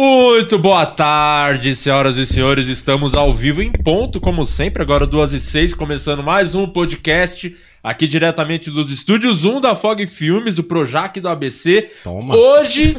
Muito boa tarde, senhoras e senhores. Estamos ao vivo em ponto, como sempre, agora duas e seis, começando mais um podcast aqui diretamente dos estúdios 1 da Fog Filmes, o Projac do ABC. Toma. Hoje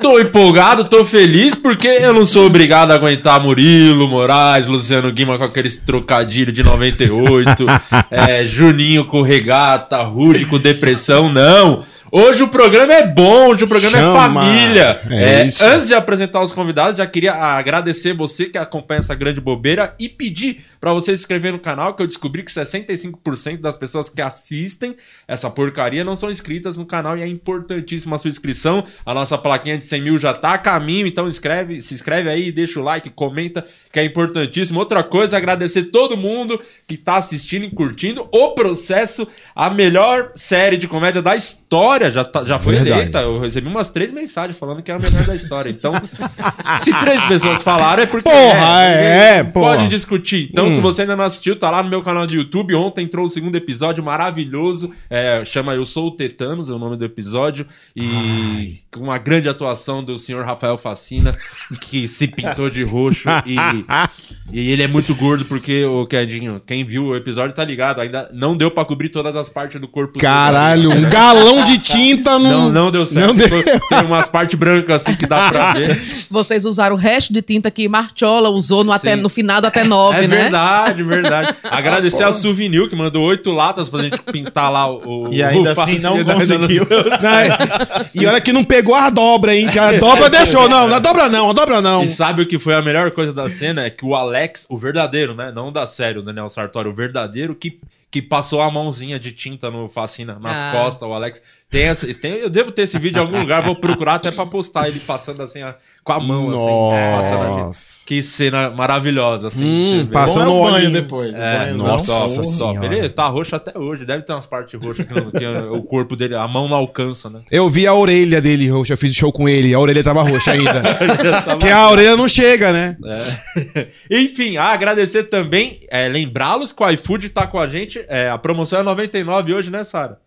tô empolgado, tô feliz porque eu não sou obrigado a aguentar Murilo, Moraes, Luciano Guima com aqueles trocadilhos de 98, é, Juninho com regata, Rude com depressão, não. Hoje o programa é bom, hoje o programa é Chama. família. É É. Antes de apresentar os convidados, já queria agradecer você que acompanha essa grande bobeira e pedir pra você se inscrever no canal, que eu descobri que 65% das pessoas que assistem essa porcaria não são inscritas no canal e é importantíssima a sua inscrição. A nossa plaquinha de 100 mil já tá a caminho, então inscreve, se inscreve aí, deixa o like, comenta, que é importantíssimo. Outra coisa, agradecer todo mundo que tá assistindo e curtindo o processo, a melhor série de comédia da história. Já, tá- já foi Verdade. eleita. Eu recebi umas três mensagens falando que era a melhor da história. Então, se três pessoas falaram, é porque. Porra, é, ninguém porra. Pode discutir. Então, se você ainda não assistiu, tá lá no meu canal de YouTube. Ontem entrou o segundo episódio maravilhoso. É, chama Eu Sou o Tetanos, é o nome do episódio. E com uma grande atuação do senhor Rafael Facina, que se pintou de roxo. E, e ele é muito gordo, porque, o Quedinho, quem viu o episódio tá ligado. Ainda não deu pra cobrir todas as partes do corpo dele. Caralho, um galão de tinta Não, no. não deu certo. Não deu. Tem umas partes brancas assim que dá pra ver. Vocês usaram o resto de tinta que Martiola usou no, até, no finado até 9, É né? verdade, verdade. Agradecer a Souvenir, que mandou oito latas pra gente pintar lá o. o E ainda o assim não facinho da- conseguiu. Não, e olha que não pegou a dobra, hein? Que a dobra deixou. Não, na dobra não, a dobra não. E sabe o que foi a melhor coisa da cena? É que o Alex, o verdadeiro, né? Não da série, o Daniel Sartori, o verdadeiro que, que passou a mãozinha de tinta no Facina, nas Ah. costas, o Alex. Tem essa, tem, eu devo ter esse vídeo em algum lugar, vou procurar até pra postar ele passando assim, a- com a mão, assim. Passando a Nossa. gente. Que cena maravilhosa, assim. Hum, passando é o óleo. banho depois. o É, banhozão. nossa top. Ele tá roxo até hoje. Deve ter umas partes roxas que, não, que o corpo dele, a mão não alcança, né? Eu vi a orelha dele roxa, eu fiz show com ele, a orelha tava roxa ainda. que a orelha não chega, né? É. Enfim, agradecer também, é, lembrá-los que o iFood tá com a gente. É, a promoção é 99 hoje, né, Sara?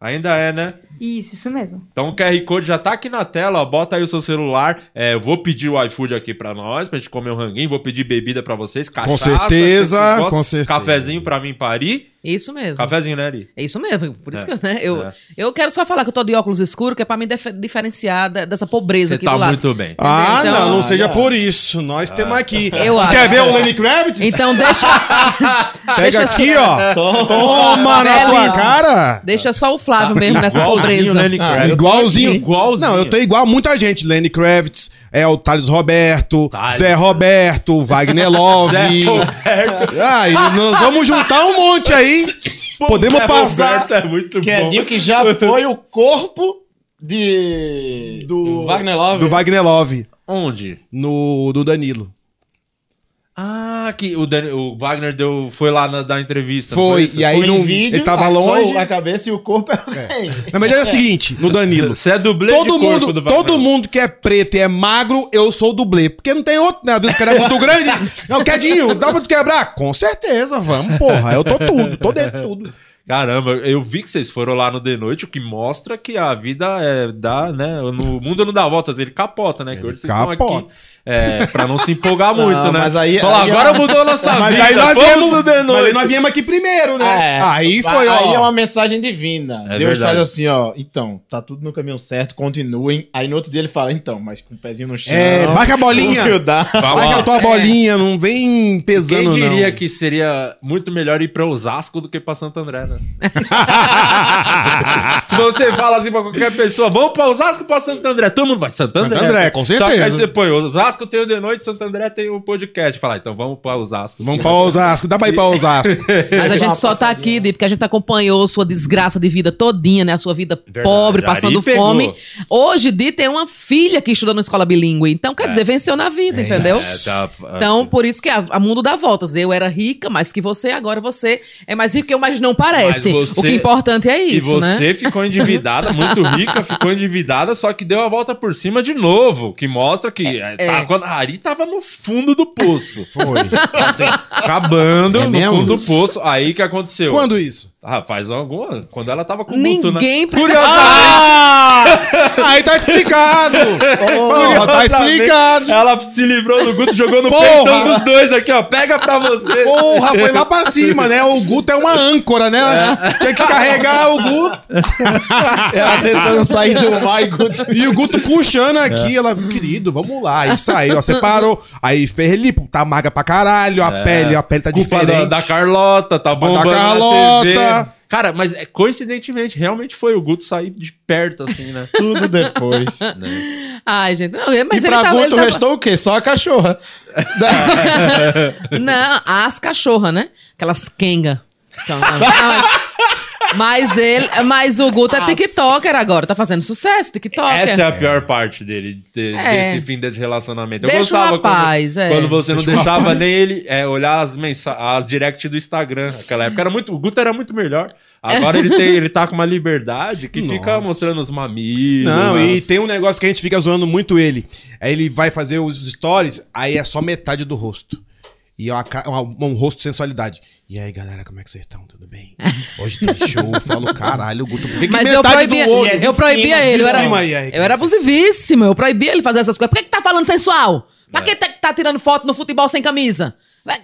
Ainda é, né? Isso, isso mesmo. Então o QR Code já tá aqui na tela, ó, bota aí o seu celular. É, eu vou pedir o iFood aqui pra nós, pra gente comer um ranguinho, vou pedir bebida pra vocês, cachaça. certeza, vocês gostam, com certeza. Cafezinho pra mim, Pari. Isso mesmo. Cafezinho, né, Ari? É isso mesmo. Por isso É, que né, eu, é. eu quero só falar que eu tô de óculos escuros, que é pra me dif- diferenciar da- dessa pobreza Você aqui tá do lado. muito bem. Ah, Então- não, não seja Ah, por isso. Nós temos aqui. Eu acho. Quer ver o Lenny Kravitz? Então deixa. Pega deixa aqui, só, ó. Toma na tua cara. Deixa só o Flávio mesmo nessa Igualzinho pobreza. Lenny Ah, Igualzinho. Igualzinho. Não, eu tô igual a muita gente. Lenny Kravitz, é o Thales Roberto, Thales. Zé Roberto, Wagner Love. Zé Roberto. Ah, e nós vamos juntar um monte aí. Podemos Zé passar. Roberto é muito Que é bom. Dio que já foi o corpo de. Do Wagner Love. Do Wagner Love. Onde? No, do Danilo. Ah, que o, Dani- o Wagner deu, foi lá na, dar entrevista. Foi, isso? e aí Foi em vídeo, ele tava só longe. a cabeça e o corpo é alguém. Na verdade é o seguinte, no Danilo. Você é dublê de Todo corpo mundo, do Wagner. todo mundo que é preto e é magro, eu sou o dublê. Porque não tem outro, né? Às vezes o cara é muito grande. Não, Quedinho, dá pra tu quebrar? Com certeza, vamos, porra. Eu tô tudo, tô dentro de tudo. Caramba, eu vi que vocês foram lá no The Noite, o que mostra que a vida é, dá, né? No mundo não dá voltas, ele capota, né? Que hoje vocês estão aqui capota. É, pra não se empolgar muito, Não, né? mas aí- Falar, aí agora é- mudou a nossa Mas vida, aí nós viemos, no The mas aí nós viemos aqui primeiro, né? É, aí foi, ó. Aí é uma mensagem divina. É Deus verdade. faz assim, ó. Então, tá tudo no caminho certo, continuem. Aí no outro dia ele fala, então, mas com o pezinho no chão. É, marca a bolinha. Ó, a tua bolinha, não vem pesando, Quem diria não. que seria muito melhor ir pra Osasco do que pra Santo André, né? Se você fala assim pra qualquer pessoa, vamos pra Osasco ou pra Santo André? Todo mundo vai, Santo André. André, com Só que certeza. aí você põe, Osasco tem o The Noite, Santo André tem o podcast. Fala, então vamos pra Osasco. Vamos pra Osasco, dá pra ir pra Osasco. Mas a gente só tá aqui, Di, porque a gente acompanhou sua desgraça de vida todinha, né? A sua vida Verdade, pobre, passando pegou. fome. Hoje, Di tem uma filha que estuda na escola bilíngue. Então, quer dizer, venceu na vida, entendeu? É, tá- Então, por isso que a, a mundo dá voltas. Eu era rica, mais que você, agora você é mais rico que eu, mas não parece. Mas você- O que é importante é E isso, você né? ficou endividada, muito rica, ficou endividada, só que deu a volta por cima de novo. Que mostra que é, tá- quando a Ari tava no fundo do poço. Foi. Assim, acabando É no mesmo? fundo do poço. Aí que aconteceu? Quando isso? Ah, faz alguma. Quando ela tava com o Guto, né? Ninguém Ah! Aí tá explicado! Porra, tá Curiosamente, explicado! Ela se livrou do Guto, jogou no Porra! peitão dos dois aqui, ó. Pega pra você. Porra, foi lá pra cima, né? O Guto é uma âncora, né? Tinha que carregar o Guto. Ela tentando sair do mar e Guto- E o Guto puxando aqui, ela, querido, vamos lá. Aí saiu, ó, separou. Aí fez ele, tá magra pra caralho, a pele, a pele tá Culpa diferente. da, da Carlota, tá bombando Da na Carlota. Cara, mas é, coincidentemente, realmente foi o Guto sair de perto, assim, né? Tudo depois. Ai, gente. Não, mas e ele pra tava. Guto ele tava- restou o quê? Só a cachorra. Não, as cachorras, né? Aquelas kenga. Então, não, mas, mas ele, mas o Guto é TikToker agora, tá fazendo sucesso, TikToker. Essa é a pior parte dele, de- É. desse fim desse relacionamento. Eu Deixa o gostava rapaz, quando, é. quando você não Deixa o deixava rapaz. nem ele é, olhar as, mensa as direct do Instagram. Naquela época era muito. O Guto era muito melhor. Agora ele, tem, ele tá com uma liberdade que fica Nossa. mostrando os mamilos. Não, e as- tem um negócio que a gente fica zoando muito ele. Aí ele vai fazer os stories, aí é só metade do rosto. E é uma ca- uma- um rosto de sensualidade. E aí, galera, como é que vocês estão? Tudo bem? Hoje tem show. Eu falo, caralho, o Guto. Por que que Mas eu proibia, olho? eu proibia ele, eu era, cima aí, eu era abusivíssima, eu proibia ele fazer essas coisas. Por que, que tá falando sensual? Pra que tá, tá tirando foto no futebol sem camisa?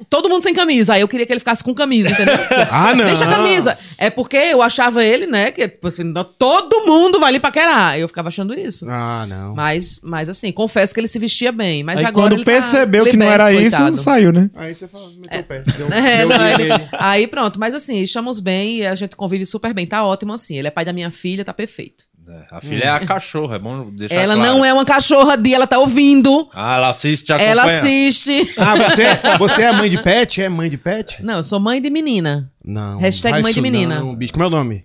Todo mundo sem camisa. Aí eu queria que ele ficasse com camisa, entendeu? Ah, não. Deixa a camisa. É porque eu achava ele, né, que tipo assim, todo mundo vai ali paquerar. Eu ficava achando isso. Ah, não. Mas, mas assim, confesso que ele se vestia bem. Mas Aí agora quando ele tá percebeu que não liberto, era isso, coitado. saiu, né? Aí você fala, meteu o pé. Deu, É, deu não, ele- nele. Aí pronto, mas assim, estamos bem e a gente convive super bem. Tá ótimo assim. Ele é pai da minha filha, tá perfeito. É, A filha é a cachorra, é bom deixar ela claro. não é uma cachorra de, ela tá ouvindo. Ah, ela assiste acompanha. Ela assiste. Ah, você, você é mãe de pet? É mãe de pet? Não, eu sou mãe de menina. Não. Hashtag mãe de menina. Não, bicho. Como é o nome?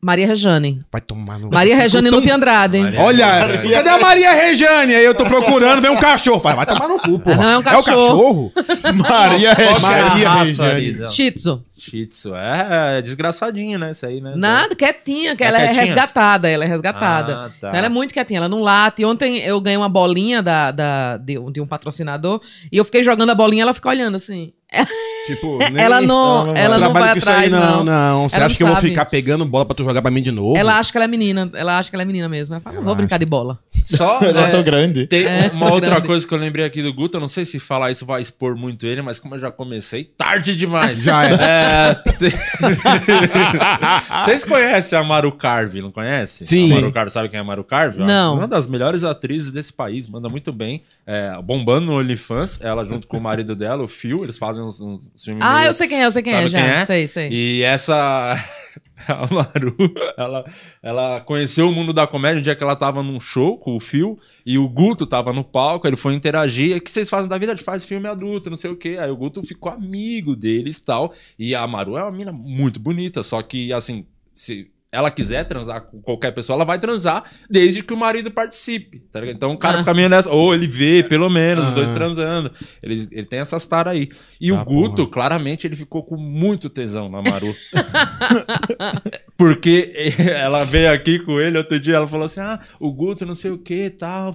Maria Rejane. Vai tomar no. Maria Rejane Nuti tão- Andrade. Maria- Olha, Maria- cadê a Maria Rejane? Aí eu tô procurando, vem um cachorro. Vai, vai tomar no cu, porra. Ah, não, é um É o cachorro. cachorro? Maria é a Maria Rejane. ali, não? Shih Tzu. Shih Tzu. É, é desgraçadinha, né? Isso aí, né? Nada, quietinha, que É ela é quietinha? resgatada, ela é resgatada. Ah, tá. Então ela é muito quietinha, ela não late. Ontem eu ganhei uma bolinha da, da, de, um- de um patrocinador e eu fiquei jogando a bolinha ela fica olhando assim. Tipo, ela não, ela não trabalho vai isso aí, atrás, não, não. não. Você Ela acha não que eu vou sabe. ficar pegando bola pra tu jogar pra mim de novo? Ela acha que ela é menina, ela acha que ela é menina mesmo. Ela fala, não vou brincar de bola. Só. Eu já é, tô grande. Tem É, uma outra grande. coisa que eu lembrei aqui do Guto, eu não sei se falar isso vai expor muito ele, mas como eu já comecei, tarde demais. Já é. É, tem- Vocês conhecem a Maru Carve, não conhece? Sim. A Maru Carve, sabe quem é a Maru Carve? Não. Uma das melhores atrizes desse país, manda muito bem. É, bombando no OnlyFans, ela junto com o marido dela, o Phil, eles fazem uns, uns filmes Ah, meio- eu sei quem é, eu sei quem é, Sabe já. quem é? Sei, sei. E essa. A Maru, ela, ela conheceu o mundo da comédia um dia que ela tava num show com o Phil e o Guto tava no palco, ele foi interagir. O que vocês fazem da vida? A gente faz filme adulto, não sei o quê. Aí o Guto ficou amigo deles e tal. E a Maru é uma mina muito bonita, só que, assim, se ela quiser transar com qualquer pessoa, ela vai transar desde que o marido participe, tá ligado? Então o cara Ah. fica meio nessa, ou ele vê, pelo menos, os dois Ah. transando. Ele, ele tem essas taras aí. E Tá, o Guto, porra. claramente, ele ficou com muito tesão na Maru. Porque ela veio aqui com ele outro dia, ela falou assim: ah, o Guto não sei o que tal.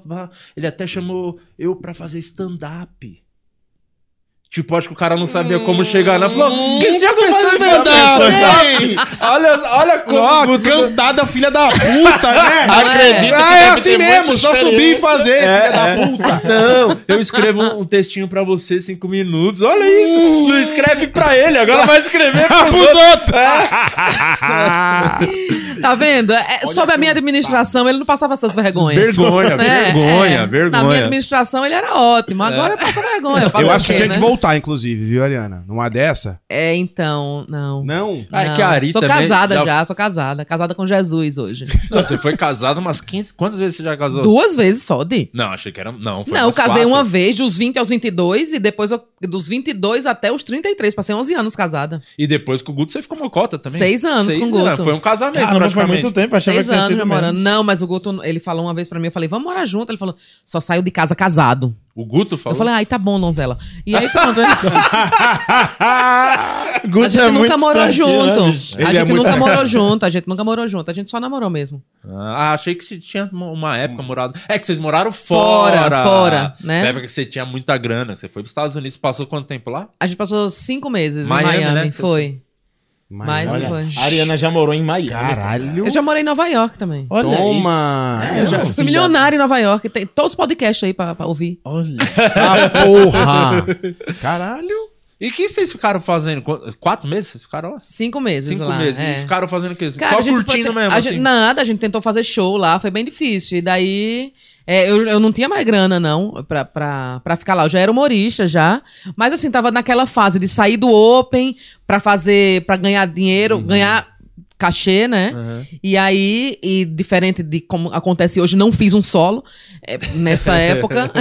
Ele até chamou eu pra fazer stand-up. Tipo, acho que o cara não sabia como chegar, né? Falou, que você já começou stand-up? Olha, olha como Ó, cantada filha da puta, né? Acredito que Ah, é assim mesmo, só subir e fazer, filha da puta. Não, eu escrevo um, um textinho pra você, cinco minutos. Olha isso. Não escreve pra ele, agora vai escrever pros Pros outros. outros. Tá vendo? É, sob a minha administração, ele não passava essas vergonhas. Vergonha, É, vergonha, é. vergonha. Na minha administração, ele era ótimo. Agora passa vergonha. Fazer Eu acho que quê, tinha né? que voltar, inclusive, viu, Ariana? Numa dessa? É, então, não. Não? Ah, é Não. que a Ari Sou casada já- já... sou casada. Casada com Jesus hoje. Não, você foi casado umas 15. Quantas vezes você já casou? Duas vezes só, de. Não, achei que era. Não, foi Não, eu casei quatro. uma vez, dos 20 aos 22, e depois eu- dos 22 até os 33. Passei 11 anos casada. E depois com o Guto você ficou mocota também. Seis anos com o Guto. Foi um casamento, Caramba, foi muito tempo. Achava Seis que tinha anos sido namorando. menos. Não, mas o Guto, ele falou uma vez pra mim, eu falei, vamos morar junto. Ele falou, só saiu de casa casado. O Guto falou. Eu falei, ai, tá bom, donzela. E aí pronto. Guto a gente é nunca muito morou certinho, né, junto. Ele a é gente muito- nunca morou junto. A gente nunca morou junto. A gente só namorou mesmo. Ah, achei que você tinha uma época morado. É que vocês moraram fora. Fora, fora, né? Na época que você tinha muita grana. Você foi pros Estados Unidos, passou quanto tempo lá? A gente passou cinco meses Miami, em Miami. né? Foi. Mas Olha, a Ariana já morou em Miami. Caralho. Eu já morei em Nova York também. Olha Toma. É, eu já fui milionário em Nova York. Tem todos os podcasts aí pra, pra ouvir. Olha. Ah, porra. Caralho. E o que vocês ficaram fazendo? Qu- Quatro meses? Vocês ficaram lá? Cinco meses Cinco lá. meses. é. E ficaram fazendo o quê? Cara, Só foi curtindo te- mesmo, a assim? gente- nada, a gente tentou fazer show lá, foi bem difícil. E daí, é, eu, eu não tinha mais grana, não, pra, pra, pra ficar lá. Eu já era humorista já. Mas assim, tava naquela fase de sair do Open pra fazer, pra ganhar dinheiro, Uhum. ganhar cachê, né? E aí, e diferente de como acontece hoje, não fiz um solo é, nessa época,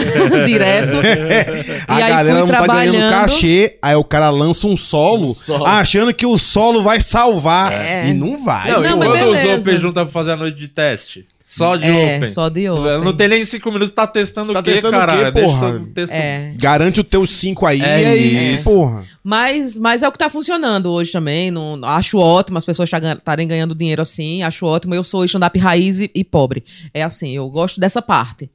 direto. A e aí galera fui não tá ganhando trabalhando. cachê, aí o cara lança um solo, Um solo. achando que o solo vai salvar. É. E não vai. Não, Não, e quando beleza. Open juntam pra fazer a noite de teste? Só de É, Open. só de Open. Não tem nem cinco minutos, tá testando Tá o quê, testando o quê, caralho? porra? Deixa testar. É. Garante os teus cinco aí É e é isso, isso. porra. Mas, mas é o que tá funcionando hoje também. Não, acho ótimo as pessoas estarem ganhando dinheiro assim. Acho ótimo. Eu sou stand-up raiz e, e pobre. É assim, eu gosto dessa parte.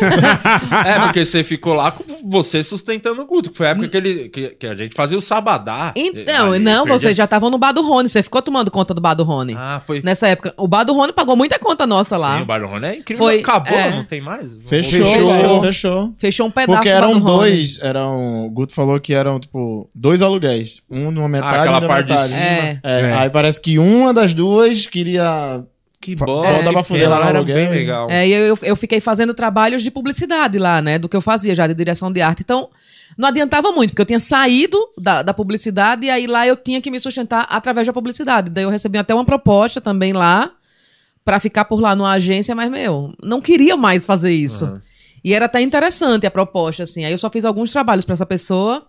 É, porque você ficou lá com você sustentando o culto. Foi a época que, ele, que, que a gente fazia o sabadá. Então, Aí, não, vocês já estavam no bar do Rony. Você ficou tomando conta do bar do Rony. Ah, foi. Nessa época. O bar do Rony pagou muita conta nossa lá. Sim, o Barão é incrível. Foi, Acabou, é. não tem mais? Fechou, Fechou. fechou. fechou. Um pedaço Porque do bar eram do Rony. dois, eram. O Guto falou que eram, tipo, dois aluguéis. Um numa metade Ah, aquela e parte de metade. cima. É. É, É. Aí parece que uma das duas queria. Que bosta. É. Dá pra que fuder lá era bem legal. É, e eu, eu, fiquei fazendo trabalhos de publicidade lá, né? Do que eu fazia já, de direção de arte. Então, não adiantava muito, porque eu tinha saído da, da publicidade e aí lá eu tinha que me sustentar através da publicidade. Daí eu recebi até uma proposta também lá pra ficar por lá numa agência, mas, meu, não queria mais fazer isso. E era até interessante a proposta, assim. Aí eu só fiz alguns trabalhos pra essa pessoa,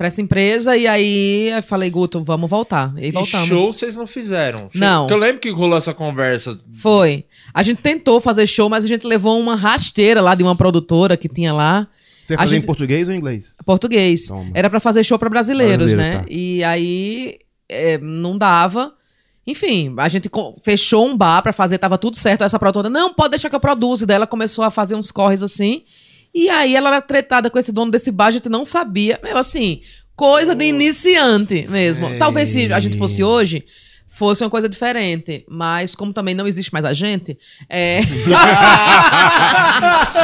pra essa empresa, e aí eu falei, Guto, vamos voltar. E aí E voltamos. show vocês não fizeram? Show- Não. Porque eu lembro que rolou essa conversa. Foi. A gente tentou fazer show, mas a gente levou uma rasteira lá de uma produtora que tinha lá. Você fazia gente- em português ou em inglês? Português. Toma. Era pra fazer show pra brasileiros, Brasileiro, né? tá. E aí é, não dava. Enfim, a gente fechou um bar pra fazer, tava tudo certo. Essa produtora, não, pode deixar que eu produzo. Daí ela começou a fazer uns corres assim. E aí ela era tretada com esse dono desse bar, a gente não sabia. Meu, assim, coisa de iniciante mesmo. Talvez se a gente fosse hoje, fosse uma coisa diferente. Mas como também não existe mais a gente, é...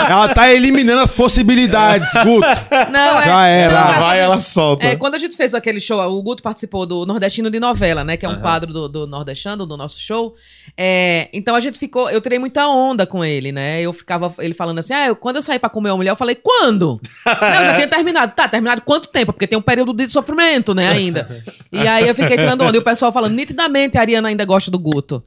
Ela tá eliminando as possibilidades, Guto. Não, é, Já era. não, vai, a- ela solta. É, quando a gente fez aquele show, o Guto participou do Nordestino de Novela, né? Que é um quadro do, do Nordestino, do nosso show. É, então a gente ficou. Eu tirei muita onda com ele, né? Eu ficava ele falando assim: ah, eu- quando eu saí pra comer uma mulher, eu falei, quando? Não, eu já tinha terminado. Tá, terminado quanto tempo? Porque tem um período de sofrimento, né, ainda. E aí eu fiquei tirando onda. E o pessoal falando, nitidamente a Ariana ainda gosta do Guto.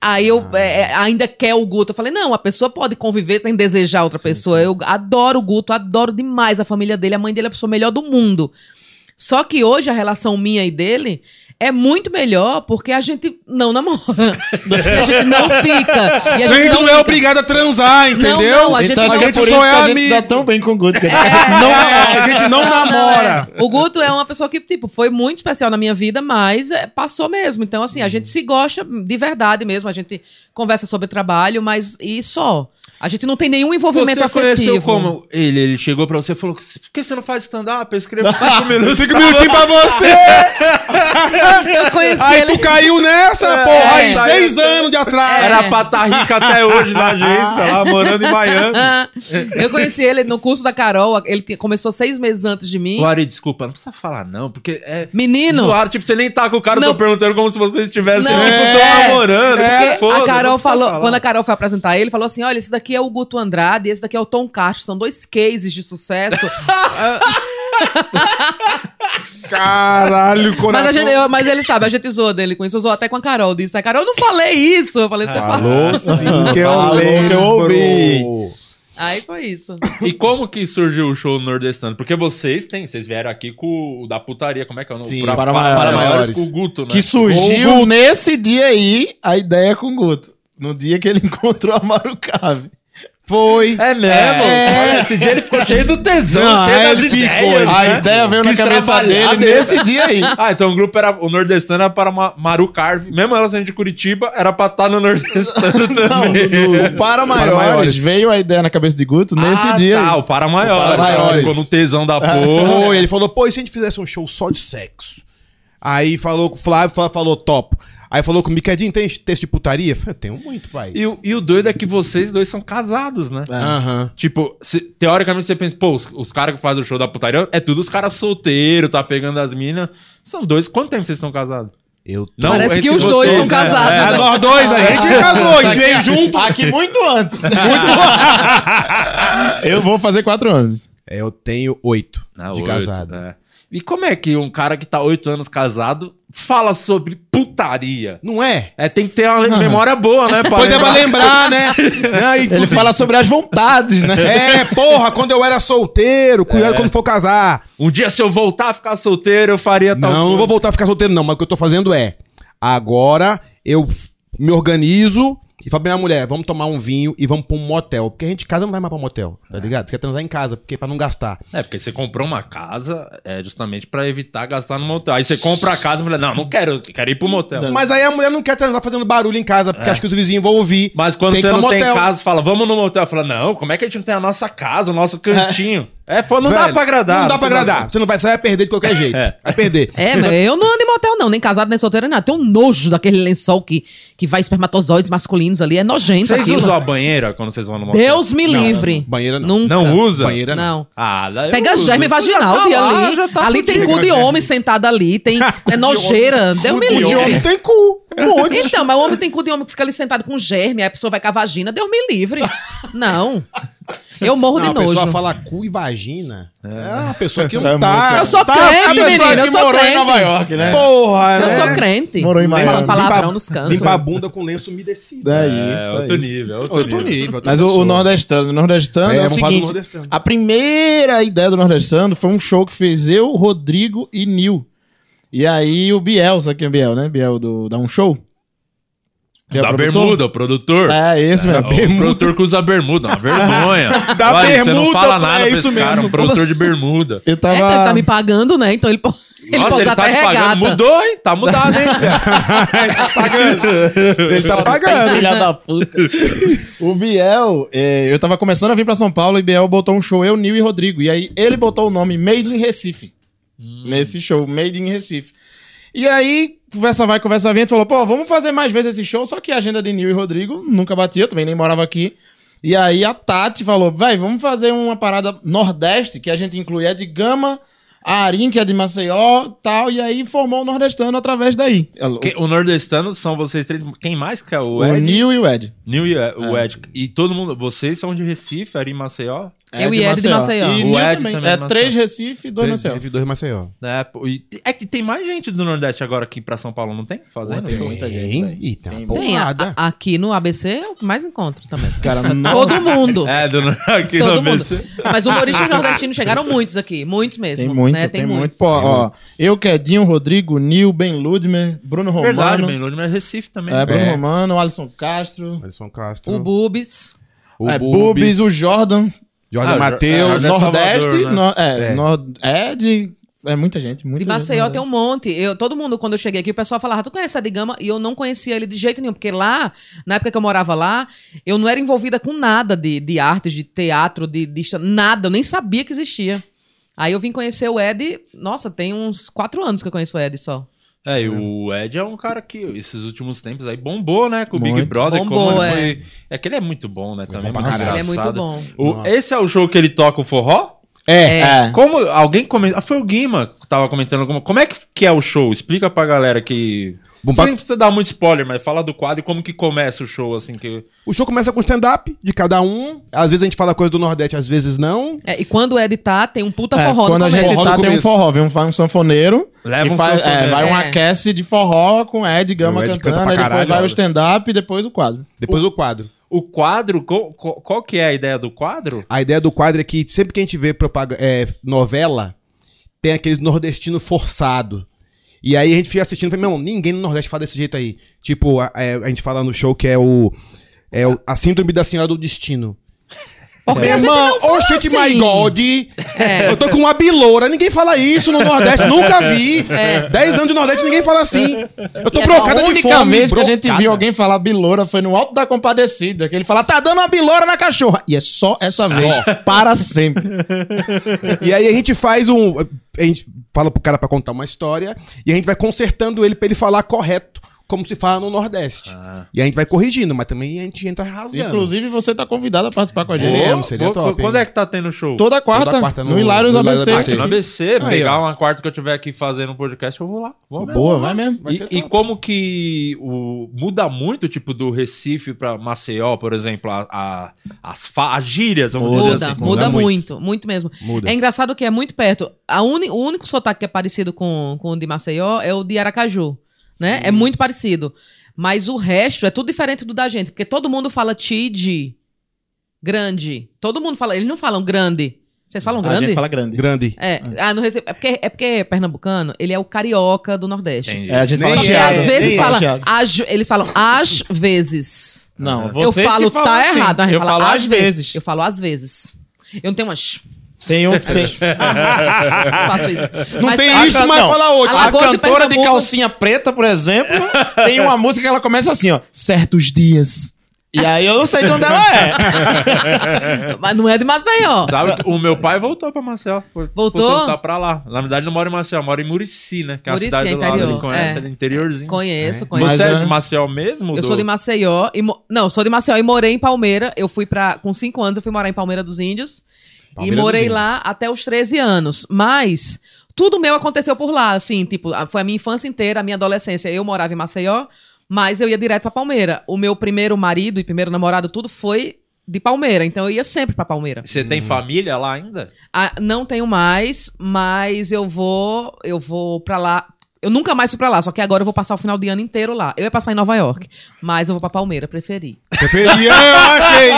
Aí eu é, é, ainda quer o Guto. Eu falei, não, a pessoa pode conviver sem desejar outra pessoa. Eu adoro o Guto, adoro demais a família dele. A mãe dele é a pessoa melhor do mundo. Só que hoje a relação minha e dele é muito melhor porque a gente não namora. a gente não fica. E a gente gente não, não é obrigado a transar, entendeu? não, a gente então não- é a gente por só é a gente dá tão bem com o Guto. Que É. a gente não É, a gente não namora. é. O Guto é uma pessoa que, tipo, foi muito especial na minha vida, mas é, passou mesmo. Então, assim, a gente se gosta de verdade mesmo. A gente conversa sobre trabalho, mas e só. A gente não tem nenhum envolvimento Você conheceu afetivo. como ele? Ele chegou pra você e falou: por que você não faz stand-up? Eu escrevo cinco minutos. Cinco minutinhos pra você! Eu conheci Aí ele. tu caiu nessa, É, porra, aí tá seis anos de atrás. Era pra estar rica até hoje na agência, lá morando em Miami. Eu conheci ele no curso da Carol. Ele tinha- começou seis meses antes de mim. Ari, desculpa, não precisa falar não, porque é. Menino. Zoado, tipo, você nem tá com o cara, eu tô Não. perguntando como se vocês estivessem, Não, tipo, tão é. namorando. Porque porque foda, a Carol precisa falou, falar. quando a Carol foi apresentar ele, falou assim: olha, esse daqui é o Guto Andrade, esse daqui é o Tom Castro, são dois cases de sucesso. Caralho, coração. mas, a gente, eu- mas ele sabe, a gente zoou dele com isso, zoou até com a Carol. Disse, a Carol, eu não falei isso. Eu falei, você falou. Sim, que eu Falou que eu ouvi. Aí foi isso. E como que surgiu o show nordestino? Porque vocês têm, vocês vieram aqui com o da putaria, como é que é o nome? Sim, Pra- para para maiores. maiores com o Guto, né? Que surgiu nesse dia aí a ideia com o Guto. No dia que ele encontrou a Maru Cave. Foi. É mesmo? É. Esse dia ele ficou cheio do tesão, Não, cheio é, das ficou, ideias. ele- A né? ideia veio na Quis cabeça trabalhar dele nesse dia aí. Ah, então o grupo era. O nordestino era para Ma- Maru Carve. Mesmo ela sendo de Curitiba, era pra estar no nordestino Não, também. no- o Para Maiores, Maiores. veio a ideia na cabeça de Guto nesse ah, dia Tá, aí. o para maior. Para Maiores. Ficou no tesão da porra. Foi, ele falou, pô, e se a gente fizesse um show só de sexo? Aí falou com o Flávio, Flávio falou topo. Aí falou comigo, Edinho, tem texto de putaria? Eu falei, eu tenho muito, pai. E, o- e o doido é que vocês dois são casados, né? Aham. Tipo, se- teoricamente você pensa, pô, os, os caras que fazem o show da putaria é tudo os caras solteiros, tá pegando as minas. São dois. Quanto tempo vocês estão casados? Eu Não, Parece que entre os dois vocês, são casados, É, Ah, né? nós dois, a gente casou, a gente veio junto. Aqui muito antes. Eu vou fazer quatro anos. É, eu tenho oito Ah, de oito, casado. é. E como é que um cara que tá oito anos casado fala sobre putaria? Não é? É, tem que ter uma memória boa, né, pai? Pois é pra lembrar, né? Não, Ele fala sobre as vontades, né? É, porra, quando eu era solteiro, cuidado quando for casar. Um dia, se eu voltar a ficar solteiro, eu faria tal Não, não coisa. vou voltar a ficar solteiro, não. Mas o que eu tô fazendo é. Agora eu me organizo e falo pra minha mulher, vamos tomar um vinho e vamos pra um motel. Porque a gente casa não vai mais pra motel, tá ligado? Você quer transar em casa, porque pra não gastar. É, porque você comprou uma casa é justamente pra evitar gastar no motel. Aí você compra a casa e fala, não, não quero, quero ir pro motel. Mas aí a mulher não quer transar fazendo barulho em casa, porque acha que os vizinhos vão ouvir. É. Mas quando Tem você não pra tem motel. casa, fala, vamos no motel. Fala, não, como é que a gente não tem a nossa casa, o nosso cantinho? É, pô, não dá Velho, pra agradar. Não dá pra agradar. Você não vai, você vai perder de qualquer jeito. É. Vai perder. É, mas eu não ando em motel, não. Nem casado, nem solteiro, nem nada. Tem um nojo daquele lençol que, que vai espermatozoides masculinos ali. É nojento Vocês aquilo. usam a banheira quando vocês vão no motel? Deus me livre. banheira não. Nunca. Não usa? Banheira não. Não. Ah, Pega uso. germe vaginal, Já tá lá, ali. tá ali tem cu de homem sentado ali. Tem, é nojeira. Deus me O de homem livre. tem cu. Um monte. Então, mas o homem tem cu de homem que fica ali sentado com germe, aí a pessoa vai com a vagina. Deus me livre. Não. Eu morro Não, de a pessoa nojo. fala cu e vagina. É, uma pessoa que não É tá. muito- Eu sou tá crente, menino. Eu sou morou crente. em Nova York, né? Porra, Eu né? sou crente. Morou em Miami. Fala palavrão Limpa- nos cantos. Limpa a bunda com lenço umedecido. É É, isso. outro é isso. nível, outro, Outro nível. nível. Mas o, o nordestano, o nordestano É, é, o seguinte: a primeira ideia do nordestano foi um show que fez eu, Rodrigo e Nil. E aí o Biel, sabe quem é o Biel, né? Biel do Dá um Show? Da produtor? bermuda, o produtor. É, esse mesmo. O produtor que usa bermuda, uma vergonha. Da Olha, Você não bermuda, fala é nada pra isso esse cara, mesmo. um produtor de bermuda. Eu É, tava. que ele tá me pagando, né? Então ele, po- ele Nossa, pode ele tá pagando. Mudou, hein? Tá mudado, hein? Ele tá pagando. Filha da puta. o Biel, é, eu tava começando a vir pra São Paulo e Biel botou um show, eu, Nil e Rodrigo. E aí ele botou o nome Made in Recife. Nesse show, Made in Recife. E aí, conversa vai, conversa vem, a gente falou, pô, vamos fazer mais vezes esse show, só que a agenda de Nil e Rodrigo nunca batia, também nem morava aqui. E aí a Tati falou, vai, vamos fazer uma parada Nordeste, que a gente inclui de Gama, a Arim, que é de Maceió, tal, e aí formou o Nordestano através daí. Que- o nordestano são vocês três. Quem mais que é o O Ed? Nil e o Ed. Nil e o Ed. E todo mundo. Vocês são de Recife, Ari Maceió? Eu e Ed de Maceió. E O Nil Ed também. também É Maceió. três Recife e dois Três Maceió. Recife, dois Maceió. É, pô, e é que tem mais gente do Nordeste agora aqui pra São Paulo, não tem? Fazendo? Tem muita gente, velho. Ih, tem uma Tem, a- porrada. a- aqui no ABC é o que mais encontro também. Cara, não... Todo mundo. É, do, aqui Todo no mundo. ABC. Mas humoristas nordestinos chegaram muitos aqui. Muitos mesmo. Tem muito, né? tem, muitos. muito. Pô, ó, eu, Quedinho, Rodrigo, Nil, Ben Ludmer, Bruno Romano. Verdade, bem longe, mas Recife também. É, Bruno É. Romano, Alisson Castro. Alisson Castro. O Bubis. o é, Bubis, o Jordan. Jordan Ah, o Matheus. Jordan- Nordeste. Salvador, né? no- é, É. É de. É muita gente. Muita De gente Maceió do tem um monte. Eu, todo mundo, quando eu cheguei aqui, o pessoal falava, tu conhece a de Gama? E eu não conhecia ele de jeito nenhum, porque lá, na época que eu morava lá, eu não era envolvida com nada de, de artes, de teatro, de, de nada. Eu nem sabia que existia. Aí eu vim conhecer o Ed, nossa, tem uns quatro anos que eu conheço o Ed só. É, e o Ed é um cara que esses últimos tempos aí bombou, né? Com o Big Muito. Brother. Bombou, como ele é. foi... É que ele é muito bom, né? Também, pra muito. Ele é muito bom. O- esse é o show que ele toca o forró? É. É. Como alguém comentou. Ah, foi o Guima que tava comentando alguma. Como é que, que é o show? Explica pra galera que. Bom, Você dar muito spoiler, mas fala do quadro e como que começa o show, assim, que. O show começa com stand-up de cada um. Às vezes a gente fala coisa do Nordeste, às vezes não. É, e quando o Ed tá, tem um puta É, forró quando a gente tá, tem um forró, vem um, vai um sanfoneiro. Leva um faz- sanfoneiro. é, vai um É. aquece de forró com Ed Gama O Ed canta cantando, pra aí depois caralho, vai o stand-up e depois o quadro. Depois o quadro. O quadro, qual, qual, que é a ideia do quadro? A ideia do quadro é que sempre que a gente vê propaga- é, novela, tem aqueles nordestinos forçado. E aí a gente fica assistindo e meu irmão, ninguém no Nordeste fala desse jeito aí. Tipo, a, é, a gente fala no show que é o. É o- a síndrome da senhora do destino. Porque a não fala oxente assim. my God. É. Eu tô com uma biloura, ninguém fala isso no Nordeste, nunca vi. Dez anos de Nordeste, ninguém fala assim. Eu tô é brocada a de única fome. vez que a gente brocada. viu alguém falar biloura foi no Alto da Compadecida, que ele fala, tá dando uma biloura na cachorra. E é só essa vez, para sempre. E aí a gente faz um. A gente fala pro cara pra contar uma história e a gente vai consertando ele pra ele falar correto, como se fala no Nordeste. Ah. E a gente vai corrigindo, mas também a gente entra rasgando. Inclusive, você tá convidado a participar com a gente. Seria Vou- top, Quando hein? é que tá tendo show? Toda quarta, Toda quarta no, no- Hilários ABC. ABC. Aqui no ABC, Aí, pegar ó. uma quarta que eu tiver aqui fazendo um podcast, eu vou lá. Vou mesmo. Boa, vai mesmo. Vai E, e como que o, muda muito, tipo, do Recife pra Maceió, por exemplo, a, a- as, fa- as gírias, vamos dizer Muda, assim. muda, muito. muito, muito mesmo. Muda. É engraçado que é muito perto. A uni- o único sotaque que é parecido com, com o de Maceió é o de Aracaju, né? É muito parecido. Mas o resto é tudo diferente do da gente, porque todo mundo fala tid, grande. Todo mundo fala, eles não falam grande. Vocês falam A grande? gente fala grande. Grande. É, ah, no Recife, é porque é porque pernambucano, ele é o carioca do Nordeste. Entendi. É, a gente Nem fala que é, chiado. às vezes nem fala, chiado. às- eles falam às vezes. Não, eu falo que fala tá assim. errado, a Eu falo às às vezes. Eu falo às vezes. Eu não tenho umas. Tem um que tem... Faço isso. Não Mas tem isso, Ah, mas não. fala outro. A cantora de Pernambuco- calcinha preta, por exemplo, tem uma música que ela começa assim, ó. Certos dias. E aí eu não sei de onde ela é. Mas não é de Maceió. Sabe que o meu pai voltou pra Maceió. Foi, Voltou? Foi tentar pra lá. Na verdade, não mora em Maceió, mora em Murici, né? Que é a Murici, cidade do lado. interior, Ele conhece, é. ele é interiorzinho. Conheço, conheço. Você Mas, é de é- Maceió mesmo? Eu do- sou de Maceió. E mo- Não, sou de Maceió e morei em Palmeira. Eu fui pra. Com cinco anos, eu fui morar em Palmeira dos Índios. Palmeira e morei lá até os 13 anos. Mas tudo meu aconteceu por lá, assim, tipo, foi a minha infância inteira, a minha adolescência. Eu morava em Maceió, mas eu ia direto pra Palmeira. O meu primeiro marido e primeiro namorado, tudo foi de Palmeira. Então eu ia sempre pra Palmeira. Você tem família lá ainda? Ah, não tenho mais, mas eu vou, eu vou para lá. Eu nunca mais fui pra lá, só que agora eu vou passar o final de ano inteiro lá. Eu ia passar em Nova York, mas eu vou pra Palmeira, preferi. Preferia, eu achei.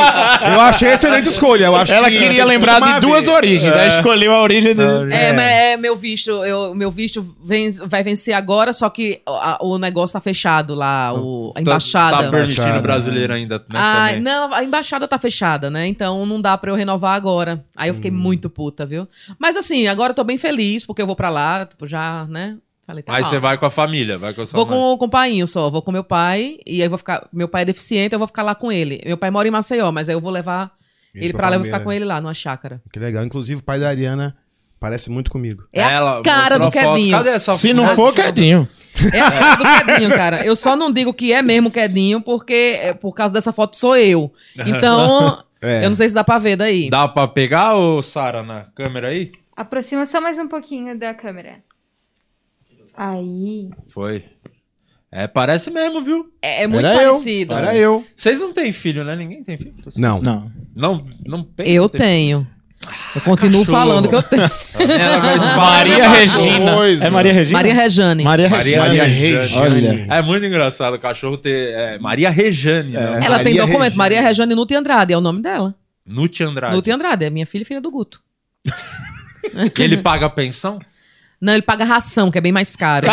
Eu achei excelente escolha. Eu acho Ela que queria lembrar de duas origens. Aí escolheu a origem dele. É, mas é, meu visto, eu, meu visto vem- vai vencer agora, só que a- o negócio tá fechado lá, o, a embaixada. Tá, tá permitindo brasileiro ainda, né? Ah, também. não, a embaixada tá fechada, né? Então não dá pra eu renovar agora. Aí eu fiquei Hum. muito puta, viu? Mas assim, agora eu tô bem feliz, porque eu vou pra lá, tipo, já, né? Falei, tá Aí você vai com a família, vai com a sua Vou mãe. com, com o painho só, vou com meu pai, e aí vou ficar. Meu pai é deficiente, eu vou ficar lá com ele. Meu pai mora em Maceió, mas aí eu vou levar Ele ele pra lá, eu vou ficar com ele lá, numa chácara. Que legal. Inclusive, o pai da Ariana parece muito comigo. É a Ela cara do mostrou a foto. Quedinho. Cadê essa Se não foto? for, quedinho. É a cara do Quedinho, cara. Eu só não digo que é mesmo Quedinho, porque é, por causa dessa foto sou eu. Então, É. eu não sei se dá pra ver daí. Dá pra pegar, ô Sara, na câmera aí? Aproxima só mais um pouquinho da câmera. Aí. Foi. É, parece mesmo, viu? É, é muito Era parecido. Eu. Era eu. Vocês não têm filho, né? Ninguém tem filho? Não. Não. Não, não pensa Eu tenho. Eu continuo Cachorro. falando que eu tenho. Maria Regina. coisa. É Maria Regina? Maria Rejane. Maria Maria Regina. Rejane. Olha. É muito engraçado o cachorro ter. É, Maria Rejane, né? Ela tem Maria documento. Regina. Maria Rejane Nuti Andrade, é o nome dela. Nuti Andrade. Nuti Andrade, é minha filha e filha do Guto. E ele paga pensão? Não, ele paga ração, que é bem mais caro. né?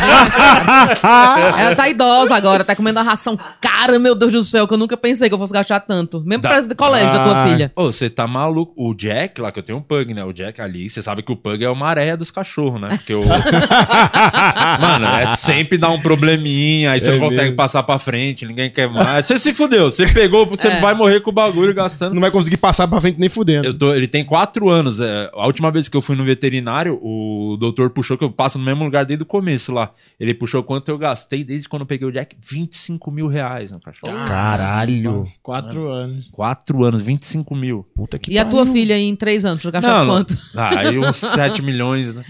Bem mais caro. Ela tá idosa agora, tá comendo uma ração cara, meu Deus do céu, que eu nunca pensei que eu fosse gastar tanto. Mesmo Dá- preço de colégio da tua Ah. filha. Ô, você tá maluco. O Jack, lá que eu tenho um pug, né? O Jack ali, você sabe que o pug é uma areia dos cachorros, né? Porque o. Mano, é sempre dar um probleminha, aí você É não consegue mesmo. passar pra frente, ninguém quer mais. Você se fudeu, você pegou, você É. vai morrer com o bagulho gastando. Não vai conseguir passar pra frente nem fudendo. Eu tô- ele tem quatro anos. é, a última vez que eu fui no veterinário, o doutor puxou, que eu passo no mesmo lugar desde o começo lá. Ele puxou quanto eu gastei desde quando eu peguei o Jack: 25 mil reais no cachorro. Caralho. Quatro anos. Quatro anos, 25 mil. Puta que E a tua pariu. filha em três anos, tu gastaste não. quanto? Ah, aí uns 7 milhões, né?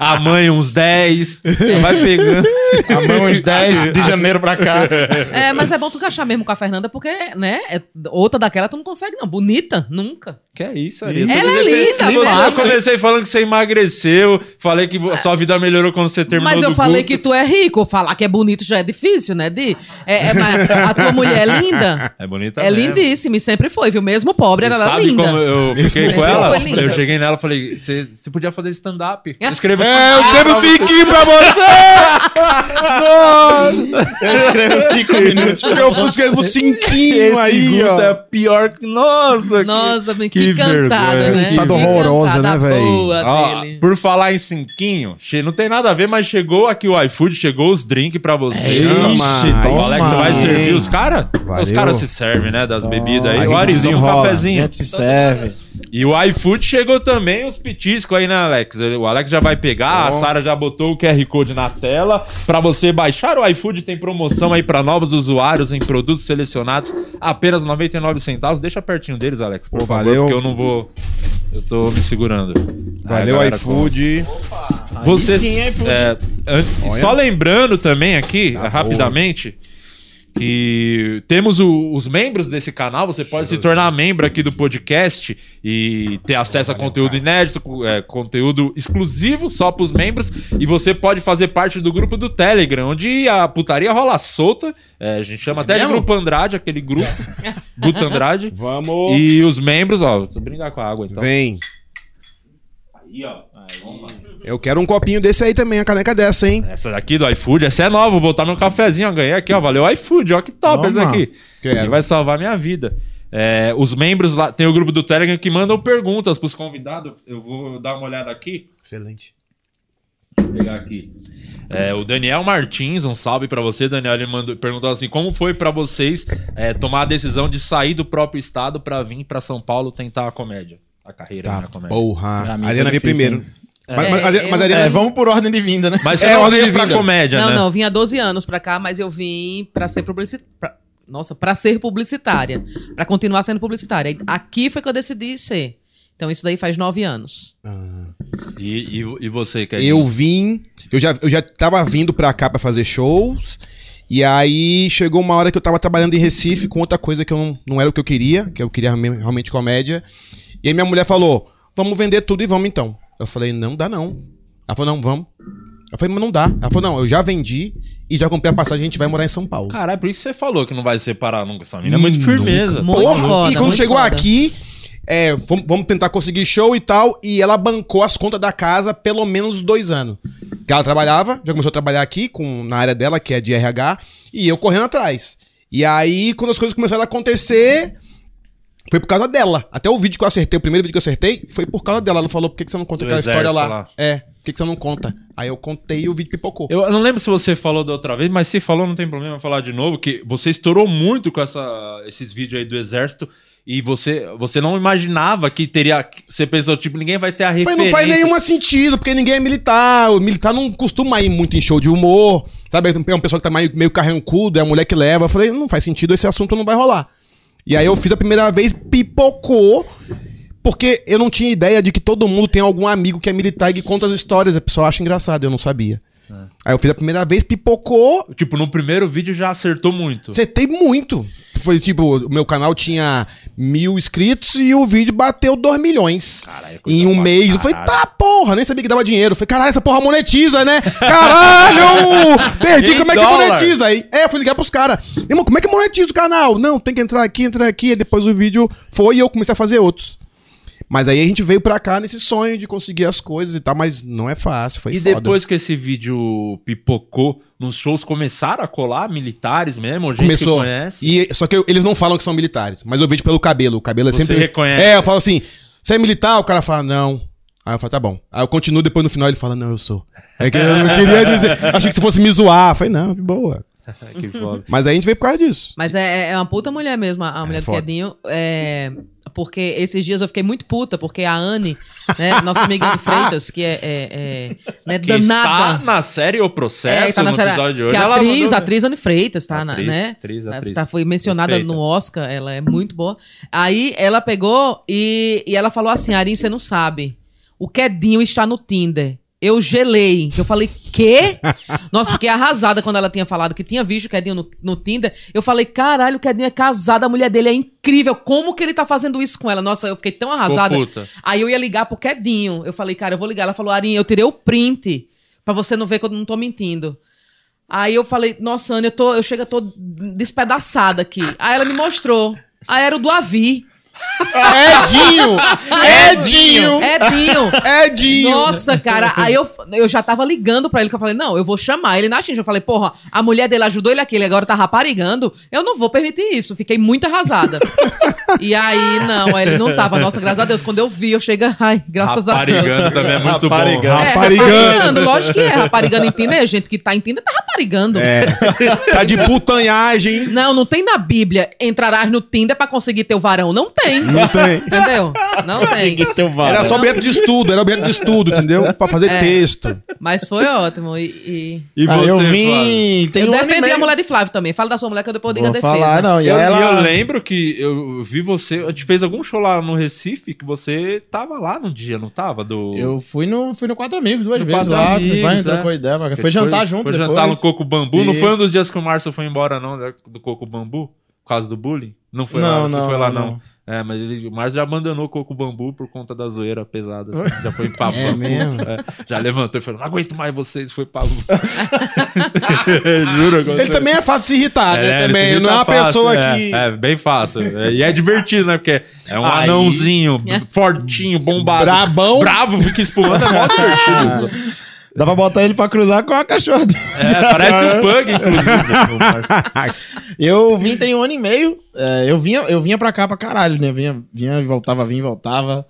a mãe uns 10. Vai pegando. A mão uns 10 de janeiro pra cá. É, mas é bom tu gastar mesmo com a Fernanda, porque, né? é- outra daquela tu não consegue, não. Bonita, nunca. Que é isso, Ari? Tô Ela é linda, Você- Eu comecei falando que você emagreceu. Falei que a sua vida melhorou quando você terminou Mas eu do falei Guto. que tu é rico. Falar que é bonito já é difícil, né, Di? É, é, mas a tua mulher é linda. É bonita É mesmo. lindíssima e sempre foi, viu? Mesmo pobre, E ela era sabe linda. como eu fiquei com ela? Eu cheguei nela e falei, você podia fazer stand-up. Escreva É, eu escrevo cinquinho pra você! Nossa! Eu escrevo cinco minutos. Eu fui escrevo cinquinho aí, ó. é pior que... Nossa! Nossa, que, que cantada, vergonha. né? Cantada Que horrorosa, cantada né, véi? Ó, dele. por falar em cinquinho, che- não tem nada a ver, mas chegou aqui o iFood, chegou os drinks pra você. Ixi, o toma. Alex vai servir os caras? Valeu. Os caras se servem, né, das bebidas aí. O Arizinho, um desenrola. A cafezinho. gente se serve. E o iFood chegou também os petiscos aí, né, Alex? O Alex já vai pegar, a Sara já botou o QR Code na tela. Pra você baixar o iFood, tem promoção aí pra novos usuários em produtos selecionados, apenas 99 centavos. Deixa pertinho deles, Alex, por Pô, favor, valeu. porque eu não vou... Eu tô me segurando. Valeu, Aí, iFood. você, sim, iFood? é, an- só lembrando também aqui, Tá rapidamente, que temos o- os membros desse canal. Você pode se tornar membro aqui do podcast e ter acesso a conteúdo inédito, é, conteúdo exclusivo só pros membros. E você pode fazer parte do grupo do Telegram, onde a putaria rola solta. É, a gente chama até de mesmo? Grupo Andrade, aquele grupo. Guto Andrade. Vamos. E os membros, ó, vou brincar com a água então. Vem. Aí, ó. Aí. Eu quero um copinho desse aí também, a caneca dessa, hein? Essa daqui do iFood, essa é nova. Vou botar meu cafezinho, ó. Ganhei aqui, ó. Valeu, iFood, ó. Que top Toma. essa aqui. Quero. Que vai salvar minha vida. É, os membros lá, tem o grupo do Telegram que mandam perguntas pros convidados. Eu vou dar uma olhada aqui. Excelente. Vou pegar aqui. É, o Daniel Martins, um salve pra você, Daniel. Ele mandou, perguntou assim: como foi pra vocês é, tomar a decisão de sair do próprio estado pra vir pra São Paulo tentar a comédia? A carreira Tá, na comédia. porra. Pra mim A Ariana veio primeiro. Mas, É, mas, mas, eu- mas Ariana... É, vamos por ordem de vinda, né? Mas É, não ordem de pra vida. comédia, Não, né? não, vim há 12 anos pra cá, mas eu vim pra ser publicitária. Nossa, pra ser publicitária. Pra continuar sendo publicitária. Aqui foi que eu decidi ser. Então isso daí faz nove anos. Ah. E, e, e você, quer Eu vim, eu já, eu já tava vindo pra cá pra fazer shows. E aí chegou uma hora que eu tava trabalhando em Recife com outra coisa que eu não, não era o que eu queria, que eu queria realme- realmente comédia. E aí minha mulher falou: vamos vender tudo e vamos então. Eu falei, não dá não. Ela falou, não, vamos. Eu falei, mas não dá. Ela falou, não, eu já vendi e já comprei a passagem, a gente vai morar em São Paulo. Caralho, por isso você falou que não vai separar nunca essa mina. É muito firmeza. Muito Porra, foda, e quando muito chegou foda. aqui, é, vamos, vamos tentar conseguir show e tal, e ela bancou as contas da casa pelo menos dois anos. Que ela trabalhava, já começou a trabalhar aqui com, na área dela, que é de RH, e eu correndo atrás. E aí, quando as coisas começaram a acontecer, foi por causa dela. Até o vídeo que eu acertei, o primeiro vídeo que eu acertei, foi por causa dela. Ela falou, por que, que você não conta Do aquela história lá? lá. É, por que, que você não conta? Aí eu contei e o vídeo pipocou. Eu não lembro se você falou da outra vez, mas se falou, não tem problema falar de novo, que você estourou muito com essa, esses vídeos aí do exército e você, você não imaginava que teria. Você pensou, tipo, ninguém vai ter a Mas referência. não faz nenhum sentido, porque ninguém é militar. O militar não costuma ir muito em show de humor. Sabe? É um pessoal que tá meio, meio carrancudo, é a mulher que leva. Eu falei, não faz sentido, esse assunto não vai rolar. E aí eu fiz a primeira vez, pipocou. Porque eu não tinha ideia de que todo mundo tem algum amigo que é militar e que conta as histórias. A pessoa acha engraçado, eu não sabia. Aí eu fiz a primeira vez, pipocou. Tipo, no primeiro vídeo já acertou muito. Acertei muito. Foi tipo, o meu canal tinha mil inscritos e o vídeo bateu 2 milhões. Caralho, é em um mês. Eu falei, caralho. tá porra, nem sabia que dava dinheiro. Eu falei, caralho, essa porra monetiza, né? Caralho! Perdi, como é que dólar. monetiza? Aí, é, eu fui ligar pros caras. Irmão, como é que monetiza o canal? Não, tem que entrar aqui, entrar aqui. Aí depois o vídeo foi e eu comecei a fazer outros. Mas aí a gente veio pra cá nesse sonho de conseguir as coisas e tal, mas não é fácil, foi E foda. depois que esse vídeo pipocou, nos shows começaram a colar militares mesmo, gente Começou. que conhece. E, só que eu- eles não falam que são militares, mas eu vejo pelo cabelo. O cabelo é Você sempre. reconhece. É, eu falo assim: você é militar? O cara fala, não. Aí eu falo, tá bom. Aí eu continuo, depois no final ele fala, não, eu sou. É que eu não queria dizer. Achei que se fosse me zoar. Eu falei, não, de boa. que foda. Mas aí a gente veio por causa disso. Mas é, é uma puta mulher mesmo, a a mulher do foda. Quedinho. É, porque esses dias eu fiquei muito puta, porque a Anne, né, nossa amiga de Freitas, que é, é, é né, Que está danada. na série O Processo, É, tá na no série, episódio de hoje. que a ela atriz, mandou- a atriz Anne Freitas, tá, na- Atriz, né? atriz, atriz. Tá, foi mencionada Respeita. no Oscar, ela é muito boa. Aí ela pegou e, e ela falou assim, Arin, você não sabe, o Quedinho está no Tinder. Eu gelei. Eu falei, quê? Nossa, fiquei arrasada quando ela tinha falado que tinha visto o Quedinho no, no Tinder. Eu falei, caralho, o Quedinho é casado, a mulher dele é incrível. Como que ele tá fazendo isso com ela? Nossa, eu fiquei tão arrasada. puta. Aí eu ia ligar pro Quedinho. Eu falei, cara, eu vou ligar. Ela falou, Arin, eu tirei o print pra você não ver que eu não tô mentindo. Aí eu falei, nossa, Ana, eu, tô, eu chego, eu tô despedaçada aqui. Aí ela me mostrou. Aí era o do Avi. Edinho! Edinho! Edinho. Edinho! Nossa, cara, aí eu, eu já tava ligando pra ele, que eu falei, não, eu vou chamar ele na Xinja. Eu falei, porra, a mulher dele ajudou ele aqui, ele agora tá raparigando, eu não vou permitir isso. Fiquei muito arrasada. e aí, não, ele não tava. Nossa, graças a Deus, quando eu vi, eu chego, ai, graças a Deus. Raparigando também é muito bom. Raparigando. É, Raparigando. raparigando, lógico que é. Raparigando em Tinder, é gente que tá em Tinder, tá raparigando. É. Tá de putanhagem. Não, não tem na Bíblia entrarás no Tinder pra conseguir teu varão. Não tem. Não tem. Entendeu? Não tem. Era só objeto de estudo, era objeto de estudo, entendeu? Pra fazer É. texto. Mas foi ótimo. E, e- E Ah, você, eu vim. Tem eu um defendi a mulher de Flávio também. Fala da sua mulher que eu depois digo a defesa. falar, não. E Eu, ela... eu lembro que eu vi você. A gente fez algum show lá no Recife que você tava lá no dia, não tava? Do. Eu fui no, fui no Quatro Amigos duas No vezes Quatro lá. Amigos, Você vai, é. trocou ideia. Foi, Foi- jantar junto Foi depois. jantar no Coco Bambu. Não foi um Isso. dos dias que o Márcio foi embora, não, do Coco Bambu? Por causa do bullying? Não foi Não, lá, não, foi lá, não, não. É, mas ele, o Márcio já abandonou o Coco Bambu por conta da zoeira pesada. assim. Já foi pra É mesmo? é. Já levantou e falou: não aguento mais vocês. Foi pra. Juro. Ele também é fácil de se irritar, né? ele Também. se Não é uma irrita fácil, pessoa é, que. É, bem fácil. É, e é divertido, né? Porque é um Aí. anãozinho, fortinho, bombado. Brabão. Bravo, fica espumando, é mó divertido. Dá pra botar ele pra cruzar com a cachorra. É, parece um pug, inclusive. Eu vim tem um ano e meio. é, eu, vinha, eu vinha pra cá pra caralho, né? Vinha, vinha e voltava, vinha e voltava.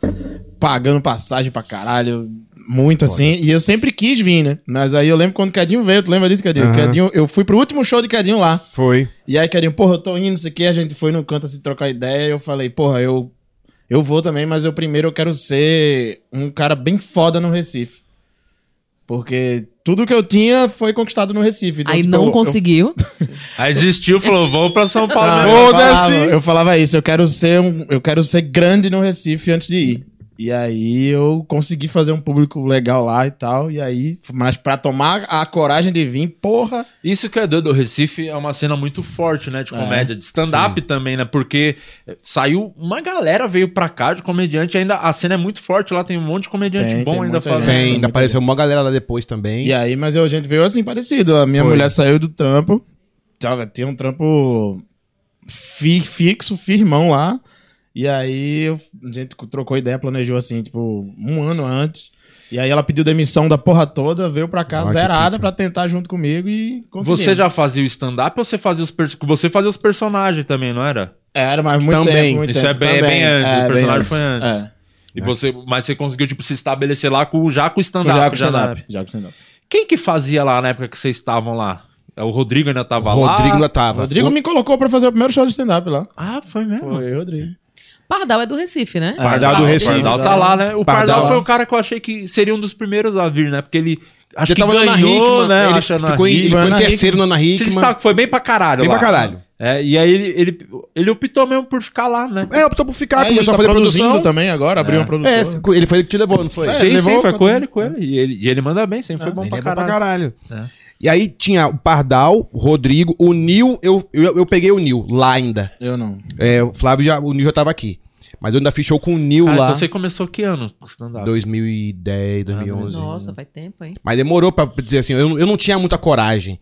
Pagando passagem pra caralho. Muito assim. E eu sempre quis vir, né? Mas aí eu lembro quando o Quedinho veio. Tu lembra disso, Quedinho? Aham. Quedinho eu fui pro último show de Quedinho lá. Foi. E aí, Quedinho, porra, eu tô indo, não sei o que. A gente foi no canto assim trocar ideia. E eu falei, porra, eu, eu vou também, mas eu primeiro eu quero ser um cara bem foda no Recife. Porque tudo que eu tinha foi conquistado no Recife. Então, Aí tipo, não eu- eu- conseguiu. Aí desistiu, falou: vamos pra São Paulo. Ah, eu, Foda-se. falava, eu falava isso, eu quero ser um, eu quero ser grande no Recife antes de ir. E aí eu consegui fazer um público legal lá e tal. E aí, mas pra tomar a coragem de vir, porra. Isso que é doido, o Recife é uma cena muito forte, né, de comédia, de stand-up também, né, porque saiu, uma galera veio pra cá de comediante, ainda a cena é muito forte lá, tem um monte de comediante Tem, bom tem ainda fazendo. Tem, ainda apareceu uma galera lá depois também. E aí, mas eu- a gente veio assim parecido. A minha Foi. mulher saiu do trampo. Tava, tinha um trampo fi- fixo, firmão lá. E aí a gente trocou ideia, planejou assim, tipo, um ano antes. E aí ela pediu demissão da porra toda, veio pra cá Ah, zerada pra tentar junto comigo e conseguimos. Você já fazia o stand-up ou você fazia os você fazia os personagens também, não era? Era, mas muito Também. tempo, muito Isso tempo. é bem, é também. bem antes, É, o personagem foi antes. É. E você, mas você conseguiu tipo se estabelecer lá com já com o Já stand-up, com já stand-up. com stand-up. Quem que fazia lá na época que vocês estavam lá? O Rodrigo ainda tava O lá. Rodrigo ainda tava. Rodrigo me colocou pra fazer o primeiro show de stand-up lá. Ah, foi mesmo. Foi, Rodrigo. Pardal é do Recife, né? Pardal do O Recife. Pardal tá lá, né? O Pardal, Pardal. foi o cara que eu achei que seria um dos primeiros a vir, né? Porque ele acho Já que tava ganhou, na Ana Hickman, né? ele ficou, em, ele Hickman. ficou em terceiro na Ana Se Hickman. destaca, foi bem pra caralho Bem lá. pra caralho. É, e aí ele, ele, ele optou mesmo por ficar lá, né? É, optou por ficar, ele começou tá a fazer produzindo produção. também agora, abriu uma produção. É, ele foi ele que te levou, não foi? É, sim, levou sim, foi com ele, com ele. E ele, e ele manda bem, sempre foi bom Ele pra é bom pra caralho. caralho. E aí tinha o Pardal, o Rodrigo, o Nil, eu, eu, eu peguei o Nil lá ainda. Eu não. É, o Flávio já, o Nil já tava aqui. Mas eu ainda fiz show com o Nil Cara, lá. então você começou que ano com stand-up? 2010, 2011. Nossa, faz tempo, hein? Mas demorou pra dizer assim, eu, não- eu não tinha muita coragem.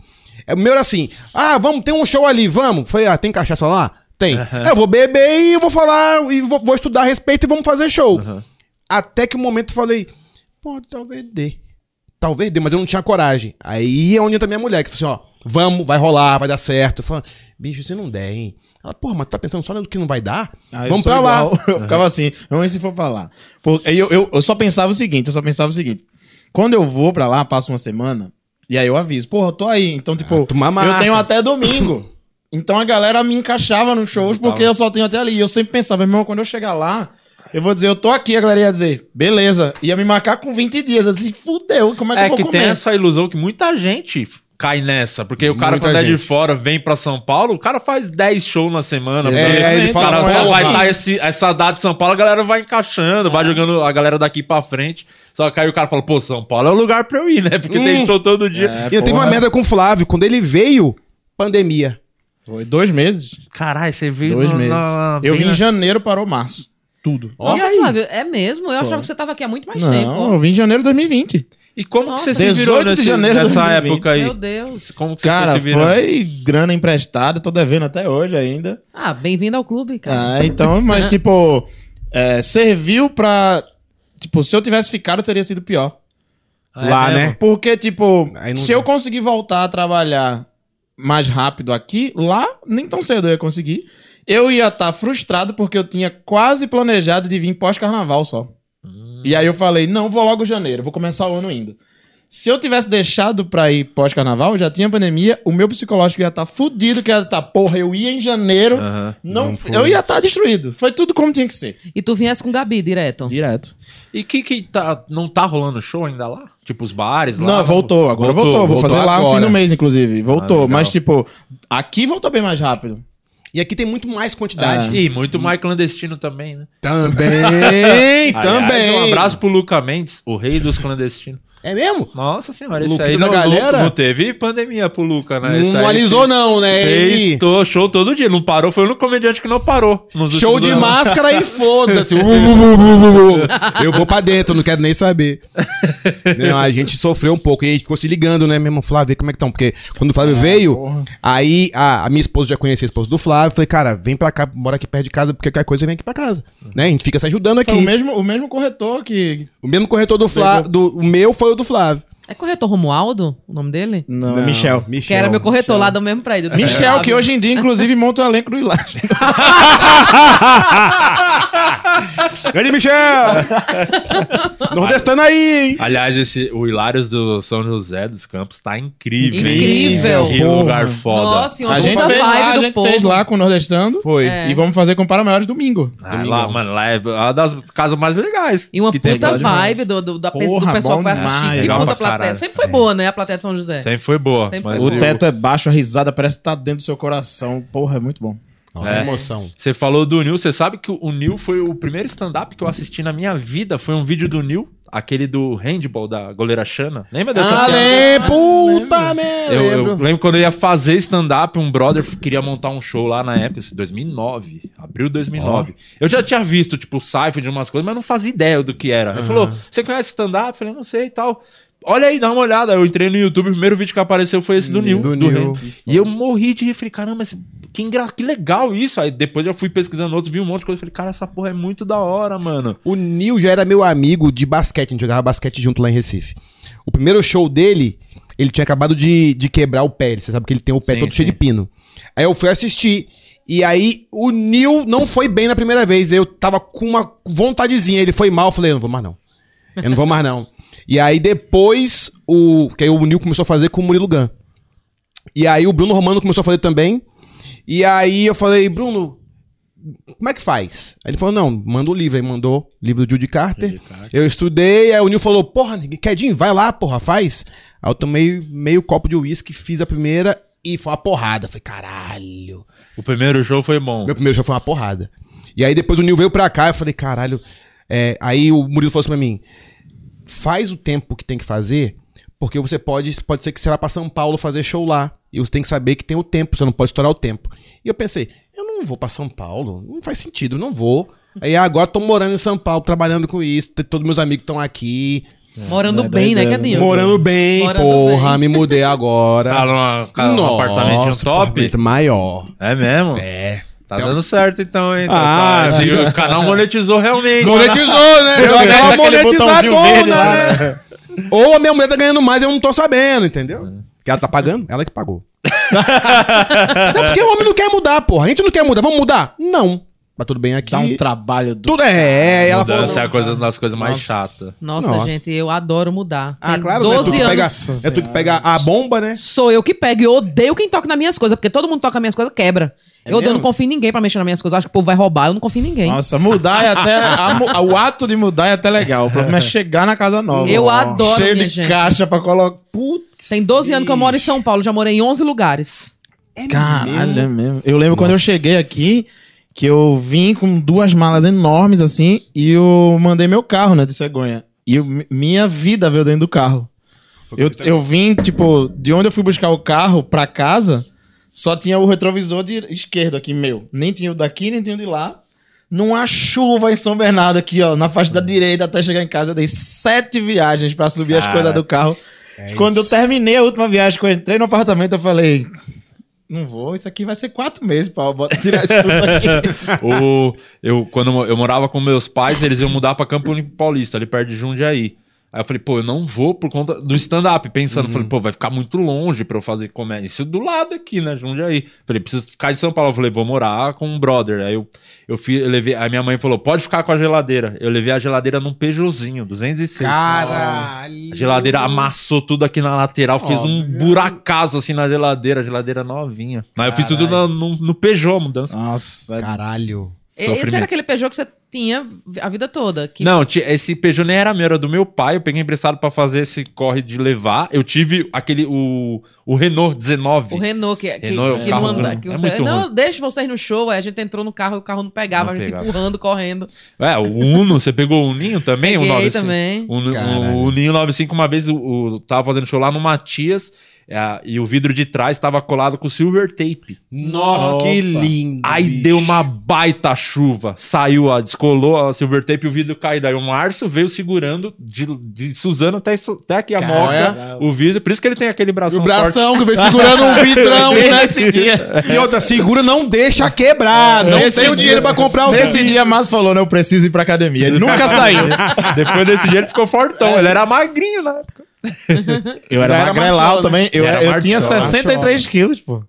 É, O meu era assim, ah, vamos, tem um show ali, vamos. Foi, ah, tem cachaça lá? Tem. Eu vou beber e eu vou falar, e vou, vou estudar a respeito e vamos fazer show. Até que o momento eu falei, pô, talvez dê. Talvez dê, mas eu não tinha coragem. Aí é onde entra minha mulher, que falou assim, ó, vamos, vai rolar, vai dar certo. Eu falo, bicho, se não der, hein? Ela, porra, mas tá pensando só no que não vai dar? Ah, eu vamos pra lá. igual. Eu ficava assim, vamos ver se for pra lá. Porque eu, eu, eu só pensava o seguinte, eu só pensava o seguinte. Quando eu vou pra lá, passo uma semana, e aí eu aviso, porra, eu tô aí. Então, tipo, Ah, eu tenho até domingo. Então a galera me encaixava nos shows porque eu só tenho até ali. E eu sempre pensava, meu irmão, quando eu chegar lá, eu vou dizer, eu tô aqui, a galera ia dizer, beleza. Ia me marcar com 20 dias. Eu disse, fudeu, como é que É eu vou que comer? tem essa ilusão que muita gente cai nessa. Porque o cara, Muita quando é de gente. fora, vem pra São Paulo, o cara faz 10 shows na semana. É, aí ele o fala, cara não é só vai assim. estar esse, essa data de São Paulo, a galera vai encaixando, vai jogando a galera daqui pra frente. Só que aí o cara fala, pô, São Paulo é o lugar pra eu ir, né? Porque tem Hum. show todo dia. É, e eu porra. uma merda com o Flávio. Quando ele veio, pandemia. Foi dois meses. Caralho, você veio Dois no- meses. na- eu vim na- em janeiro, parou março. Tudo. Nossa, aí? Flávio, é mesmo? Eu achava que você tava aqui há muito mais tempo. Não, eu vim em janeiro de 2020. E como Nossa. que você se virou 18 de nesse, janeiro de nessa 2020. época aí? Meu Deus. Como que você Cara, foi se virando? foi grana emprestada, tô devendo até hoje ainda. Ah, bem-vindo ao clube, cara. Ah, então, mas tipo, é, serviu pra. Tipo, se eu tivesse ficado, teria sido pior. Ah, é Lá, mesmo? né? Porque, tipo, não- se eu conseguir voltar a trabalhar mais rápido aqui, lá, nem tão cedo eu ia conseguir. Eu ia estar frustrado porque eu tinha quase planejado de vir pós-carnaval só. E aí eu falei, não, vou logo janeiro, vou começar o ano indo. Se eu tivesse deixado pra ir pós-carnaval, já tinha pandemia, o meu psicológico ia estar fudido, que ia estar, porra, eu ia em janeiro, não, Não eu ia estar destruído. Foi tudo como tinha que ser. E tu viesse com o Gabi direto. Direto. E que que tá... Não tá rolando show ainda lá? Tipo, os bares lá? Não, voltou, agora voltou. Vou fazer lá no fim agora. do mês, inclusive. Voltou. legal. mas, tipo, aqui voltou bem mais rápido. E aqui tem muito mais quantidade. E muito mais clandestino também, né? Também, Aliás, também. um abraço pro Luca Mendes, o rei dos clandestinos. É mesmo? Nossa senhora, esse Luquito aí da não, galera? não, não teve pandemia pro Luca, né? Não aí alisou não, né? Fez Ele... show todo dia, não parou, foi o único comediante que não parou. nos Show de anos. máscara e foda-se. Eu vou pra dentro, não quero nem saber. Não, a gente sofreu um pouco e a gente ficou se ligando, né, meu irmão? Flávio, vê como é que estão. Porque quando o Flávio veio, aí a, a minha esposa já conhecia a esposa do Flávio. Falei, cara, vem pra cá, mora aqui perto de casa, porque qualquer coisa vem aqui pra casa. Né? A gente fica se ajudando aqui. Foi o mesmo, o mesmo corretor que. O mesmo corretor do Flávio, do, o meu foi o do Flávio. É corretor Romualdo, o nome dele? Não, é Michel. Michel. que era meu corretor lá do mesmo prédio. do Michel, Flávio. que hoje em dia, inclusive, monta o elenco do Ilagem. Grande Michel! Nordestando aí, hein? Aliás, esse, o Hilários do São José dos Campos tá incrível. hein? Incrível. Que Porra. lugar foda. Nossa, uma A gente, puta fez lá, vibe a do gente povo. fez lá com o Nordestando. Foi. É. E vamos fazer com o Para Maiores domingo. Ah, lá, mano, lá é uma das casas mais legais. E uma puta vibe do, do, da pe- do Porra, pessoal que vai assistir. Que Legal monta a plateia. caralho. Sempre foi boa, né? A plateia de São José. Sempre foi boa. Sempre foi O boa. teto é baixo, a risada parece que tá dentro do seu coração. Porra, é muito bom. Olha É. a emoção. Você falou do Nil, você sabe que o Nil foi o primeiro stand-up que eu assisti na minha vida. Foi um vídeo do Nil, aquele do handball da goleira Xana. Lembra dessa Ah, lembro, puta merda. Eu, eu lembro. quando eu ia fazer stand-up, um brother queria montar um show lá na época, assim, 2009, abril de 2009. Eu já tinha visto, tipo, o Cypher de umas coisas, mas não fazia ideia do que era. Ele falou, você conhece stand-up? Eu falei, não sei e tal. Olha aí, dá uma olhada. Eu entrei no YouTube, o primeiro vídeo que apareceu foi esse do Nil. do do Nil. E eu morri de rir. Falei, caramba, esse- que, engra... que legal isso. Aí depois eu fui pesquisando outros, vi um monte de coisa. Falei, cara, essa porra é muito da hora, mano. O Nil já era meu amigo de basquete, a gente jogava basquete junto lá em Recife. O primeiro show dele, ele tinha acabado de, de quebrar o pé. Você sabe que ele tem o pé Sim, todo sim. cheio de pino. Aí eu fui assistir. E aí o Nil não foi bem na primeira vez. Eu tava com uma vontadezinha. Ele foi mal, eu falei, eu não vou mais não. Eu não vou mais não. E aí depois, o que aí o Nil começou a fazer com o Murilo Gun. E aí o Bruno Romano começou a fazer também. E aí eu falei, Bruno, como é que faz? Aí ele falou, não, manda o livro. Aí mandou o livro do Judy Carter. Judy Carter. Eu estudei, aí o Nil falou, porra, Kedinho, vai lá, porra, faz. Aí eu tomei meio copo de uísque, fiz a primeira e foi uma porrada. Falei, caralho. O primeiro show foi bom. Meu primeiro show foi uma porrada. E aí depois o Nil veio pra cá, eu falei, caralho. É, aí o Murilo falou assim pra mim: faz o tempo que tem que fazer, porque você pode, pode ser que você vá pra São Paulo fazer show lá. E você tem que saber que tem o tempo, você não pode estourar o tempo. E eu pensei, eu não vou pra São Paulo, não faz sentido, não vou. Aí agora tô morando em São Paulo, trabalhando com isso, todos meus amigos estão aqui, Morando É bem, né, doideira, Cadinho? morando bem, Morando porra, bem. me mudei agora. Tá numa, ca- num Nossa, apartamentinho top? apartamento maior. É mesmo? É. Tá dando certo então, hein? Ah, Tá- o canal monetizou realmente. Monetizou, né? Deu Eu certo monetizadona, lá, né? Ou a minha mulher tá ganhando mais e eu não tô sabendo, entendeu? Porque ela tá pagando, ela que pagou. não, porque o homem não quer mudar, porra. A gente não quer mudar. Vamos mudar? Não. Tá tudo bem aqui. Dá um trabalho do. Tudo é. Ela falou. É a coisa, uma das coisas mais Nossa. chatas. Nossa, Nossa. gente, eu adoro mudar. Ah, Tem claro, né? Tu 12 que anos. pega, Nossa é tu que pega a bomba, né? Sou eu que pego. E eu odeio quem toca nas minhas coisas, porque todo mundo toca nas minhas coisas, quebra. eu, eu mesmo? não confio em ninguém pra mexer nas minhas coisas. Eu acho que o povo vai roubar, eu não confio em ninguém. Nossa, mudar é até. a o ato de mudar é até legal. O problema é chegar na casa nova. Eu adoro, Cheio minha de gente. caixa pra colocar. Putz. Tem 12 anos que eu moro em São Paulo, já morei em 11 lugares. Caralho, é mesmo. Eu lembro quando eu cheguei aqui, que eu vim com duas malas enormes assim, e eu mandei meu carro, né, de cegonha. E eu- minha vida veio dentro do carro. Eu, eu vim, tipo, de onde eu fui buscar o carro pra casa, só tinha o retrovisor de esquerdo aqui, meu. Nem tinha o daqui, nem tinha o de lá. numa chuva em São Bernardo aqui, ó, na faixa da direita até chegar em casa. Eu dei sete viagens pra subir as Cara, coisas do carro. Quando eu terminei a última viagem, que eu entrei no apartamento, eu falei... Não vou, isso aqui vai ser quatro meses pra tirar isso tudo aqui. o, eu, quando eu morava com meus pais, eles iam mudar pra Campo Paulista, ali perto de Jundiaí. Aí eu falei, pô, eu não vou por conta do stand-up, pensando, falei, pô, vai ficar muito longe pra eu fazer comédia. Isso do lado aqui, né, Jundiaí. Falei, preciso ficar em São Paulo. Eu falei, vou morar com um brother. Aí eu, eu, fui, eu levei, aí minha mãe falou, pode ficar com a geladeira. Eu levei a geladeira num Peugeotzinho, 206. Caralho. A geladeira amassou tudo aqui na lateral, fez um buracaço assim na geladeira, a geladeira novinha. Mas eu fiz tudo no, no, no Peugeot, mudança. Nossa, Caralho. Esse era aquele Peugeot que você tinha a vida toda. Que... Não, esse Peugeot nem era meu, era do meu pai. Eu peguei emprestado pra fazer esse corre de levar. Eu tive aquele, o, o Renault 19. O Renault, que, que, Renault é que carro não anda. Que É você, muito não, ruim. deixa vocês no show. Aí a gente entrou no carro e o carro não pegava, Não a gente pegava. empurrando, correndo. É, o Uno, você pegou o Uninho também? Peguei o 95? também. O, Caralho. o Uninho 95, uma vez, o, o- tava fazendo show lá no Matias. É, e o vidro de trás tava colado com silver tape. Nossa, que lindo. Aí bicho. deu uma baita chuva. Saiu, ó, descolou a silver tape e o vidro caiu. Daí o Márcio veio segurando de, de Suzano até, até aqui a moca, o vidro. Por isso que ele tem aquele bração, O bração que veio segurando um vidrão, né? Nesse dia, E outra, segura, não deixa quebrar. Não Nesse tem o dinheiro dia- pra comprar o nesse dia, Márcio falou, né? Eu preciso ir pra academia. Ele nunca saiu. forte. Depois desse dia ele ficou fortão. Ele era magrinho na época. Eu era, Era né? também. Eu, Era eu tinha marchola. 63 quilos, pô.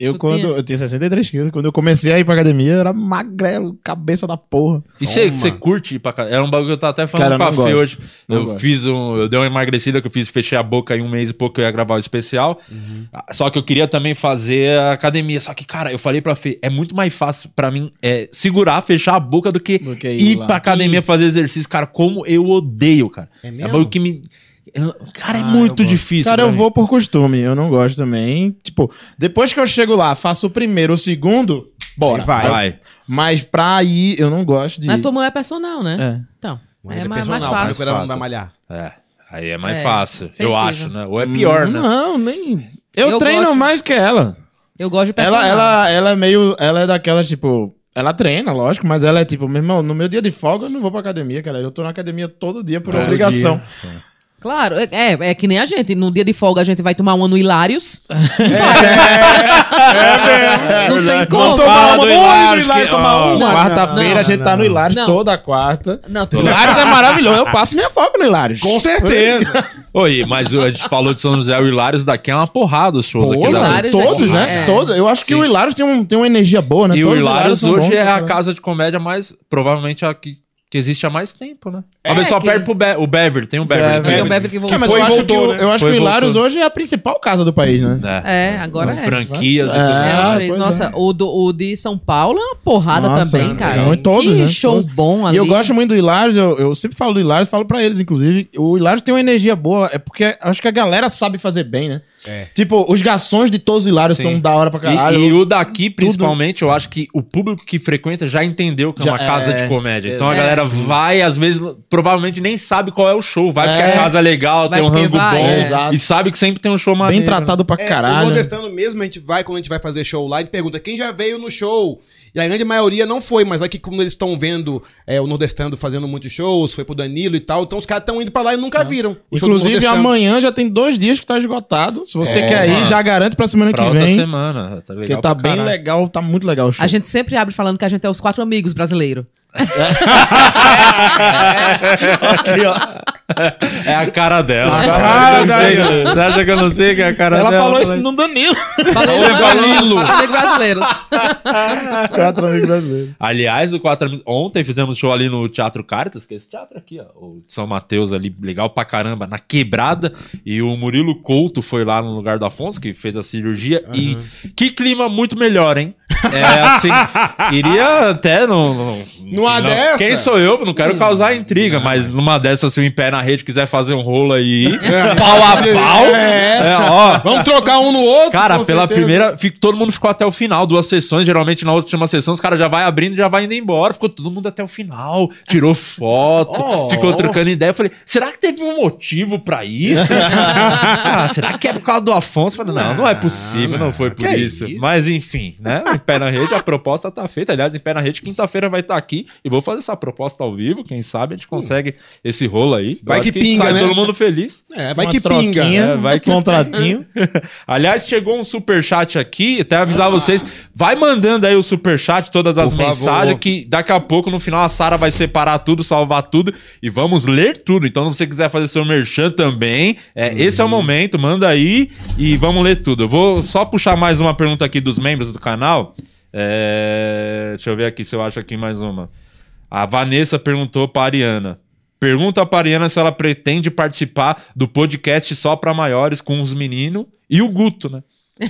Eu, Tu quando, tinha? eu tinha 63 quilos. Quando eu comecei a ir pra academia, eu era magrelo, cabeça da porra. E você curte ir pra casa? Era um bagulho que eu tava até falando Cara, com a Fê hoje. Não eu gosto. fiz um. Eu dei uma emagrecida que eu fiz, fechei a boca em um mês e pouco que eu ia gravar o especial. Uhum. Só que eu queria também fazer a academia. Só que, cara, eu falei pra Fê, é muito mais fácil pra mim é, segurar, fechar a boca do que, Do que ir ir lá. pra academia fazer exercício. Cara, como eu odeio, cara. É É, mesmo? bagulho que me. Eu- Cara, é Ah, muito eu difícil. Cara, eu mim. vou por costume. Eu não gosto também. Tipo, depois que eu chego lá, faço o primeiro, o segundo, bora. Aí vai. Vai. Mas pra ir, eu não gosto de Mas tua mulher é personal, né? É. Então. Mas é é mais, mais fácil. cara, não vai malhar. É. Aí é mais É, fácil, eu incentivo. acho, né? Ou é pior, né? Não, nem... Eu, Eu treino gosto. mais que ela. Eu gosto de personal. Ela, ela, ela é meio... Ela é daquelas, tipo... Ela treina, lógico, mas ela é tipo, meu irmão, no meu dia de folga eu não vou pra academia, cara. Eu tô na academia todo dia por Todo obrigação. Claro, é, é, é que nem a gente. No dia de folga a gente vai tomar uma no Hilários. É, Não tem como. Não tomar uma, Hilários, lá que, tomar uma. Quarta-feira a gente tá no Hilários não. toda quarta. Não. Hilários é maravilhoso. Eu passo minha folga no Hilários. Com certeza. Oi, mas a gente falou de São José, o Hilários daqui é uma porrada os shows Pô, aqui da Hilários todos, é- né? é. Todos. Eu acho que o Hilários tem, um, tem uma energia boa, né? E Todos o os Hilários hoje bons, é né, a cara? casa de comédia mais, provavelmente, a que, que existe há mais tempo, né? É, Talvez só que- perto pro Be o Bever, tem o Bever. Bever. aqui. Tem o Beverly que É, voltou. mas Foi eu e acho, voltou, que, o- né? eu acho Foi que e o Hilários voltou. hoje é a principal casa do país, né? É. É, agora é. Franquias e É. tudo. É, pois Nossa, é. o, do, o de São Paulo é uma porrada Nossa, também, cara. é, todos, que né? show Todos. bom ali. E eu gosto muito do Hilários, eu, eu sempre falo do Hilários, falo pra eles, inclusive. O Hilários tem uma energia boa, é porque acho que a galera sabe fazer bem, né? É. Tipo, os garçons de todos os Hilários Sim. são da hora pra E, caralho. e o daqui, principalmente, eu acho que o público que frequenta já entendeu que é Já- uma casa é, de comédia. Então a é, galera vai, às vezes, provavelmente nem sabe qual é o show. Vai porque É. a casa é legal, Vai tem um rango vai, bom. é. E sabe que sempre tem um show maneiro. Bem tratado pra É, o caralho. nordestano mesmo, a gente vai, quando a gente vai fazer show lá, a gente pergunta quem já veio no show. E a grande maioria não foi, mas aqui como eles estão vendo é, o nordestano fazendo muitos shows, foi pro Danilo e tal, então os caras estão indo pra lá e nunca viram. show do Inclusive, amanhã já tem dois dias que tá esgotado. Se você É, quer ir, mano. já garante pra semana Pra que vem. semana. Tá Porque legal tá pra bem caralho. legal, tá muito legal o show. A gente sempre abre falando que a gente é os quatro amigos brasileiros. Aqui, ó. É a cara dela. A cara. Você acha que eu não sei que é a cara Ela dela? falou isso Falei. no Danilo. Falou Oi, Danilo. amigos brasileiros. Quatro amigos brasileiros. Aliás, o Quatro Amigos. Ontem fizemos show ali no Teatro Caritas, que é esse teatro aqui, ó. O São Mateus ali, legal pra caramba, na quebrada. E o Murilo Couto foi lá no lugar do Afonso, que fez a cirurgia. E que clima muito melhor, hein? É assim, iria até no, no- Numa Não, dessa? Quem sou eu? Não quero causar intriga, mas numa dessas, se o em pé na rede quiser fazer um rolo aí, pau a pau. É, ó. Vamos trocar um no outro? Cara, com pela certeza. primeira. fico- todo mundo ficou até o final, duas sessões. Geralmente na última sessão, os caras já vai abrindo e já vai indo embora. Ficou todo mundo até o final. Tirou foto, Oh. ficou trocando ideia. Eu falei, será que teve um motivo pra isso? ah, será que é por causa do Afonso? Eu falei, não, não é possível, não, foi por isso. isso? Mas enfim, né? Pé na rede, a proposta tá feita. Aliás, em pé na rede, quinta-feira vai estar aqui e vou fazer essa proposta ao vivo. Quem sabe a gente consegue esse rolo aí. Vai que acho pinga, sai né? todo mundo feliz. É, vai Uma que pinga. É, vai que- contratinho. Aliás, chegou um superchat aqui, até avisar vocês. Vai mandando aí o superchat, todas as Por favor. mensagens, que daqui a pouco, no final, a Sara vai separar tudo, salvar tudo e vamos ler tudo. Então, se você quiser fazer seu merchan também, é, esse é o momento, manda aí e vamos ler tudo. Eu vou só puxar mais uma pergunta aqui dos membros do canal. É, Deixa eu ver aqui se eu acho aqui mais uma. A Vanessa perguntou pra Ariana. Pergunta pra Ariana se ela pretende participar do podcast só pra maiores com os meninos e o Guto, né?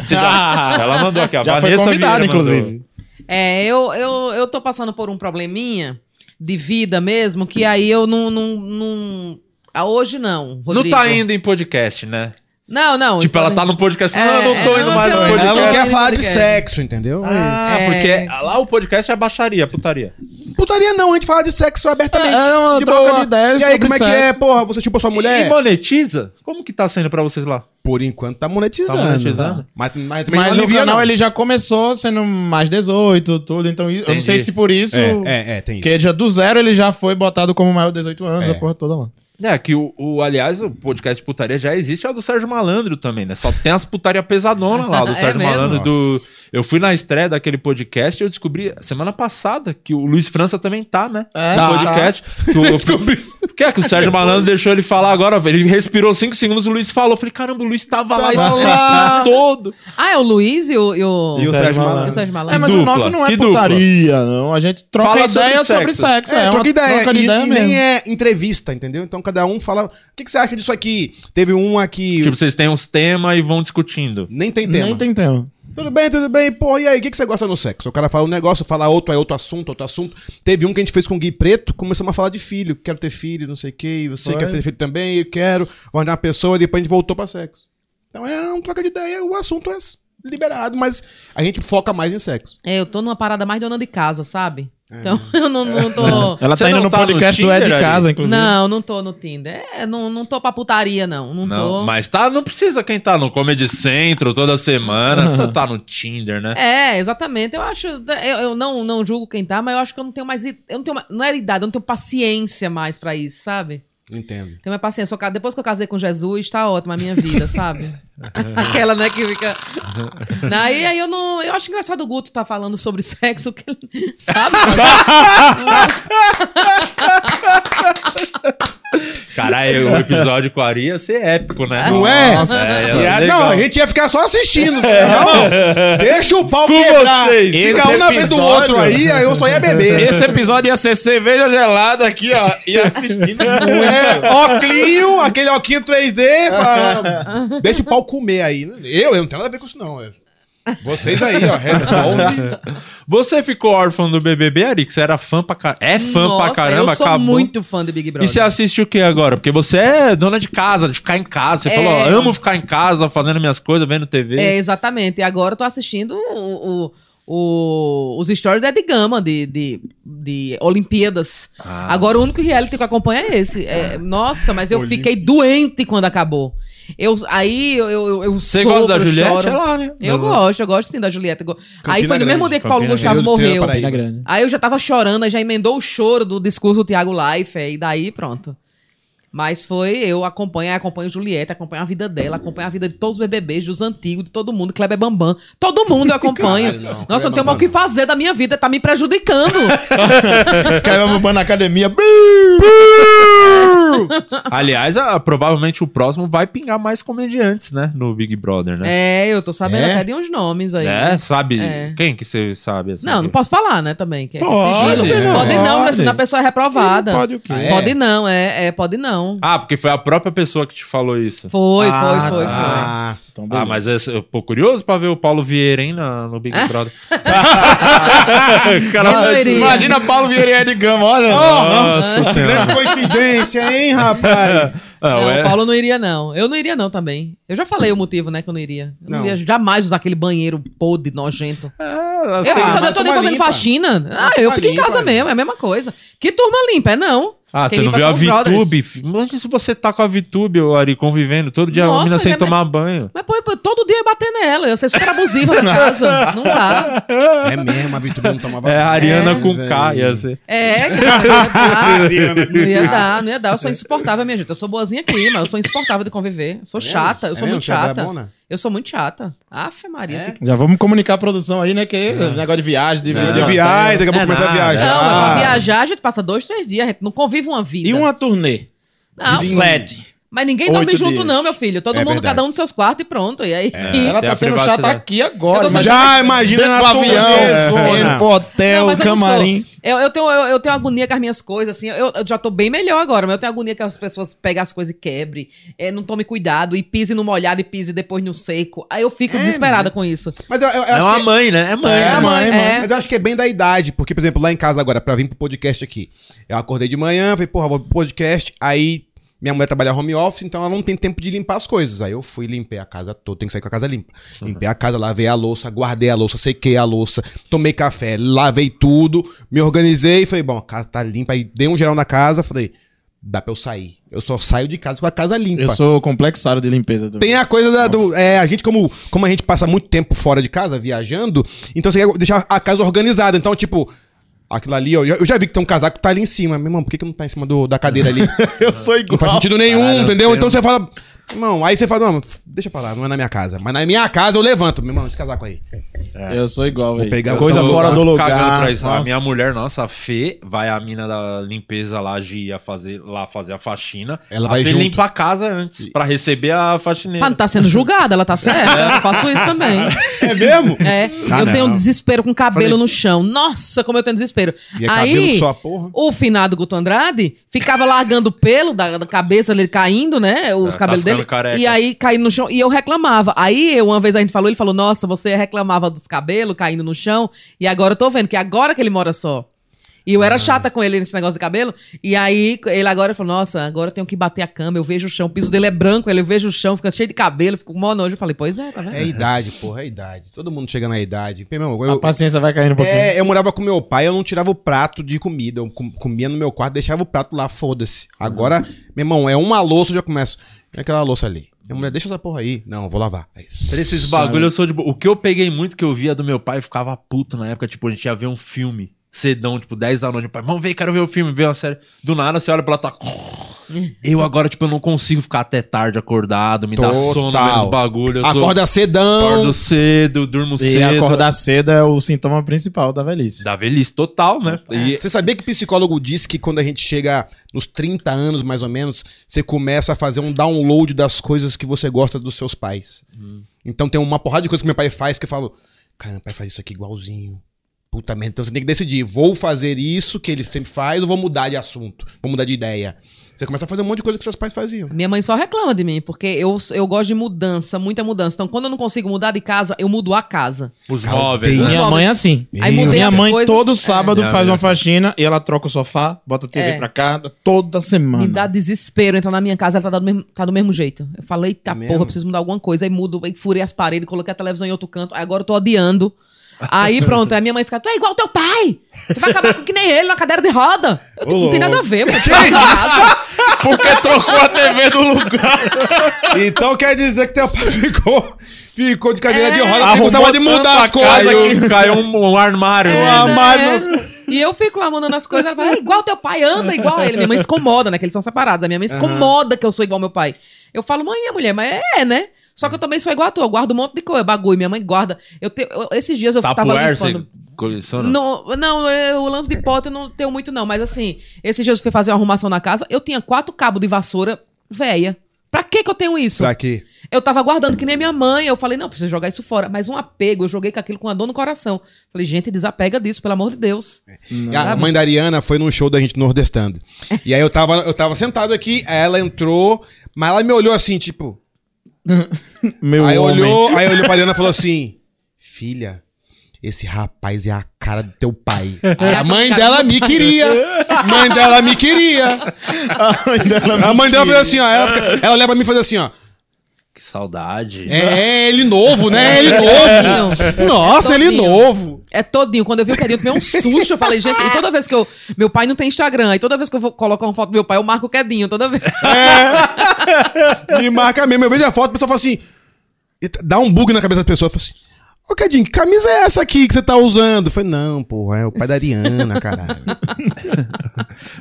Já- ela mandou aqui, a Já foi Vanessa Vieira mandou. inclusive. É, eu, eu, eu tô passando por um probleminha de vida mesmo, que aí eu não. não, não... Ah, hoje não. Não Rodrigo. tá indo em podcast, né? Não, não. Tipo, ela tá no podcast falando, É, não, não tô é, indo não, mais no podcast. Ela não quer não falar de sexo, entendeu? Ah, É. porque lá o podcast é baixaria, putaria. Putaria não, a gente fala de sexo abertamente. É, é uma de troca boa. de ideias E aí, como é que é? Porra, você chupou sua E mulher? monetiza? Como que tá sendo pra vocês lá? Por enquanto tá monetizando. Tá monetizando? Mas, mas, Mas não o canal não. ele já começou sendo mais 18, tudo. Então eu não Entendi. sei se por isso. É, é, é, tem isso. Porque já do zero ele já foi botado como maior de 18 anos, É. a porra toda lá. É, que o, o- aliás, o podcast de putaria já existe, é o do Sérgio Malandro também, né? Só tem as putaria pesadona lá, do É Sérgio mesmo? Malandro. Do... Eu fui na estreia daquele podcast e eu descobri semana passada que o Luiz França também tá, né? É, no tá. podcast. Que o, descobri. Que é que o Sérgio Malandro deixou ele falar agora, ele respirou cinco segundos, o Luiz falou. Eu falei, caramba, o Luiz tava lá lá. todo. Ah, é o Luiz e o. E o, E o Sérgio Malandro. e o Sérgio Malandro. É, mas dupla? o nosso não é Que dupla? putaria, não. A gente troca Fala sobre ideia sobre sexo. sexo. É, É, uma troca ideia. troca de e, ideia e mesmo. nem é entrevista, entendeu? Então cada um fala. O que, que você acha disso aqui? Teve um aqui. Tipo, vocês têm uns temas e vão discutindo. nem tem tema. Nem tem tema. Tudo bem, tudo bem. Porra, e aí, o que, que você gosta no sexo? O cara fala um negócio, fala outro, é outro assunto, outro assunto. Teve um que a gente fez com o Gui Preto, começamos a falar de filho. Quero ter filho, não sei o quê. E você Foi. quer ter filho também? Eu quero. Vou arranjar uma pessoa, depois a gente voltou pra sexo. Então é um troca de ideia, o assunto é liberado, mas a gente foca mais em sexo. É, eu tô numa parada mais dona de casa, sabe? Então eu não, não tô. Ela Você tá indo no tá no podcast do É de Casa, inclusive. Não, não tô no Tinder. É, não, não tô pra putaria, não. Não, Não, tô. mas tá, não precisa quem tá no Comedy Central toda semana, não precisa tá no Tinder, né? É, exatamente. Eu acho. Eu, eu não, não julgo quem tá, mas eu acho que eu não tenho mais. Eu não tenho mais, Não é idade, eu não tenho paciência mais pra isso, sabe? Entendo. Tenho mais paciência. Eu Depois que eu casei com Jesus, tá ótima a minha vida, sabe? Aquela, né, que fica. Aí, aí eu não. Eu acho engraçado o Guto tá falando sobre sexo, que ele- sabe? Caralho, o episódio com a Ari ia ser épico, né? Não é? Nossa. É, É, não, a gente ia ficar só assistindo. Não, deixa o pau Com quebrar. vocês. Fica Esse um na frente do episódio- outro aí, aí eu só ia beber. Esse episódio ia ser cerveja gelada aqui, ó, e assistindo muito. É, oclinho, aquele oclinho 3D, fala, deixa o pau comer aí. Eu, eu não tenho nada a ver com isso, não. é. Vocês aí, ó, resolve. Você ficou órfão do BBB, Ari? Que você era fã pra caramba. É fã Nossa, pra caramba, Eu sou acabou. muito fã de Big E Brother. você assiste o que agora? Porque você é dona de casa, de ficar em casa. Você É. falou, ó, amo ficar em casa, fazendo minhas coisas, vendo TV. É, exatamente. E agora eu tô assistindo o, o- o- os stories da Ed Gama de, de, de Olimpíadas. Ah. Agora o único reality que eu acompanho é esse. É, nossa, mas eu fiquei doente quando acabou. Eu, aí eu, eu, eu Você gosta da Juliette? choro. É lá, né? Eu Não- gosto, eu gosto sim da Juliette. Eu go- Aí foi no mesmo dia que Paulo Campina Gustavo Grande. morreu. Aí eu já tava chorando, aí já emendou o choro do discurso do Tiago Leifert, e daí pronto. Mas foi, eu acompanho, acompanho Juliette, acompanho a vida dela, acompanho a vida de todos os BBBs, dos antigos, de todo mundo, Kleber Bambam. Todo mundo eu acompanho. Caralho, não, Nossa, eu não tenho Kleber mais o que fazer da minha vida, tá me prejudicando. Caiu uma na academia. Aliás, ah, provavelmente o próximo vai pingar mais comediantes, né? No Big Brother, né? é, eu tô sabendo É? até de uns nomes aí. É, sabe? É. Quem que você sabe? Assim, Não, não posso falar, né, também. Que é Pode, sigilo. não. Pode não? Pode. Senão a pessoa é reprovada. Pode o quê? Ah, é? Pode não, é, é, pode não. Ah, porque foi a própria pessoa que te falou isso. Foi, Ah, foi, foi, Ah, Então, Ah, beleza. mas esse- eu tô curioso pra ver o Paulo Vieira, hein, na- no Big Brother. Eu não iria. Imagina Paulo Vieira e Ed Gama, olha. Nossa senhora. Grande coincidência, hein, rapaz? Não, Não, é- o Paulo não iria, não. Eu não iria, não, também. Eu já falei o motivo, né, que eu não iria. Eu não, Não. ia jamais usar aquele banheiro podre, nojento. É, Eu, Ah, fico, mas eu tô nem fazendo limpa. faxina. Ah, eu fico em casa mesmo, é a mesma coisa. Que turma limpa? É não. Ah, você não viu a. VTube? Imagina se você tá com a VTube, Ari, convivendo todo dia, a Nossa, menina sem é- tomar banho. Mas, pô, pô, todo dia eu ia bater nela. Eu ia ser super abusiva na casa. Não dá. É mesmo, a Vitor não tomava É a banho. Ariana É, com. K, ia ser. É, cara, não ia dar. Não ia dar, não ia dar. Eu sou insuportável, minha gente. Eu sou boazinha aqui, mas eu sou insuportável de conviver. Eu sou chata, eu É sou mesmo? muito Você é chata. brabona? Eu sou muito chata. Afe Maria. esse- Já vamos comunicar a produção aí, né? Que negócio de viagem, de vídeo. De viagem, daqui a pouco É começa a viajar. Não, mas pra viajar a gente passa dois, três dias. A gente não convive uma vida. E uma turnê. Não, de sete. Mas ninguém dorme junto, dias. não, meu filho. Todo É mundo, verdade. cada um nos seus quartos e pronto. E aí. Ela tem tá a sendo chata privacidade. aqui agora. Já imagina na avião, pro hotel, Não, camarim. Eu, eu tenho, eu, eu tenho agonia com as minhas coisas, assim. Eu, eu já tô bem melhor agora, mas eu tenho agonia que as pessoas peguem as coisas e quebrem, é, não tome cuidado, e pise no molhado e pise depois no seco. Aí eu fico desesperada com isso. Mas eu, eu, eu É acho uma que- mãe, né? É mãe. É, né? mãe, mãe. mãe. Mas eu acho que é bem da idade. Porque, por exemplo, lá em casa agora, pra vir pro podcast aqui, eu acordei de manhã, falei, porra, vou pro podcast. Aí minha mulher trabalha home office, então ela não tem tempo de limpar as coisas. Aí eu fui, limpei a casa toda, tem que sair com a casa limpa. Limpei a casa, lavei a louça, guardei a louça, sequei a louça, tomei café, lavei tudo, me organizei e falei, bom, a casa tá limpa. Aí dei um geral na casa, falei, dá pra eu sair. Eu só saio de casa com a casa limpa. Eu sou complexário de limpeza também. Tem a coisa da, do. É, a gente, como, como a gente passa muito tempo fora de casa, viajando, então você quer deixar a casa organizada. Então, tipo, aquilo ali, ó, eu, já vi que tem um casaco que tá ali em cima. Meu irmão, por que, que não tá em cima do, da cadeira ali? Eu sou igual. Não faz sentido nenhum, Caralho, entendeu? eu Então você fala. Irmão, aí você fala, não, deixa pra lá, não é na minha casa. Mas na minha casa eu levanto, meu irmão, esse casaco aí. Eu sou igual, velho. pegar- Coisa fora do lugar. A minha mulher, nossa, a Fê, vai a mina da limpeza lá, de ia fazer, lá fazer a faxina. Ela a vai Fê junto. limpa a casa antes, pra receber a faxineira. Ah, não tá sendo julgada, ela tá certa. Eu faço isso também. É mesmo? É, Ah, eu não. tenho desespero com cabelo no chão. Nossa, como eu tenho desespero. E é cabelo Aí, só, porra. o finado Guto Andrade ficava largando pelo da, da cabeça dele caindo, né? Os É, tá cabelos ficando dele. careca. E aí caindo no chão. E eu reclamava. Aí, uma vez a gente falou, ele falou: Nossa, você reclamava dos cabelos caindo no chão. E agora eu tô vendo que agora que ele mora só. E Ah. eu era chata com ele nesse negócio de cabelo. E aí, ele agora falou: Nossa, agora eu tenho que bater a cama. Eu vejo o chão, o piso dele é branco, ele eu vejo o chão, fica cheio de cabelo, fico com mó nojo. Eu falei: Pois é, tá vendo? É a idade, porra, é a idade. Todo mundo chega na idade. Meu eu, A paciência vai caindo um pouquinho. É, eu morava com meu pai, eu não tirava o prato de comida. Eu com- comia no meu quarto, deixava o prato lá, foda-se. Agora, meu irmão, é uma louça, eu já começo. É aquela louça ali. Minha mulher, deixa essa porra aí. Não, eu vou lavar. É isso. Esses bagulho eu sou de boa. O que eu peguei muito que eu via do meu pai eu ficava puto na época, tipo, a gente ia ver um filme cedão, tipo, 10 da noite. Meu pai, vamos ver, quero ver o filme, ver uma série. Do nada você olha pra ela, tá. Eu agora, tipo, eu não consigo ficar até tarde acordado, me dá sono Total. vendo os bagulho. Eu sou- Acorda cedão. Acordo cedo, durmo E cedo. acordar cedo é o sintoma principal da velhice. Da velhice total, né? E Você sabia que psicólogo diz que quando a gente chega nos 30 anos, mais ou menos, você começa a fazer um download das coisas que você gosta dos seus pais. Então tem uma porrada de coisas que meu pai faz que eu falo, cara, meu pai faz isso aqui igualzinho. Puta merda, então você tem que decidir, vou fazer isso que ele sempre faz ou vou mudar de assunto? Vou mudar de ideia. Você começa a fazer um monte de coisa que seus pais faziam. Minha mãe só reclama de mim, porque eu, eu gosto de mudança, muita mudança. Então, quando eu não consigo mudar de casa, eu mudo a casa. os móveis. Né? Minha mãe é assim. Aí mudei Minha mãe coisas, todo é. sábado Minha faz uma faxina e ela troca o sofá, bota a TV É. pra cá, toda semana. Me dá desespero entrar na minha casa, ela tá do mesmo, tá do mesmo jeito. Eu falei, eita É porra, preciso mudar alguma coisa. Aí mudo, aí furei as paredes, coloquei a televisão em outro canto. Aí agora eu tô odiando. Aí pronto, aí minha mãe fica, tu é igual teu pai! Tu vai acabar com que nem ele, na cadeira de roda! Eu, não tem nada a ver, mano. Porque trocou a TV do lugar. Então quer dizer que teu pai ficou, ficou de cadeira de É. roda porque gostava de mudar as coisas. Caiu, caiu um, um armário. É, um né? armário E eu fico lá mandando as coisas, ela fala, é igual teu pai, anda igual a ele. Minha mãe se incomoda, né? Que eles são separados. A minha mãe se incomoda que eu sou igual ao meu pai. Eu falo, mãe, é mulher, mas é, né? Só que eu também sou igual a tu, eu guardo um monte de coisa, bagulho. Minha mãe guarda. Eu te, eu- esses dias eu tava Tupperware, você limpando. coleciona? Não, não, eu- o lance de pote eu não tenho muito, não. Mas assim, esses dias eu fui fazer uma arrumação na casa, eu tinha quatro cabos de vassoura véia. Pra que que eu tenho isso? Pra quê? Eu tava guardando que nem minha mãe. Eu falei, não, preciso jogar isso fora. Mas um apego, eu joguei com aquilo com a dor no coração. Falei, gente, desapega disso, pelo amor de Deus. A mãe da Ariana foi num show da gente nordestando. E aí eu tava, eu tava sentado aqui, ela entrou, mas ela me olhou assim, tipo. Meu aí homem. olhou, aí olhou pra Ariana e falou assim: Filha, esse rapaz é a cara do teu pai. Aí a mãe dela me queria. A mãe dela me queria. A mãe dela me A mãe dela queria. fez assim, ó. Ela, fica- ela olha pra mim e faz assim, ó. Que saudade. É, ele novo, né? Ele novo. Nossa, ele todinho. novo. É todinho. Quando eu vi o Quedinho, eu tomei um susto. Eu falei, gente, e toda vez que eu. Meu pai não tem Instagram. E toda vez que eu vou colocar uma foto do meu pai, eu marco o Quedinho. Toda vez. Me marca mesmo. Eu vejo a foto, o pessoal fala assim. Dá um bug na cabeça das pessoas. Fala assim. Ô, Cadinho, que camisa é essa aqui que você tá usando? Eu falei, não, porra, é o pai da Ariana, caralho.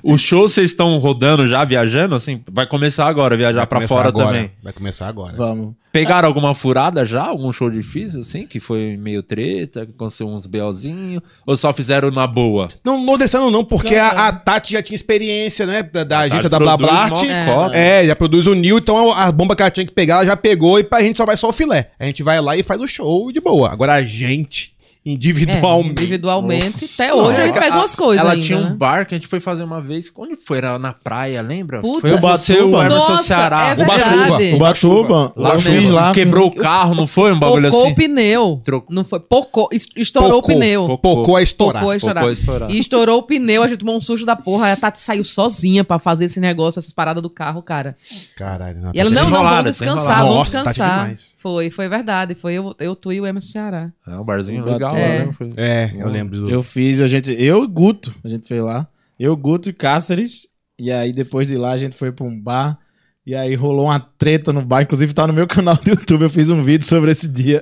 O show vocês estão rodando já, viajando? Assim, vai começar agora, viajar Vai pra começar fora agora. também. Vai começar agora. Vamos. Pegaram alguma furada já? Algum show difícil, assim? Que foi meio treta, que aconteceu uns BOzinho? Ou só fizeram na boa? Não, não descendo não, porque a, a Tati já tinha experiência, né? Da, da agência da produz Blablart. mó cota. É, já produz o Nil, então a, a bomba que ela tinha que pegar, ela já pegou e pra gente só vai só o filé. A gente vai lá e faz o show de boa. Agora a gente, É, individualmente. individualmente. Até hoje a gente pega umas coisas Ela ainda, tinha um né? bar que a gente foi fazer uma vez. Onde foi? Era na praia, lembra? Puta. foi o. Emerson Nossa, Ceará. é Ubatuba. Ubatuba. Lá mesmo, lá. Quebrou o carro, não foi? Um bagulho Pocou assim? o pneu. Trocou. Não foi? Pocou. es- Estourou Pocou, o pneu. pocou. Pocou a estourar. Pocou a estourar. Pocou a estourar. E estourou o pneu, a gente tomou um susto da porra. A Tati saiu sozinha pra fazer esse negócio, essas paradas do carro, cara. Caralho, não, E ela, não, não, vamos descansar, vamos Tati descansar. Foi, foi verdade. Foi eu, eu tu e o Emerson Ceará. É um barzinho Ubatuba. É. né? Foi- É, eu lembro do. Eu fiz, a gente. Eu e Guto, a gente fez lá. Eu, Guto e Cáceres. E aí, depois de lá, a gente foi pra um bar. E aí rolou uma treta no bar. Inclusive, tá no meu canal do YouTube. Eu fiz um vídeo sobre esse dia.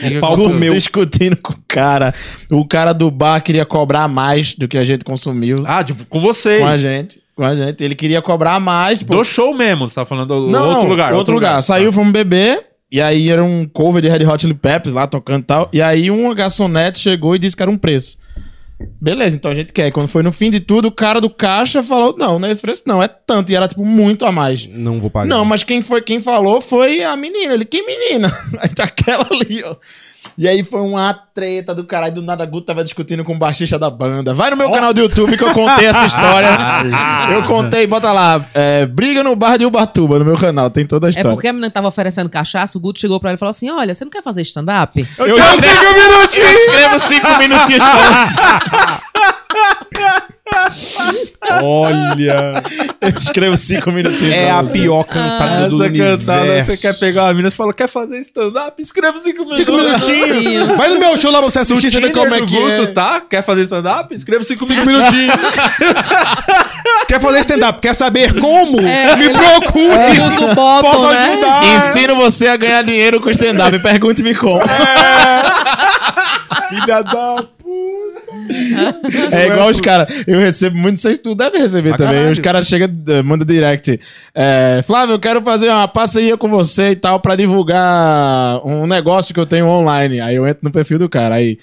Que pau aconteceu? comeu. discutindo com o cara. O cara do bar queria cobrar mais do que a gente consumiu Ah, tipo, com vocês. com a gente. Com a gente. Ele queria cobrar mais. pô. Do show mesmo, você tá falando do Não, outro lugar. Outro lugar. Saiu, fomos beber. E aí era um cover de Red Hot Chili Peppers lá tocando e tal. E aí uma garçonete chegou e disse que era um preço. Beleza, então a gente quer. Quando foi no fim de tudo, o cara do caixa falou: não, não é esse preço, não, é tanto. E era tipo muito a mais. Não vou pagar. Não, mas quem foi quem falou foi a menina. Ele, que menina? Aí tá aquela ali, ó. E aí foi uma treta do caralho. Do nada, Guto tava discutindo com o baixista da banda. Vai no meu canal do YouTube que eu contei essa história. eu contei, bota lá. é, briga no bar de Ubatuba, no meu canal. Tem toda a É história. porque a menina tava oferecendo cachaça, o Guto chegou pra ele e falou assim: Olha, você não quer fazer stand-up? Eu tenho cinco minutinhos! escrevo cinco minutinhos. Olha! Eu escrevo cinco minutinhos É a pior cantada do Essa cantada, universo. você quer pegar uma mina e fala, quer fazer stand-up? Escreva cinco minutos. Cinco minutinhos. Vai no meu show lá pra você assistir, você vê como é que Guto, é. tá? Quer fazer stand-up? Escreva cinco, Cinco minutos. minutinhos. Quer fazer stand-up? Quer saber como? É, Me procure! Ele usa o bottom, Posso né? ajudar! Ensino você a ganhar dinheiro com stand-up. Pergunte-me como. Filha da puta! É igual os caras. Eu recebo muito, vocês tu deve receber Pra também. caralho. Os caras chegam, eh, mandam direct. É, Flávio, eu quero fazer uma parceria com você e tal pra divulgar um negócio que eu tenho online. Aí eu entro no perfil do cara. Aí.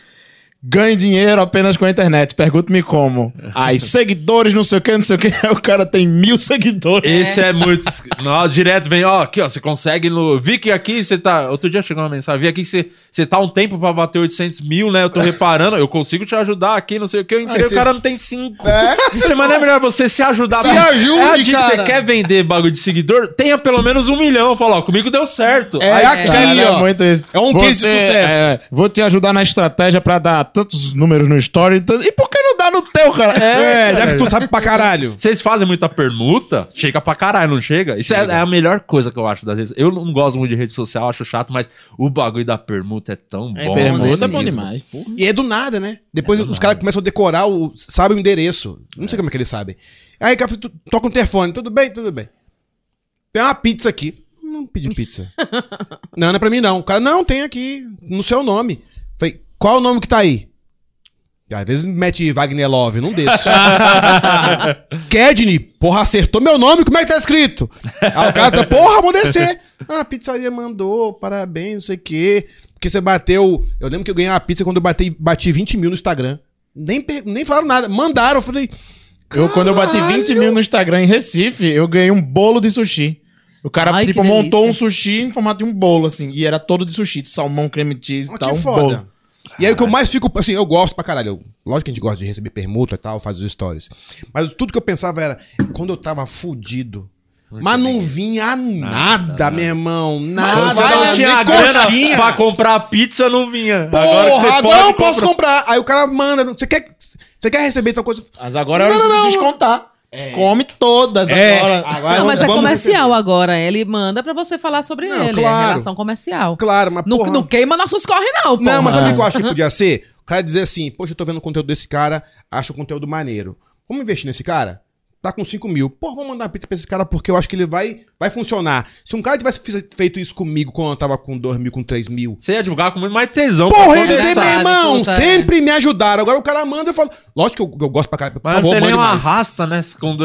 Ganhe dinheiro apenas com a internet. Pergunte-me como. Aí, seguidores, não sei o que, não sei o que. Aí o cara tem mil seguidores. Esse é muito. Não, direto vem, ó, aqui, ó, você consegue no. Vi que aqui você tá. Outro dia chegou uma mensagem, vi aqui que você, você tá um tempo pra bater 800 mil, né? Eu tô reparando, eu consigo te ajudar aqui, não sei o que. Eu entrei, Aí o você- cara não tem 5. É? Falei, mas não é melhor você se ajudar. Se ajude, é a dica, cara. Você quer vender bagulho de seguidor? Tenha pelo menos um milhão. Eu falo, ó, comigo deu certo. É Aí, aqui, Caralho, ó. é muito isso. É um case de sucesso. é, vou te ajudar na estratégia pra dar tantos números no story. tanto- E por que não dá no teu, cara? É, já que tu sabe pra caralho. Vocês fazem muita permuta, chega pra caralho, não chega? Isso é, é a melhor coisa que eu acho das vezes. Eu não gosto muito de rede social, acho chato, mas o bagulho da permuta é tão É bom. né? Permuta é bom demais, porra. E é do nada, né? Depois os caras começam a decorar, o, sabem o endereço. Não sei como é que eles sabem. Aí o cara toca um telefone, tudo bem, tudo bem. Tem uma pizza aqui. Não pedi pizza. não, não é pra mim não. O cara, não, tem aqui, no seu nome. Qual o nome que tá aí? Às vezes mete Wagner Love, não deixa. Kedney, porra, acertou meu nome, como é que tá escrito? Aí o cara tá, porra, vou descer. Ah, a pizzaria mandou, parabéns, não sei o quê. Porque você bateu. Eu lembro que eu ganhei uma pizza quando eu bati, bati 20 mil no Instagram. Nem, nem falaram nada. Mandaram, eu falei. Eu, quando eu bati 20 mil no Instagram em Recife, eu ganhei um bolo de sushi. O cara, Ai, tipo, montou um sushi em formato de um bolo, assim. E era todo de sushi, de salmão, creme cheese e "Ah, tal. que um foda. bolo. E aí o que eu mais fico, assim, eu gosto pra caralho. Eu- lógico que a gente gosta de receber permuta e tal, faz os stories. Mas tudo que eu pensava era, quando eu tava fudido, Mas não vinha nada, meu irmão. Nada. Você não tinha grana pra comprar pizza, não vinha. Agora que Porra, você pode não posso comprar-. Aí o cara manda. Você quer, você quer receber tal coisa? Mas agora é hora Não, não, de não. descontar. Come todas É, agora. agora Não, mas é comercial receber. agora. Ele manda pra você falar sobre Não, ele. claro. É relação comercial. Claro, mas Não, porra... não queima nossos corre, não, pô. Não, mas sabe o que eu acho que podia ser? O cara dizer assim, poxa, eu tô vendo o conteúdo desse cara, acho o conteúdo maneiro. Vamos investir nesse cara? Tá com 5 mil. Pô, vamos mandar pizza pra esse cara porque eu acho que ele vai, vai funcionar. Se um cara tivesse feito isso comigo quando eu tava com 2 mil, com 3 mil. Você ia divulgar com muito mais tesão. Porra, conversar. sempre, meu irmão, puta, é. sempre me ajudaram. Agora o cara manda eu falo. Lógico que eu, eu gosto pra caralho. Por Mas não favor, tem nem uma mais. arrasta, né?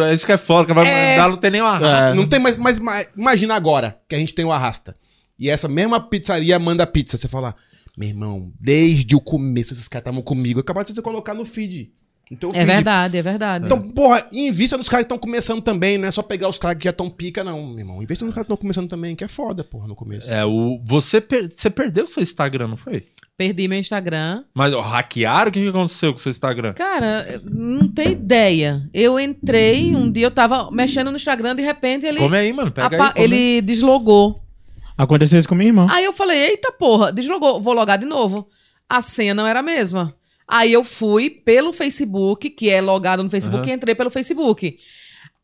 É isso que é foda, que vai É. mandar, não tem nem uma arrasta. Não tem mais, mas ma- imagina agora que a gente tem o Arrasta. E essa mesma pizzaria manda pizza. Você fala, meu irmão, desde o começo esses caras estavam comigo. É capaz de você colocar no feed. Teu É verdade, é verdade. Então, porra, invista nos caras que estão começando também, não é só pegar os caras que já estão pica, não, meu irmão. Invista nos caras que estão começando também, que é foda, porra, no começo. É, o, você, per- você perdeu seu Instagram, não foi? Perdi meu Instagram. Mas ó, hackearam? O que, que aconteceu com o seu Instagram? Cara, não tem ideia. Eu entrei, um dia eu tava mexendo no Instagram, de repente ele, Come aí, mano. Pega apa- aí. come aí. ele deslogou. Aconteceu isso com minha irmã. Aí eu falei, eita porra, deslogou, vou logar de novo. A senha não era a mesma. Aí eu fui pelo Facebook, que é logado no Facebook, Aham. e entrei pelo Facebook.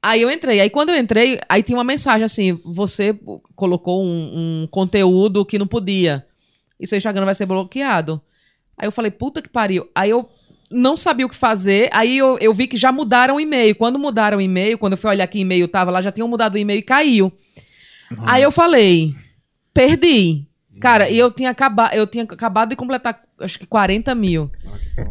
Aí eu entrei. Aí quando eu entrei, aí tinha uma mensagem assim: você colocou um, um conteúdo que não podia. E seu Instagram vai ser bloqueado. Aí eu falei, puta que pariu. Aí eu não sabia o que fazer. Aí eu, eu vi que já mudaram o e-mail. Quando mudaram o e-mail, quando eu fui olhar que e-mail tava lá, já tinham mudado o e-mail e caiu. Aí eu falei, perdi. Cara, e eu tinha, acaba, eu tinha acabado de completar, acho que 40 mil.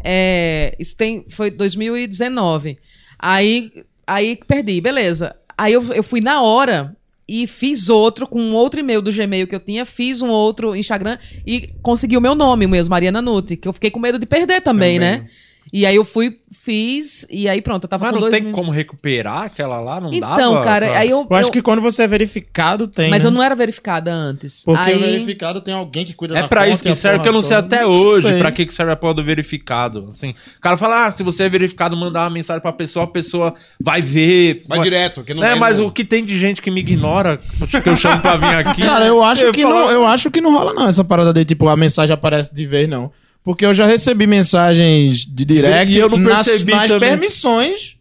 É, isso tem, foi 2019. Aí, aí perdi, beleza. Aí eu, eu fui na hora e fiz outro com um outro e-mail do Gmail que eu tinha, fiz um outro Instagram e consegui o meu nome mesmo, Mariana Nutti, que eu fiquei com medo de perder também, né? E aí eu fui, fiz, e aí pronto, eu tava Mas com não dois tem mil. como recuperar aquela lá? Não dava? Então, cara, pra- aí eu. Eu acho eu- que quando você é verificado, tem. Mas né? eu não era verificada antes. Porque aí... o verificado tem alguém que cuida É da pra conta isso que serve, que eu não sei até hoje sei. pra que que serve a porra do verificado. Assim, o cara fala, ah, se você é verificado, mandar uma mensagem pra pessoa, a pessoa vai ver. Vai direto, que não é, vai mas no- o que tem de gente que me ignora, que eu chamo pra vir aqui. Cara, eu acho, que falo- não, eu acho que não rola não essa parada de, tipo, a mensagem aparece de vez, não. Porque eu já recebi mensagens de direct E eu não nas, percebi nas também. permissões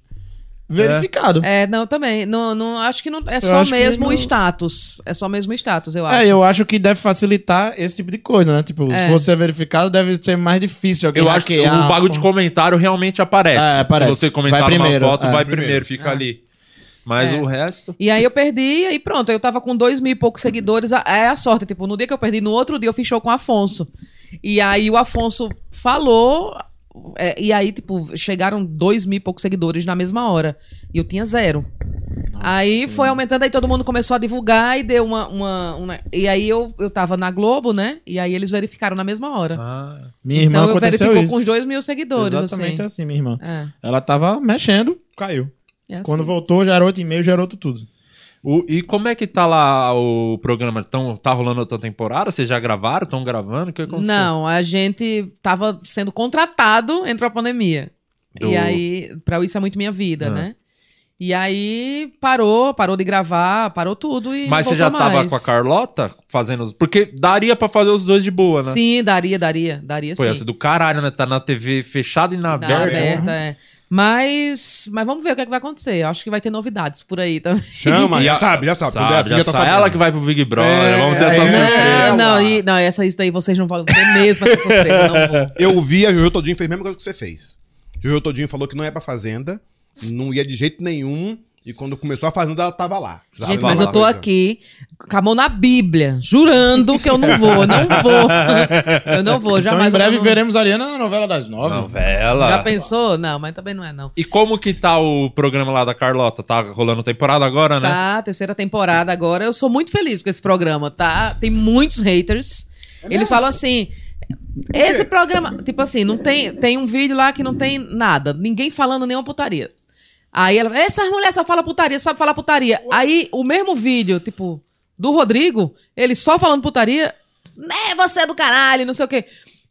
verificado. É, não, também. Não, não, acho que não. É só mesmo o não- status. É só mesmo o status, eu acho. É, eu acho que deve facilitar esse tipo de coisa, né? Tipo, É. se você é verificado, deve ser mais difícil alguém Eu acho que o bagulho de comentário realmente aparece. É, aparece. Se você comentar Vai primeiro, foto, é. vai Primeiro. primeiro, fica ali. Mas É. o resto. E aí eu perdi, e aí pronto, eu tava com dois mil e poucos seguidores. a- É a sorte, tipo, no dia que eu perdi, no outro dia eu fiz show com o Afonso. E aí o Afonso falou. é, e aí, tipo, chegaram dois mil e poucos seguidores na mesma hora. E eu tinha zero. Aí foi aumentando, aí todo mundo começou a divulgar e deu uma. uma, uma- e aí eu, eu tava na Globo, né? E aí eles verificaram na mesma hora. Ah, Minha irmã então eu aconteceu verificou isso. com os dois mil seguidores, Exatamente assim. assim, minha irmã. É, Ela tava mexendo, caiu. é assim. Quando voltou, já era outro e-mail, já era outro tudo. O- e como é que tá lá o programa? Tão, tá rolando outra temporada? Vocês já gravaram? Estão gravando? O que aconteceu? Não, a gente tava sendo contratado entre a pandemia. Do- E aí, pra Isso é Muito Minha Vida, Ah. né? E aí parou, parou de gravar, parou tudo e Mas você já tava mais. com a Carlota fazendo. Porque daria pra fazer os dois de boa, né? Sim, daria, daria, daria Pô, ia ser sim. do caralho, né? Tá na TV fechada e na Na aberta. aberta, é. Mas, mas vamos ver o que, é que vai acontecer. Eu acho que vai ter novidades por aí também. Chama, já sabe, já sabe. Sabe, é já já tá sabe. Ela que vai pro Big Brother. É, Vamos ter essa é, surpresa. é. Não, não, e, não, essa isso daí vocês não vão ter mesmo essa surpresa, não vou. Eu vi, a Jojo Todinho fez a mesma coisa que você fez. Jojo Todinho falou que não ia pra fazenda, não ia de jeito nenhum, e quando começou a fazenda, ela tava lá. Gente, Tava mas lá, eu tô aqui com a mão na Bíblia, jurando que eu não vou, não vou. Eu não vou, Então, jamais. em breve não- veremos a Ariana na novela das nove. Novela. Já pensou? Não, mas também não é, não. E como que tá o programa lá da Carlota? Tá rolando temporada agora, né? Tá, terceira temporada agora. Eu sou muito feliz com esse programa, tá? Tem muitos haters. Eles falam assim. Esse programa, tipo assim, não tem, tem um vídeo lá que não tem nada, ninguém falando nenhuma putaria. Aí ela, essas mulheres só falam putaria, sabe falar putaria. Aí o mesmo vídeo, tipo, do Rodrigo, ele só falando putaria, né, você é do caralho, não sei o quê.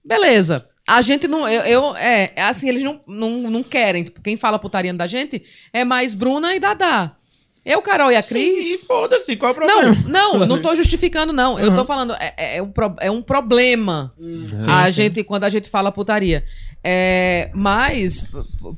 Beleza. A gente não. Eu, eu- é, é assim, eles não, não, não querem. Tipo, quem fala putaria da gente é mais Bruna e Dadá. Eu, Carol e a Cris. Sim, foda-se, qual é o problema? Não, não, não tô justificando, não. Eu tô falando, é, é, é um, pro- é um problema. a gente, quando a gente fala putaria. É, mas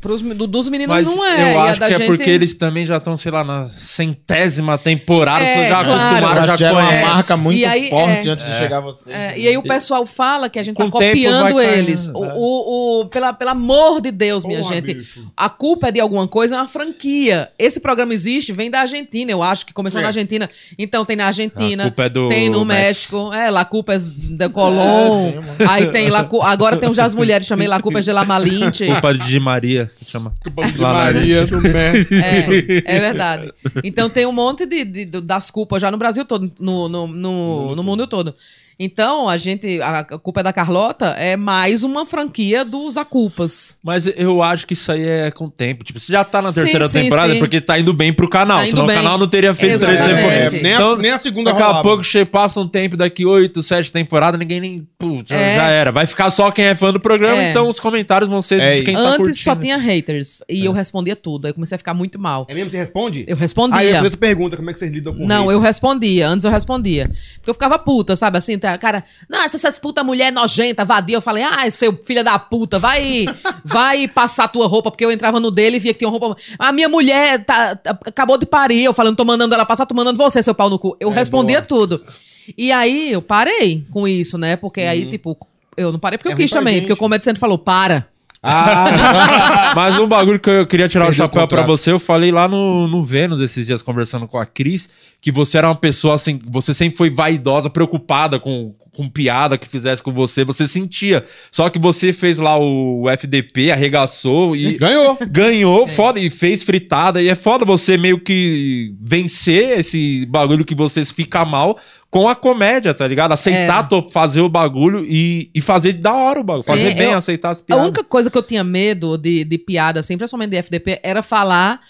pros, do- dos meninos Mas não é. eu acho da que é gente- porque eles também já estão, sei lá, na centésima temporada, É, já claro. Acostumaram, já que era uma marca muito aí, forte é. antes de chegar a você. É, e aí o pessoal fala que a gente Com tá copiando vai caindo, eles. é. O, o, o- pela, pelo amor de Deus, minha gente. A culpa é de alguma coisa, é uma franquia. Esse programa existe, vem da Argentina, eu acho que começou na Argentina. Então tem na Argentina, culpa é do tem no Messi. México, é, La Culpa é da Colón. aí tem La Cu- agora tem o Já as Mulheres, chamei La Culpa é de La Malinche. Culpa de Maria, que chama. Lá na Maria do Messi. É, é verdade. Então tem um monte de, de- de- das culpas já no Brasil todo, no, no, no, no mundo todo. Então, a gente. A, a culpa é da Carlota é mais uma franquia dos Aculpas. Mas eu acho que isso aí é com o tempo. Tipo, você já tá na terceira sim, temporada sim. porque tá indo bem pro canal. Tá senão bem. o canal não teria feito três Exatamente. temporadas. É, nem, a, nem a segunda Daqui a rolava. pouco che- passa um tempo, daqui oito, sete temporadas, ninguém nem. Putz, já- É. já era. Vai ficar só quem é fã do programa, É. então os comentários vão ser É, de quem tá Antes curtindo. só tinha haters. E eu respondia tudo. Aí eu comecei a ficar muito mal. É mesmo que você responde? Eu respondia. Aí eu fazer essa pergunta, como é que vocês lidam com Não, hate? eu respondia. Antes eu respondia. Porque eu ficava puta, sabe? Assim, tá, cara, nossa, essas puta mulher nojenta, vadia. Eu falei, ah, seu filho da puta, vai, vai passar tua roupa. Porque eu entrava no dele e via que tinha uma roupa. A minha mulher tá, tá- acabou de parir. Eu falei, não tô mandando ela passar, tô mandando você, seu pau no cu. Eu respondia tudo. E aí eu parei com isso, né? Porque aí, tipo, eu não parei porque É eu quis também. gente. Porque o Comedy Centro falou, para. Ah, Mas um bagulho que eu queria tirar o Perdeu o chapéu pra contrato. você, eu falei lá no, no Vênus esses dias conversando com a Cris, que você era uma pessoa assim, você sempre foi vaidosa, preocupada com, com piada que fizesse com você, você sentia. Só que você fez lá o FDP, arregaçou e ganhou. ganhou, foda, e fez fritada. E é foda você meio que vencer esse bagulho que você fica mal com a comédia, tá ligado? Aceitar to- fazer o bagulho e, e fazer da hora o bagulho. Sim, fazer bem, eu- aceitar as A piadas. única coisa que eu tinha medo de, de piada, assim, principalmente de FDP, era falar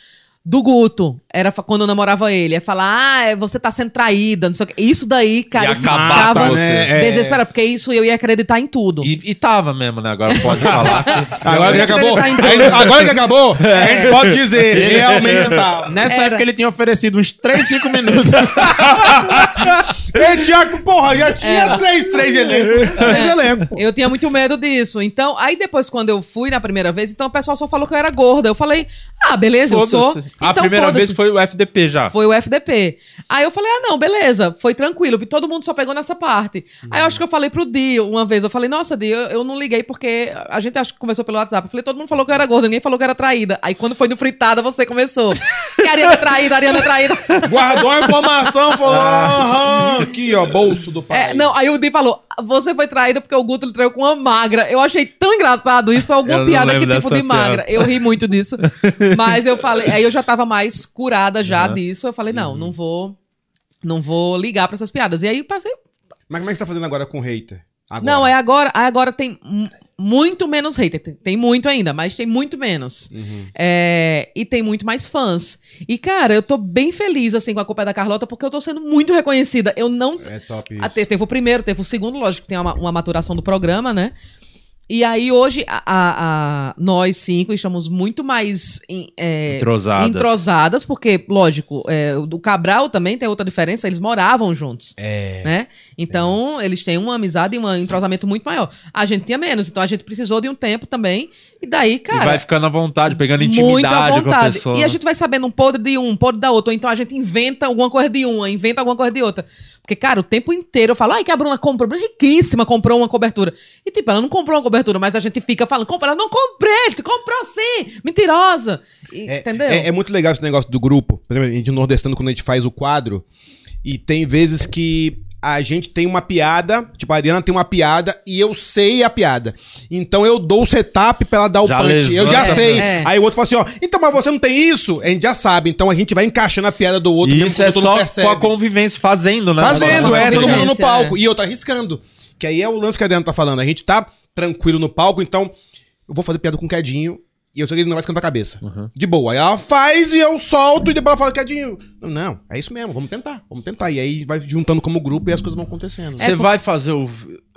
do Guto. Era quando eu namorava ele. É falar, ah, é, você tá sendo traída, não sei o quê. Isso daí, cara, eu ficava. É, é. desesperado, porque isso eu ia acreditar em tudo. E, e tava mesmo, né? Agora pode falar. que- Agora que Eu acabou. tudo. agora que acabou, a gente pode dizer. Realmente tá. Nessa Era. época ele tinha oferecido uns 3, 5 minutos. Ei, Tiago, porra, já tinha Era. três, três elencos. Três elencos, pô. Eu tinha muito medo disso. Então, aí depois, quando eu fui na primeira vez, então o pessoal só falou que eu era gorda. Eu falei, ah, beleza, eu sou. Então, a primeira vez foi o FDP já. Foi o FDP. Aí eu falei, ah, não, beleza, foi tranquilo, porque todo mundo só pegou nessa parte. Aí eu acho que eu falei pro Di uma vez, eu falei, nossa, Di, eu, eu não liguei porque a gente acho que conversou pelo WhatsApp. Eu falei, todo mundo falou que eu era gorda, ninguém falou que eu era traída. Aí quando foi no fritada, você começou. Que a Ariana é traída, a Ariana é traída. Guardou a informação, falou, aham, aqui, ó, bolso do pai. É, não, aí o Di falou, você foi traída porque o Guto ele traiu com uma magra. Eu achei tão engraçado isso, foi alguma piada que tipo de magra. piada. Eu ri muito disso. Mas eu falei, aí eu já tava mais curada já disso. Eu falei, Uhum. não, não vou, não vou ligar pra essas piadas. E aí passei Mas como é que você tá fazendo agora com hater? Agora. Não, é agora. Agora tem mu- muito menos hater. Tem, tem muito ainda, mas tem muito menos. Uhum. É, e tem muito mais fãs. E, cara, eu tô bem feliz, assim, com a culpa da Carlota, porque eu tô sendo muito reconhecida. Eu não. É top Ah, isso. te- teve o primeiro, teve o segundo, lógico que tem uma, uma maturação do programa, né? E aí, hoje, a, a- nós cinco estamos muito mais é, Entrosadas. entrosadas, porque, lógico, é, o Cabral também tem outra diferença, eles moravam juntos É. né? Então, eles têm uma amizade e um entrosamento muito maior. A gente tinha menos, então a gente precisou de um tempo também. E daí, e cara. vai ficando à vontade, pegando muito à intimidade com a vontade. pessoa. E a gente vai sabendo um podre de um, um podre da outra. Ou então a gente inventa alguma coisa de uma, inventa alguma coisa de outra. Porque, cara, o tempo inteiro eu falo, ai, que a Bruna comprou. É riquíssima, comprou uma cobertura. E, tipo, ela não comprou uma cobertura, mas a gente fica falando, compra, ela não comprei, tu comprou sim, mentirosa. E- É, entendeu? É, é muito legal esse negócio do grupo. Por exemplo, a gente nordestando, quando a gente faz o quadro, e tem vezes que a gente tem uma piada, tipo, a Ariana tem uma piada e eu sei a piada. Então eu dou o setup pra ela dar o Já punch. Eu levanta. já sei. É. Aí o outro fala assim, ó, então, mas você não tem isso? A gente já sabe. Então a gente vai encaixando a piada do outro. E mesmo isso é só percebe. com a convivência, fazendo, né? Fazendo, é, todo mundo no palco. é. E eu tá arriscando. Que aí é o lance que a Adriana tá falando. A gente tá tranquilo no palco, então eu vou fazer piada com o Quedinho. E eu sei que ele não vai esquentar a cabeça. De boa. Aí ela faz e eu solto e depois ela fala, quietinho. Não, é isso mesmo, vamos tentar, vamos tentar. E aí vai juntando como grupo e as coisas vão acontecendo. Você É, por- vai fazer o,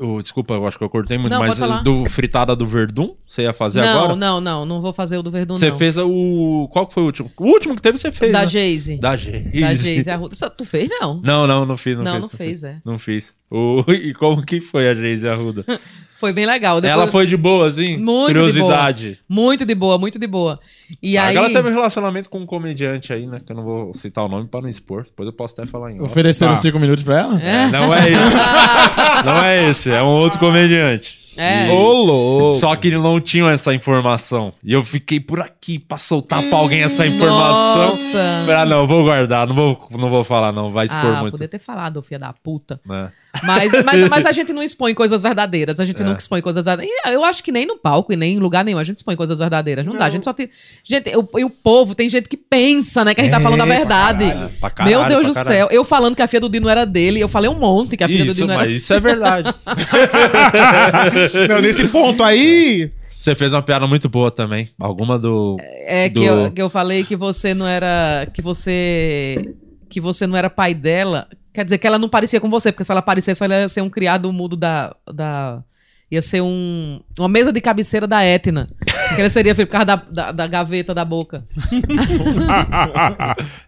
o- Desculpa, eu acho que eu cortei muito, Não, mas do fritada do Verdun? Você ia fazer não, agora? não, não, não vou fazer o do Verdun, Você não. fez o. Qual que foi o último? O último que teve, você fez. Da né? Geise. Da Geise. Da Geise Arruda. Só- Tu fez, não? Não, não, não fiz. Não, Não, fiz, não fez, é. Não fiz. O- E como que foi a Geise Arruda? Foi bem legal. Depois- Ela foi de boa, assim? Muito Curiosidade. de boa. Muito de boa, muito de boa. E Sabe aí... Ela teve um relacionamento com um comediante aí, né? Que eu não vou citar o nome pra não expor. Depois eu posso até falar em. Ofereceram Tá. cinco minutos pra ela? É. Não é esse. não é esse, é um outro comediante. É. Ô, louco. Só que não tinham essa informação. E eu fiquei por aqui pra soltar pra alguém essa informação. Nossa. Falei, ah, não, vou guardar, não vou, não vou falar, não, vai expor Ah, muito. poder ter falado, filha da puta. né? Mas, mas, mas a gente não expõe coisas verdadeiras. A gente É. nunca expõe coisas verdadeiras. E Eu acho que nem no palco e nem em lugar nenhum a gente expõe coisas verdadeiras. Não, dá. A gente só tem. Gente, o, e o povo, tem gente que pensa, né? Que a gente tá É, falando a pra verdade. caralho, pra caralho, Meu Deus pra do caralho. céu. Eu falando que a filha do Dino era dele. Eu falei um monte que a filha do Isso, Dino mas era. isso é verdade. Não, nesse ponto aí. Você fez uma piada muito boa também. Alguma do. É que, do- eu, que eu falei que você não era. Que você. Que você não era pai dela. Quer dizer, que ela não parecia com você, porque se ela parecesse, ela ia ser um criado mudo da. da ia ser um, uma mesa de cabeceira da Etna. Que ela seria por causa da, da, da gaveta da boca.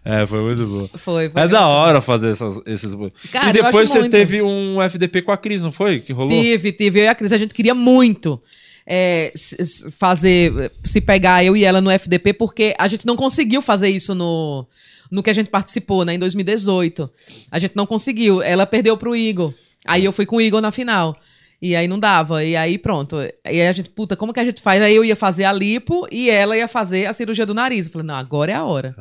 É, foi muito boa. Foi. foi É da hora fazer essas, esses. Cara, e depois você muito. teve um FDP com a Cris, não foi? Que rolou? Tive, tive. Eu e a Cris, a gente queria muito é, fazer, se pegar eu e ela no FDP, porque a gente não conseguiu fazer isso no, no que a gente participou, né, em 2018. A gente não conseguiu. Ela perdeu pro Igor. Aí eu fui com o Igor na final. E aí não dava. E aí pronto. E aí a gente, puta, como que a gente faz? Aí eu ia fazer a lipo e ela ia fazer a cirurgia do nariz. Eu falei, não, agora é a hora.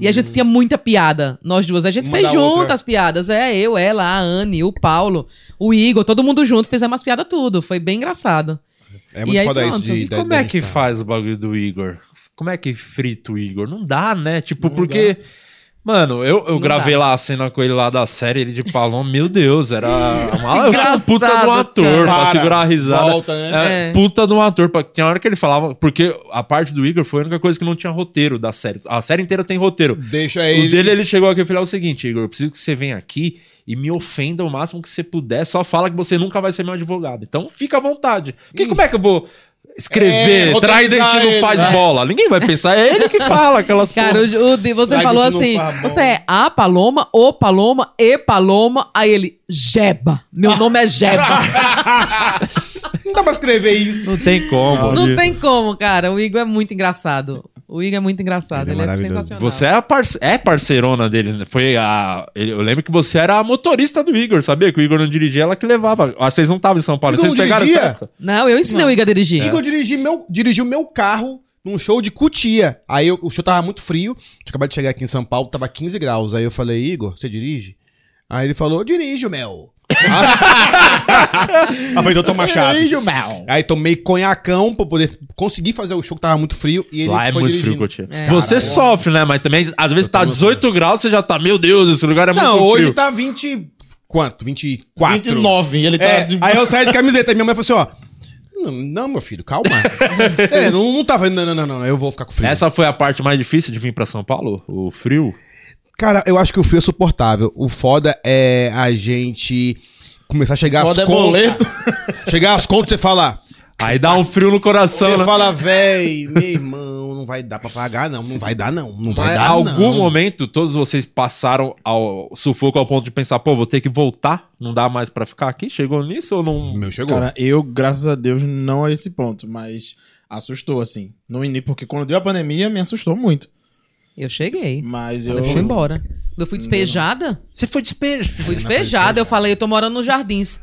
E a gente tinha muita piada, nós duas. A gente Uma fez junto outra. as piadas. É, eu, ela, a Anne, o Paulo, o Igor, todo mundo junto, fizemos as piadas tudo. Foi bem engraçado. É E muito aí, foda isso pronto. de. E da- como é que tá. faz o bagulho do Igor? Como é que frita o Igor? Não dá, né? Tipo, porque. Mano, eu, eu gravei dá. lá a cena com ele lá da série, ele de Paloma, meu Deus, era. Uma, eu sou um puta de um ator, cara. pra Para, segurar a risada. volta, né? É, É. Puta de um ator. pra- Tinha hora que ele falava. Porque a parte do Igor foi a única coisa que não tinha roteiro da série. A série inteira tem roteiro. Deixa O ele. dele, ele chegou aqui e falou o seguinte, Igor, eu preciso que você venha aqui e me ofenda o máximo que você puder, só fala que você nunca vai ser meu advogado. Então, fica à vontade. Porque como é que eu vou escrever, É, traz e a gente não faz né? bola? Ninguém vai pensar, é ele que fala aquelas Cara, porra. o, o você a falou assim: você é a Paloma, o Paloma, e Paloma. Aí ele, Jeba. Meu nome é Jeba. Não dá pra escrever isso. Não tem como. Não tem como, cara. O Igor é muito engraçado. O Igor é muito engraçado. Ele é Ele é, sensacional. Você é, a parce- é parceirona dele, né? Foi a. Eu lembro que você era a motorista do Igor, sabia? Que o Igor não dirigia, ela que levava. Ah, Vocês não estavam em São Paulo, Igor vocês não pegaram dirigia? Não, eu ensinei o Igor a dirigir. Igor dirigi meu, dirigiu meu carro num show de Cutia. Aí eu- o show tava muito frio. Tinha acabado de chegar aqui em São Paulo, tava 15 graus. Aí eu falei, Igor, você dirige? Aí ele falou, eu dirijo, meu. Aí eu falei, então toma chave. Aí tomei conhacão pra poder conseguir fazer o show que tava muito frio. E ele Lá é foi muito dirigindo. frio, Coutinho. É. Você sofre, né? Mas também, às vezes tá 18 graus, você já tá, meu Deus, esse lugar é muito Não, hoje frio. tá 20... Quanto? 24? 29, ele tá É, de... aí eu saí de camiseta e minha mãe falou assim, ó... Não, não, meu filho, calma. é, não, não tava... Não, não, não, não, eu vou ficar com frio. Essa foi a parte mais difícil de vir pra São Paulo? O frio? Cara, eu acho que o frio é suportável. O foda é a gente começar a chegar Foda às é boleto. Chegar às contas e você fala... Aí dá um frio no coração, Você né? fala, véi, meu irmão, não vai dar pra pagar, não. Não vai dar, não. Não vai Mas dar, algum não. momento, todos vocês passaram ao sufoco ao ponto de pensar, pô, vou ter que voltar, não dá mais pra ficar aqui? Chegou nisso ou não? O meu chegou. Cara, eu, graças a Deus, não a esse ponto, mas assustou, assim. No início, porque quando deu a pandemia, me assustou muito. Eu cheguei. Mas eu. Eu fui embora. Eu fui despejada, Você foi despejado. fui despejada. Eu falei, eu tô morando nos jardins.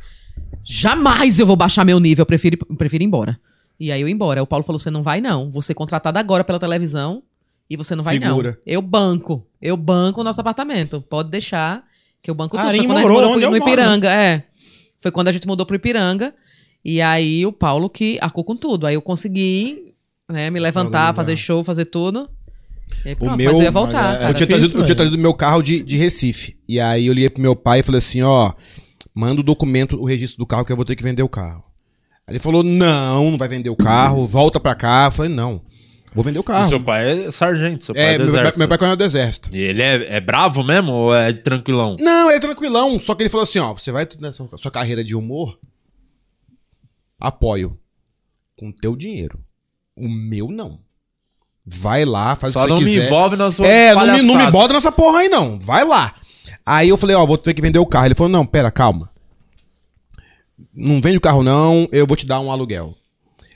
Jamais eu vou baixar meu nível, eu prefiro, eu prefiro ir embora. E aí eu ia embora. Aí o Paulo falou: você não vai, não. Você é contratada agora pela televisão e você não vai, Segura. não. Eu banco. Eu banco o nosso apartamento. Pode deixar que eu banco tudo. Arim Foi quando a gente morou pro, no moro. Ipiranga, é. Foi quando a gente mudou pro Ipiranga. E aí o Paulo que arcou com tudo. Aí eu consegui né, me levantar, fazer show, fazer tudo. E aí, pronto, meu- mas eu ia voltar. é- cara. eu, tinha trazido, eu tinha trazido meu carro de, de Recife. E aí eu liguei pro meu pai e falei assim, ó, manda o documento, o registro do carro que eu vou ter que vender o carro. Aí ele falou, não, não vai vender o carro, volta pra cá. Eu falei, não. Vou vender o E carro. seu pai é sargento, seu pai É, é do meu, pai- exército. meu pai é coronel do exército. E ele é, é bravo mesmo ou é tranquilão? Não, ele é tranquilão. Só que ele falou assim: ó, você vai nessa sua carreira de humor? Apoio. Com teu dinheiro. O meu não. Vai lá, faz Só o que não você me quiser. envolve na sua É, não me, não me bota nessa porra aí não. Vai lá. Aí eu falei, ó, vou ter que vender o carro. Ele falou, não, pera, calma. Não vende o carro não, eu vou te dar um aluguel.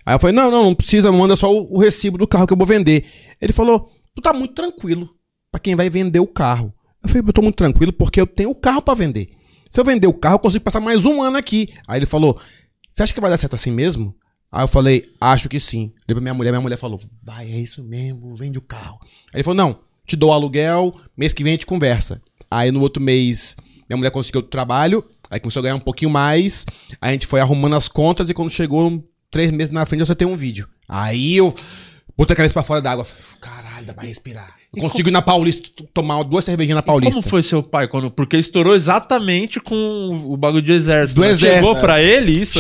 Aí eu falei, não, não, não precisa, manda só o, o recibo do carro que eu vou vender. Ele falou, tu tá muito tranquilo pra quem vai vender o carro. Eu falei, eu tô muito tranquilo porque eu tenho o carro pra vender. Se eu vender o carro, eu consigo passar mais um ano aqui. Aí ele falou, você acha que vai dar certo assim mesmo? Aí eu falei, acho que sim. Liguei pra minha mulher, minha mulher falou, vai, é isso mesmo, vende o carro. Aí ele falou, não, te dou o aluguel, mês que vem a gente conversa. Aí no outro mês, minha mulher conseguiu outro trabalho, aí começou a ganhar um pouquinho mais, a gente foi arrumando as contas e quando chegou três meses na frente, eu só tenho um vídeo. Aí eu botei a cabeça pra fora d'água. falei, Caralho, dá pra respirar. Eu consigo ir na Paulista, tomar duas cervejinhas na Paulista. Como foi seu pai? Quando, porque estourou exatamente com o bagulho de exército. Do né? exército, Chegou pra ele isso?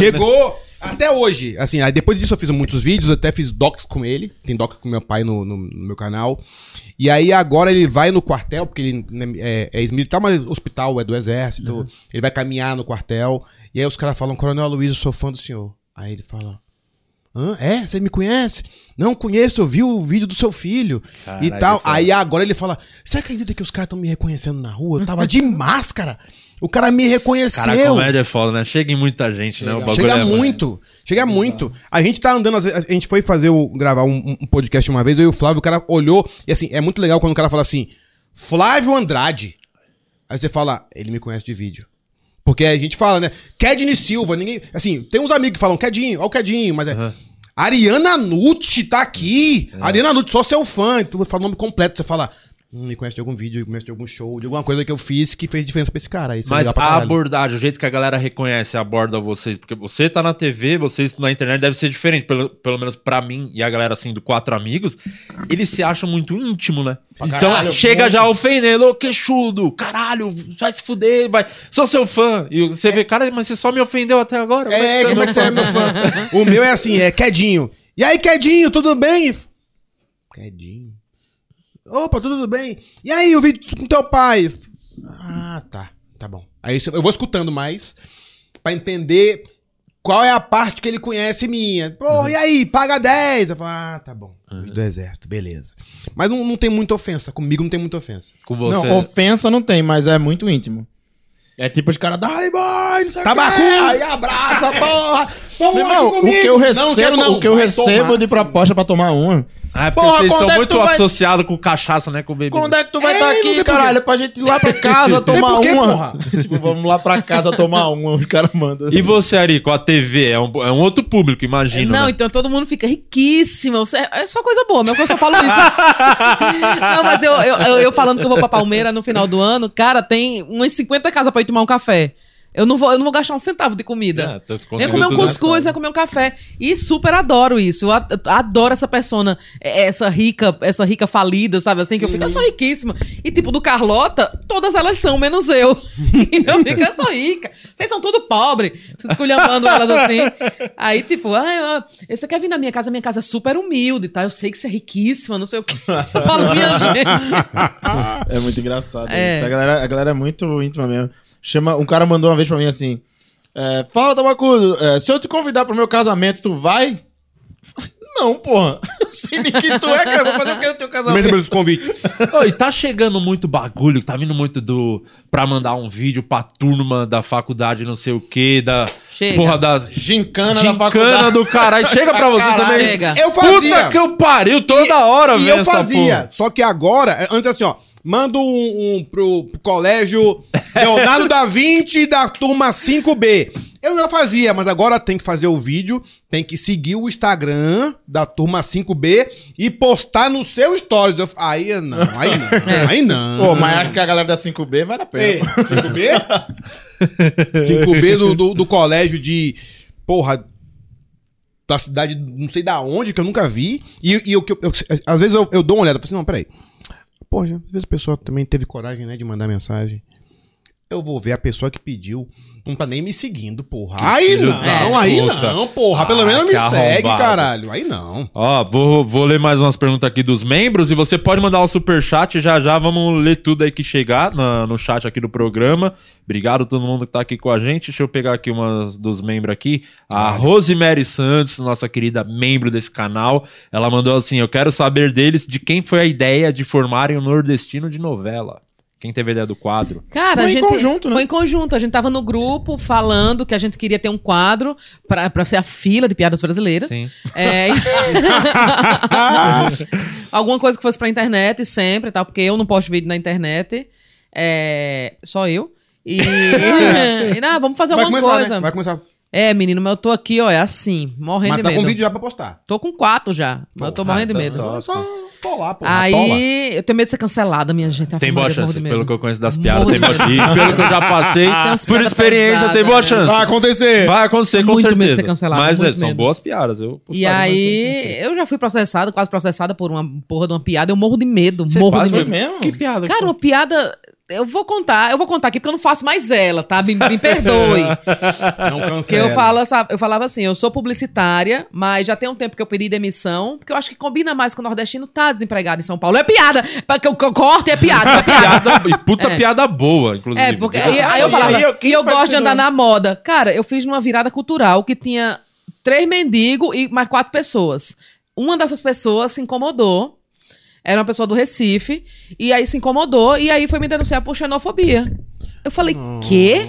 né? Até hoje. Assim, aí depois disso eu fiz muitos vídeos, eu até fiz docs com ele. Tem docs com meu pai no, no- no meu canal. E aí agora ele vai no quartel, porque ele né, é, é ex-militar, mas hospital é do exército. Ele vai caminhar no quartel. E aí os caras falam, Coronel Luiz, eu sou fã do senhor. Aí ele fala. Hã? É? Você me conhece? Não conheço, eu vi o vídeo do seu filho e Caralho, tal. cara. Aí agora ele fala: Você acredita que os caras estão me reconhecendo na rua? Eu tava de máscara. O cara me reconheceu. Cara, comédia é foda, né? Chega em muita gente, né? O bagulho Chega é- muito, chega muito. A gente tá andando, a gente foi fazer o, gravar um, um podcast uma vez, eu e o Flávio, o cara olhou, e assim, é muito legal quando o cara fala assim, Flávio Andrade. Aí você fala, ele me conhece de vídeo. Porque a gente fala, né? Kedney Silva, ninguém. Assim, tem uns amigos que falam Kedinho, ó o Kedinho, mas é. Ariana Nucci tá aqui. Ariana Nucci, sou seu fã. Tu fala o nome completo, você fala. Hum, me conhece de algum vídeo, me conhece de algum show, de alguma coisa que eu fiz que fez diferença pra esse cara. É Mas pra a abordagem, o jeito que a galera reconhece, aborda vocês, porque você tá na TV, vocês na internet deve ser diferente, pelo, pelo menos pra mim e a galera assim do Quatro Amigos, eles se acham muito íntimo, né? então caralho, chega muito. já ofendendo, ô queixudo, caralho, vai se fuder, vai, sou seu fã. E você vê, cara, mas você só me ofendeu até agora. É, como é que você é meu fã? o meu é assim, é Quedinho. E aí, Quedinho, tudo bem? Quedinho. Opa, tudo bem? E aí, o vídeo com teu pai? Ah, tá. Tá bom. Aí eu vou escutando mais pra entender qual é a parte que ele conhece minha. Pô, e aí, paga 10. Eu falo, ah, tá bom. Vídeo Do exército, beleza. Mas não, não tem muita ofensa. Comigo não tem muita ofensa. Com você. Não, ofensa não tem, mas é muito íntimo. É tipo os caras, dale boy, não sei Tabacu! o aí abraça, porra. Toma Meu irmão, o que eu Não, recebo, quero não. o que eu Vai recebo tomar, de sim. proposta pra tomar uma. Ah, é porque Porra, vocês são é muito vai- associados com cachaça, né? Com bebida. Quando é que tu vai É, estar aqui, sei por quê. caralho? Pra gente ir lá pra casa tomar quê, uma. porra. tipo, vamos lá pra casa tomar uma, os caras mandam. E você, Ari, com a TV? É um, é um outro público, imagino. Não, né? então todo mundo fica riquíssimo. Você- É só coisa boa, mesmo que eu só falo isso. não, mas eu, eu, eu- eu falando que eu vou pra Palmeira no final do ano, cara, tem umas 50 casas pra ir tomar um café. Eu não vou, eu não vou gastar um centavo de comida. Tu Vem conseguiu comer um cuscuz, nessa- vai comer um café. E super adoro isso. Eu ad- adoro essa persona, é, essa rica, essa rica falida, sabe assim? Que eu fico, eu sou riquíssima. E tipo, do Carlota, todas elas são, menos eu. E eu fico, eu sou rica. Vocês são tudo pobre. Vocês esculhambando elas assim. Aí, tipo, ah, eu- você quer vir na minha casa? Minha casa é super humilde, tá? Eu sei que você é riquíssima, não sei o quê. Eu falo, minha gente. É muito engraçado. É. isso. A, galera, a galera é muito íntima mesmo. Chama, um cara mandou uma vez pra mim assim: é, Fala, Tabacudo, é, se eu te convidar pro meu casamento, tu vai? Não, porra. Sei nem quem tu é, cara. Vou fazer o que no teu Mesmo casamento? pelos convites. Ô, e tá chegando muito bagulho, tá vindo muito do. pra mandar um vídeo pra turma da faculdade, não sei o quê, da. Chega. Porra das. Gincana, da Gincana faculdade. do caralho. Chega pra vocês Caralho. também. Chega. Eu fazia. Puta que eu pariu toda hora, E velho. eu fazia. porra. Só que agora, é, antes assim, ó. Manda um, um pro, pro colégio Leonardo da Vinci da turma 5B. Eu já fazia, mas agora tem que fazer o vídeo, tem que seguir o Instagram da turma 5B e postar no seu stories. Eu- aí não, aí não, aí não. Pô, mas acho que a galera da 5B vai dar Ei, pena. 5B? 5B do, do, do colégio de. Porra. Da cidade, não sei da onde, que eu nunca vi. E, e eu, que eu- eu- às vezes eu, eu dou uma olhada, falo assim, não, peraí. Porra, às vezes a pessoa também teve coragem, né, de mandar mensagem. Eu vou ver a pessoa que pediu. Não tá nem me seguindo, porra. Aí não, da aí puta. não, porra. Pelo Ah, menos me que segue, arrombado. caralho. Aí não. Ó, vou, vou ler mais umas perguntas aqui dos membros e você pode mandar o superchat já já. Vamos ler tudo aí que chegar na- no chat aqui do programa. Obrigado a todo mundo que tá aqui com a gente. Deixa eu pegar aqui umas dos membros aqui. A Rosemary Santos, nossa querida membro desse canal, ela mandou assim: Eu quero saber deles de quem foi a ideia de formarem o nordestino de novela. Quem teve a ideia do quadro? Cara, Foi a em gente. conjunto, né? Foi em conjunto. A gente tava no grupo falando que a gente queria ter um quadro pra, pra ser a fila de piadas brasileiras. Sim. É... Alguma coisa que fosse pra internet sempre, tal, porque eu não posto vídeo na internet. É... Só eu. E. e não, vamos fazer Vai alguma começar, coisa. né? Vai começar. É, menino, mas eu tô aqui, ó, é assim, morrendo Mas de tá medo. com vídeo já pra postar. Tô com quatro já, mas eu tô morrendo de medo. Eu só tô lá, porra. tola. Aí, eu tenho medo de ser cancelada, minha gente. Tem boa chance, pelo que eu conheço das piadas, tem boa chance. Pelo que eu já passei, por experiência, tem boa né? chance. Vai acontecer. Vai acontecer, com Muito medo de certeza. ser cancelado, Mas é, são boas piadas. Eu E aí, eu já fui processada, quase processada por uma porra de uma piada. Eu morro de medo, Você morro quase de foi medo. mesmo? Que piada? Cara, uma piada. Eu vou contar, eu vou contar aqui porque eu não faço mais ela, tá? Me, me perdoe. Não cancela. eu, falo, eu falava assim, eu sou publicitária, mas já tem um tempo que eu pedi demissão, porque eu acho que combina mais com o nordestino tá desempregado em São Paulo. É piada! Que eu, que eu corte é piada, é piada. e puta É. piada boa, inclusive. É, porque aí, eu falava, e eu gosto de andar na moda. Cara, eu fiz numa virada cultural que tinha três mendigos e mais quatro pessoas. Uma dessas pessoas se incomodou. Era uma pessoa do Recife. E aí se incomodou. E aí foi me denunciar por xenofobia. Eu falei, quê?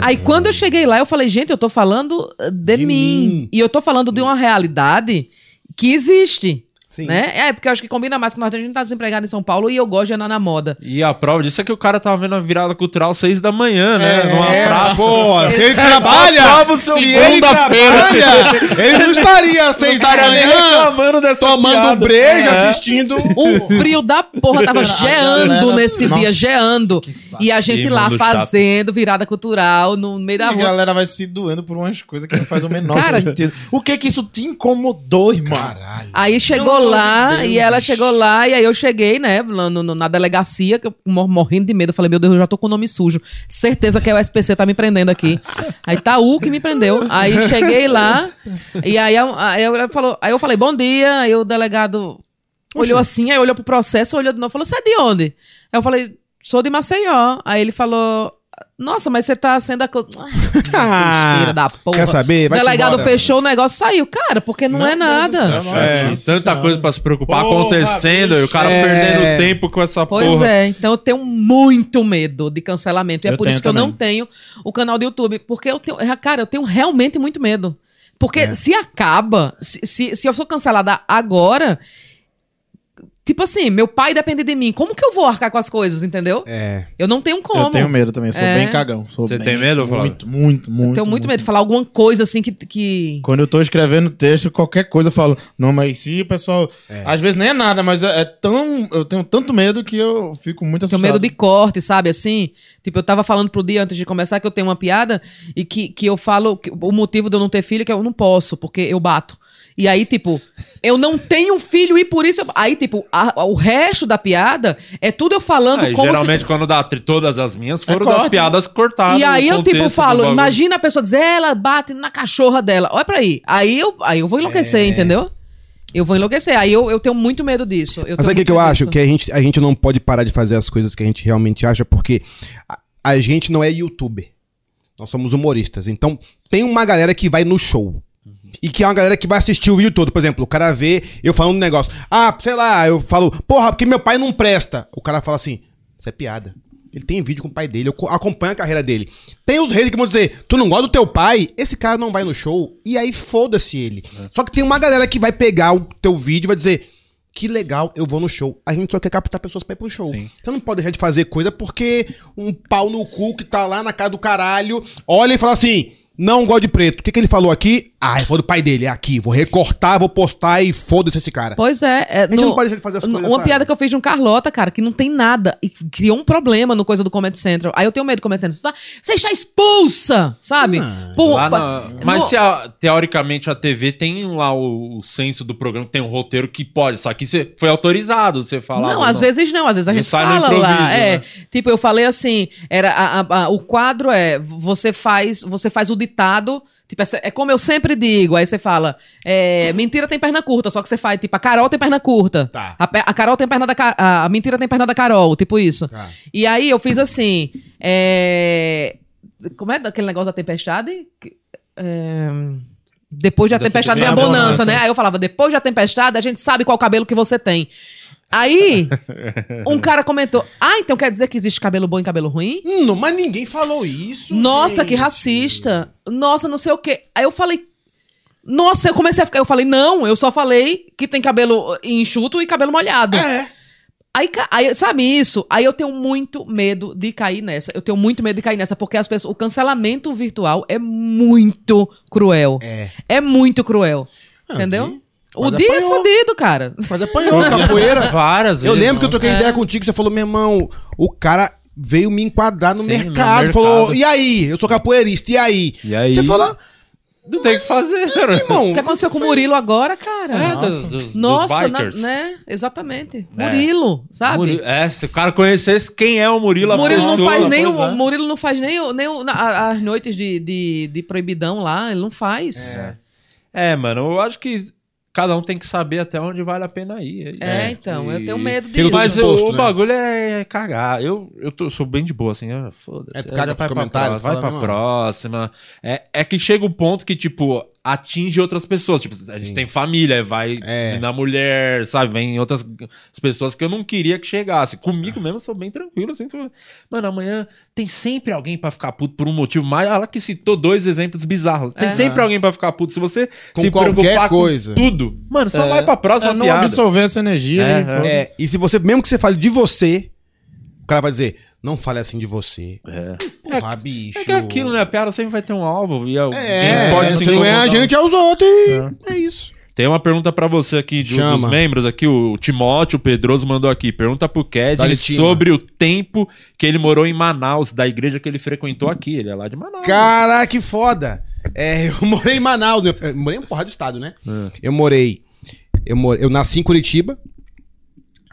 Aí quando eu cheguei lá, eu falei, gente, eu tô falando eh, de, De mim. mim. E eu tô falando de uma realidade que existe. Sim. Né? É, porque eu acho que combina mais com nós. A gente tá desempregado em São Paulo e eu gosto de andar na moda. E a prova disso é que o cara tava vendo a virada cultural seis da manhã, né? É, numa praça. Pô, se ele trabalha, prova o seu se ele trabalha, ele não estaria às seis da manhã reclamando dessa tomando piada. breja, É. assistindo. Um frio da porra, tava geando galera- nesse dia, Nossa, geando. que saco. E a gente Que lá chato. fazendo virada cultural no meio E da a rua. galera vai se doendo por umas coisas que não faz o menor Cara- sentido. O que que isso te incomodou, irmão? Caralho. Aí chegou amor lá, Deus, e ela chegou lá, e aí eu cheguei, né, no- no- na delegacia, que eu mor- morrendo de medo. Eu falei, meu Deus, eu já tô com o nome sujo. Certeza que é o SPC tá me prendendo aqui. Aí tá o que me prendeu. Aí cheguei lá, e aí, aí, eu, falou, aí eu falei, bom dia. Aí o delegado olhou assim, aí olhou pro processo, olhou de novo, falou, você é de onde? Aí eu falei, sou de Maceió. Aí ele falou, nossa, mas você tá sendo... Acu... Ah, da porra. Quer saber? O Vai-te delegado embora. fechou o negócio, saiu. Cara, porque não, é nada. É, tanta coisa pra se preocupar Porra, acontecendo e o cara bicho. perdendo É. tempo com essa Pois porra. é, então eu tenho muito medo de cancelamento. E é Eu por isso que eu também. não tenho o canal do YouTube. Porque eu tenho. Cara, eu tenho realmente muito medo. Porque se acaba, se, se, se eu sou cancelada agora. Tipo assim, meu pai depende de mim. Como que eu vou arcar com as coisas, entendeu? É. Eu não tenho como. Eu tenho medo também, sou É. bem cagão. Sou Você bem- tem medo, Flávio? Muito, muito, muito. Eu tenho muito medo de falar alguma coisa assim que. que... Quando eu tô escrevendo texto, qualquer coisa eu falo, não, mas se o pessoal. Às vezes nem é nada, mas é, é tão. Eu tenho tanto medo que eu fico muito Tenho assustado. medo de corte, sabe? Assim, tipo, eu tava falando pro dia antes de começar que eu tenho uma piada e que, que eu falo que o motivo de eu não ter filho é que eu não posso, porque eu bato. E aí, tipo, eu não tenho filho e por isso. eu- Aí, tipo, a- o resto da piada é tudo eu falando Ah, como geralmente, se. quando dá todas as minhas foram corte, das piadas cortadas. E aí eu, tipo, falo, imagina a pessoa dizer, ela bate na cachorra dela. Olha pra aí. Aí eu, aí eu vou enlouquecer, entendeu? Eu vou enlouquecer. Aí eu, eu tenho muito medo disso. Eu Mas sabe o que, que eu acho? Que a gente, a gente não pode parar de fazer as coisas que a gente realmente acha, porque a, a gente não é youtuber. Nós somos humoristas. Então, tem uma galera que vai no show. E que é uma galera que vai assistir o vídeo todo. Por exemplo, o cara vê eu falando um negócio. Ah, sei lá, eu falo, porra, porque meu pai não presta. O cara fala assim, isso é piada. Ele tem vídeo com o pai dele, eu co- acompanho a carreira dele. Tem os reis que vão dizer, tu não gosta do teu pai? Esse cara não vai no show. E aí foda-se ele. Só que tem uma galera que vai pegar o teu vídeo e vai dizer, que legal, eu vou no show. A gente só quer captar pessoas pra ir pro show. Sim. Você não pode deixar de fazer coisa porque um pau no cu que tá lá na casa do caralho olha e fala assim: não gosto de preto. O que, que ele falou aqui? Ah, foi do pai dele, é aqui. Vou recortar, vou postar e foda-se esse cara. Pois é. é A gente no- não pode deixar de fazer as no- coisas, Uma sabe? piada que eu fiz de um Carlota, cara, que não tem nada. E criou um problema no coisa do Comedy Central. Aí eu tenho medo do Comedy Central. Você está expulsa, sabe? Por- Lá pa- na- Mas no- se a- teoricamente a TV tem lá o, o senso do programa, tem um roteiro que pode, só que você foi autorizado, você falar. Não, às vezes não, às vezes a Não gente sai no fala lá. É, né? tipo, eu falei assim, era a- a- a- o quadro é você faz, você faz o ditado, tipo, é, é como eu sempre digo, aí você fala, é, mentira tem perna curta, só que você faz, tipo, a Carol tem perna curta. Tá. A, a Carol tem perna da a, a mentira tem perna da Carol, tipo isso. Tá. E aí eu fiz assim, é, como é aquele negócio da tempestade? Que- é, depois da tempestade vem a bonança, né? Aí eu falava, depois da tempestade, a gente sabe qual cabelo que você tem. Aí, um cara comentou: Ah, então quer dizer que existe cabelo bom e cabelo ruim? Hum, Não, mas ninguém falou isso. Nossa, que gente. racista. Nossa, não sei o quê. Aí eu falei. Nossa, eu comecei a ficar. Eu falei, não, eu só falei que tem cabelo enxuto e cabelo molhado. É. Aí, aí, sabe isso? Aí eu tenho muito medo de cair nessa. Eu tenho muito medo de cair nessa, porque as pessoas, o cancelamento virtual é muito cruel. É. É muito cruel. entendeu? Di, O dia é apanhou. fodido, cara. Mas apanhou capoeira. Várias Eu vezes. lembro que eu troquei É. ideia contigo, você falou, meu irmão, o cara veio me enquadrar no Sim, mercado. no mercado. Falou, e aí? Eu sou capoeirista, e aí? E aí? Você falou, Não tem o que fazer, né? irmão, O que aconteceu com o Murilo agora, cara? É, Nossa, dos, dos, Nossa, dos na- né? Exatamente. É. Murilo, sabe? Murilo- é, se o cara conhecesse quem é o Murilo, Murilo não faz nem o, é. Murilo não faz nem, o- nem o- na- as noites de, de, de proibidão lá, ele não faz. É, mano, eu acho que cada um tem que saber até onde vale a pena ir. É, então, eu tenho medo disso. Mas o, o né? bagulho é cagar. Eu, eu tô- sou bem de boa, assim. Foda-se. É, tu É, caga vai pra comentários, próxima, vai pra não. próxima. É, é que chega um ponto que, tipo, atinge outras pessoas. Tipo, a gente Sim. tem família, vai É. na mulher, sabe? Vem outras as pessoas que eu não queria que chegasse. Comigo mesmo eu sou bem tranquilo, assim. tipo, Mano, amanhã tem sempre alguém pra ficar puto por um motivo mais. Ela que citou dois exemplos bizarros. Tem É. sempre alguém pra ficar puto. Se você Com se qualquer preocupar coisa. com tudo, mano, só vai pra próxima é não piada. absorver essa energia. É, e é. É, e se você, mesmo que você fale de você, o cara vai dizer, não fale assim de você. É. Porra, bicho. É que é aquilo, né? A piada sempre vai ter um alvo e alguém É, pode pode se não é a gente, é os outros e é, isso. Tem uma pergunta pra você aqui de um Chama. dos membros aqui, o Timóteo Pedroso mandou aqui. Pergunta pro Ked Dá-lhe Tima. sobre o tempo que ele morou em Manaus, da igreja que ele frequentou aqui. Ele é lá de Manaus. Caraca, que foda. É, eu morei em Manaus, eu morei em porra de estado, né? Eu morei, eu morei, eu nasci em Curitiba,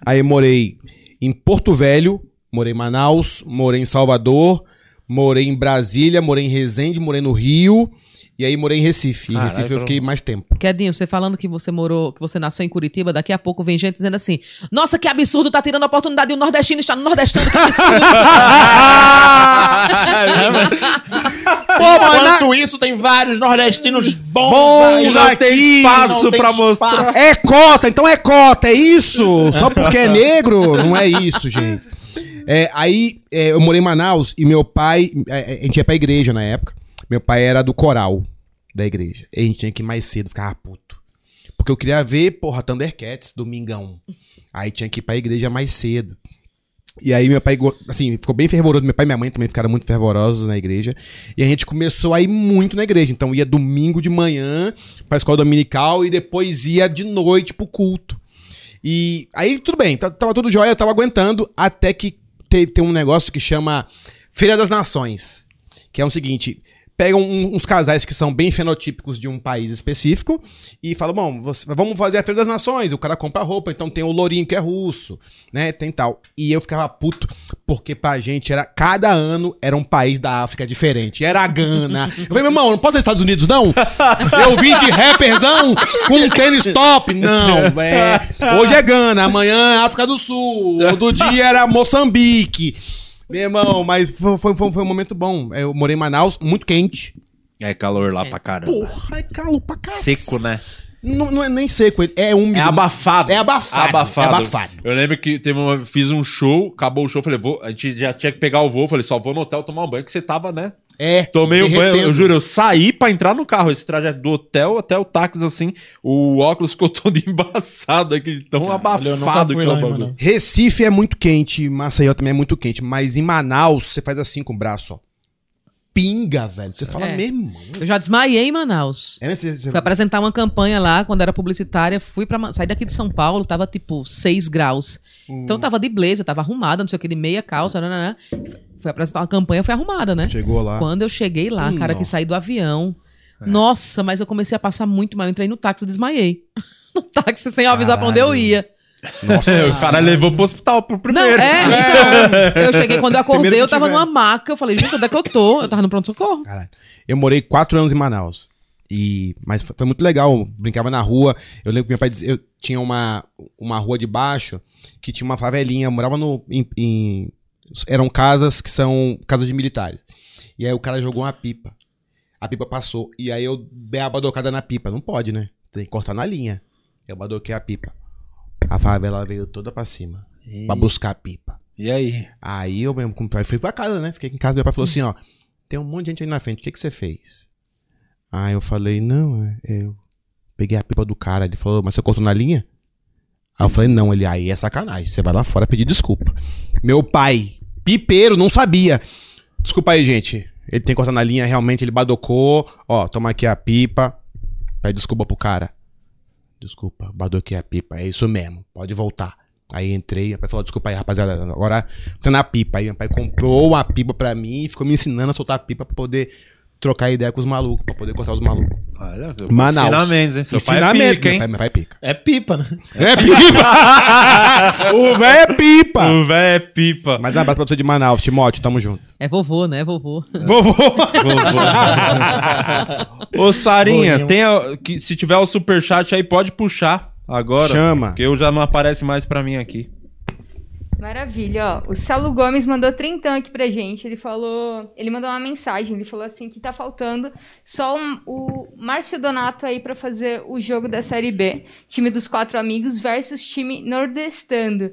aí eu morei em Porto Velho, morei em Manaus, morei em Salvador, morei em Brasília, morei em Resende, morei no Rio, e aí morei em Recife. Em Recife eu fiquei mais tempo. Quedinho, você falando que você morou, que você nasceu em Curitiba, daqui a pouco vem gente dizendo assim: Nossa, que absurdo, tá tirando a oportunidade de um nordestino estar no nordestino, que absurdo. Pô, enquanto isso, tem vários nordestinos bons. Bons aí. não tem aqui, espaço não tem pra espaço. mostrar. É cota, então é cota, é isso? Só porque é negro? Não é isso, gente. É, aí é, eu morei em Manaus e meu pai. é, é, a gente ia pra igreja na época. Meu pai era do coral da igreja. E a gente tinha que ir mais cedo, ficava puto. Porque eu queria ver, porra, Thundercats, domingão. Aí tinha que ir pra igreja mais cedo. E aí meu pai, assim, ficou bem fervoroso. Meu pai e minha mãe também ficaram muito fervorosos na igreja. E a gente começou a ir muito na igreja. Então ia domingo de manhã pra escola dominical e depois ia de noite pro culto. E aí tudo bem, tava tudo jóia, tava aguentando, até que te- tem um negócio que chama Feira das Nações. Que é o seguinte: pegam um- uns casais que são bem fenotípicos de um país específico e falam: bom, você- vamos fazer a Feira das Nações. O cara compra roupa, então tem o Lourinho que é russo, né? Tem tal. E eu ficava puto, porque pra gente era. Cada ano era um país da África diferente. Era a Gana. Eu falei, meu irmão, não posso ser Estados Unidos, não? Eu vim de rapperzão com um tênis top. Não, é. Hoje é Gana, amanhã é África do Sul. Outro dia era Moçambique. Meu irmão, mas foi, foi, foi- um momento bom. Eu morei em Manaus, muito quente. É calor lá pra caramba. Porra, é calor pra cacete. Seco, né? Não, não é nem seco, é úmido. É abafado. É abafado. Abafado. É abafado. Eu lembro que teve uma, fiz um show, acabou o show, falei, vou, a gente já tinha que pegar o voo, falei, só vou no hotel tomar um banho, que você tava, né? É. Tomei o banho, eu juro, eu saí pra entrar no carro, esse trajeto do hotel até o táxi, assim, o óculos ficou todo embaçado, aquele tão nunca abafado que é lá. Recife é muito quente, Maceió também é muito quente, mas em Manaus você faz assim com o braço, ó. Pinga, velho. Você fala, É. meu irmão. Eu já desmaiei em Manaus. É, né? Você- você- Fui apresentar uma campanha lá, quando era publicitária, fui para sair daqui de São Paulo, tava tipo 6 graus. Hum. Então tava de blazer, tava arrumada, não sei o que, de meia calça, né, né, né. Fui apresentar uma campanha, fui arrumada, né? Chegou lá. Quando eu cheguei lá, cara, que Nossa. saí do avião. Nossa, mas eu comecei a passar muito mal. Eu entrei no táxi e desmaiei. no táxi sem avisar pra onde eu Caralho. ia. Nossa. o cara levou pro hospital pro Não, primeiro. é, então. Eu cheguei, quando eu acordei, Primeiro que eu tava tiver. numa maca. Eu falei, gente, onde é que eu tô? Eu tava no pronto-socorro. Caralho. Eu morei quatro anos em Manaus. E, mas foi muito legal. Eu brincava na rua. Eu lembro que meu pai dizia. Eu tinha uma, uma rua de baixo que tinha uma favelinha. Eu morava no. em- em- eram casas que são casas de militares. E aí o cara jogou uma pipa. A pipa passou. E aí eu dei a badocada na pipa. Não pode, né? Tem que cortar na linha. Eu badoquei a pipa. A favela veio toda pra cima. Pra buscar a pipa. E aí? Aí eu mesmo como fui pra casa, né? Fiquei em casa, meu pai falou assim, ó, tem um monte de gente aí na frente, o que que você fez? Aí eu falei, não, é, eu peguei a pipa do cara, ele falou, mas você cortou na linha? Aí eu falei, não, ele, aí é sacanagem, você vai lá fora pedir desculpa. Meu pai, pipeiro, não sabia. Desculpa aí, gente, ele tem que cortar na linha, realmente ele badocou, ó, toma aqui a pipa, pede desculpa pro cara. Desculpa, badoquei a pipa, é isso mesmo, pode voltar. Aí entrei, meu pai falou, desculpa aí, rapaziada, agora você na pipa. Aí meu pai comprou uma pipa pra mim e ficou me ensinando a soltar a pipa pra poder trocar ideia com os malucos, pra poder cortar os malucos. Olha, Manaus. Ensinamentos, hein? Seu pai é Ensinamento, pica, hein? Meu pai, meu pai é pica. É pipa, né? É pipa! o velho é pipa! O velho é pipa. Mas um abraço pra você de Manaus, Timóteo, tamo junto. É vovô, né? Vovô. Vovô! Ô, Sarinha, tem a- que, se tiver o superchat aí, pode puxar agora. Chama. Porque eu já não aparece mais pra mim aqui. Maravilha, ó. O Celo Gomes mandou trintão aqui pra gente. Ele falou. Ele mandou uma mensagem. Ele falou assim que tá faltando só um- o Márcio Donato aí pra fazer o jogo da Série B. Time dos quatro amigos versus time nordestando.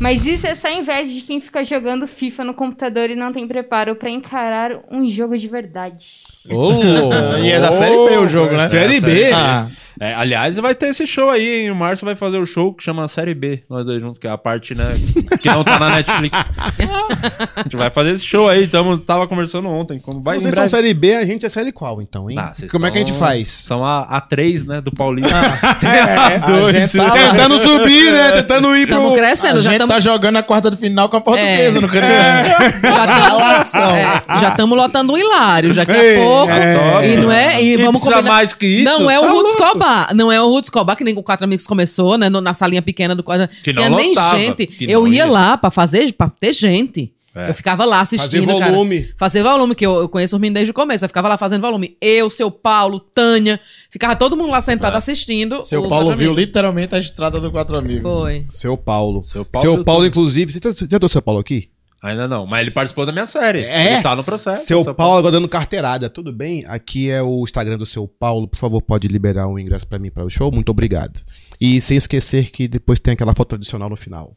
Mas isso é só inveja de quem fica jogando FIFA no computador e não tem preparo pra encarar um jogo de verdade. E é da Série B o jogo, né? Série É, B. Ah, É, aliás, vai ter esse show aí, hein? O Márcio vai fazer o show que chama Série B, nós dois juntos, que é a parte, né, que não tá na Netflix. a gente vai fazer esse show aí, tamo, tava conversando ontem. Como Se vai vocês são breve. Série B, a gente é Série qual, então, hein? Ah, Como é que a gente são- faz? São a, a três, né, do Paulista. Tem É, a dois. tá lá. Tentando subir, né? Tentando ir Estamos pro... crescendo, a já gente estamos tá jogando a quarta de final com a portuguesa É. no Canadá. já já estamos lotando um hilário, já que a pouco. é. E não é. E, E vamos combinar. mais que isso? Não é o Tá Ruth. Escobar. Não é o Ruth Escobar, que nem o Quatro Amigos começou, né? no- na salinha pequena do quadro. Que não Tinha nem lotava, gente. que Eu ia. Lá pra fazer, pra ter gente. É. Eu ficava lá assistindo, Fazer cara. volume. Fazer volume, que eu, eu conheço os meninos desde o começo. Eu ficava lá fazendo volume. Eu, seu Paulo, Tânia. Ficava todo mundo lá É. sentado assistindo. Seu o Paulo viu literalmente a estrada do Quatro Amigos. Foi. Seu Paulo. Seu Seu Paulo Paulo, do YouTube. inclusive... Você já- você já deu seu Paulo aqui? Ainda não, mas ele participou da minha série. É? Ele tá no processo. Seu Paulo agora dando carteirada, tudo bem? Aqui é o Instagram do seu Paulo. Por favor, pode liberar um ingresso pra mim para o show? Muito obrigado. E sem esquecer que depois tem aquela foto tradicional no final.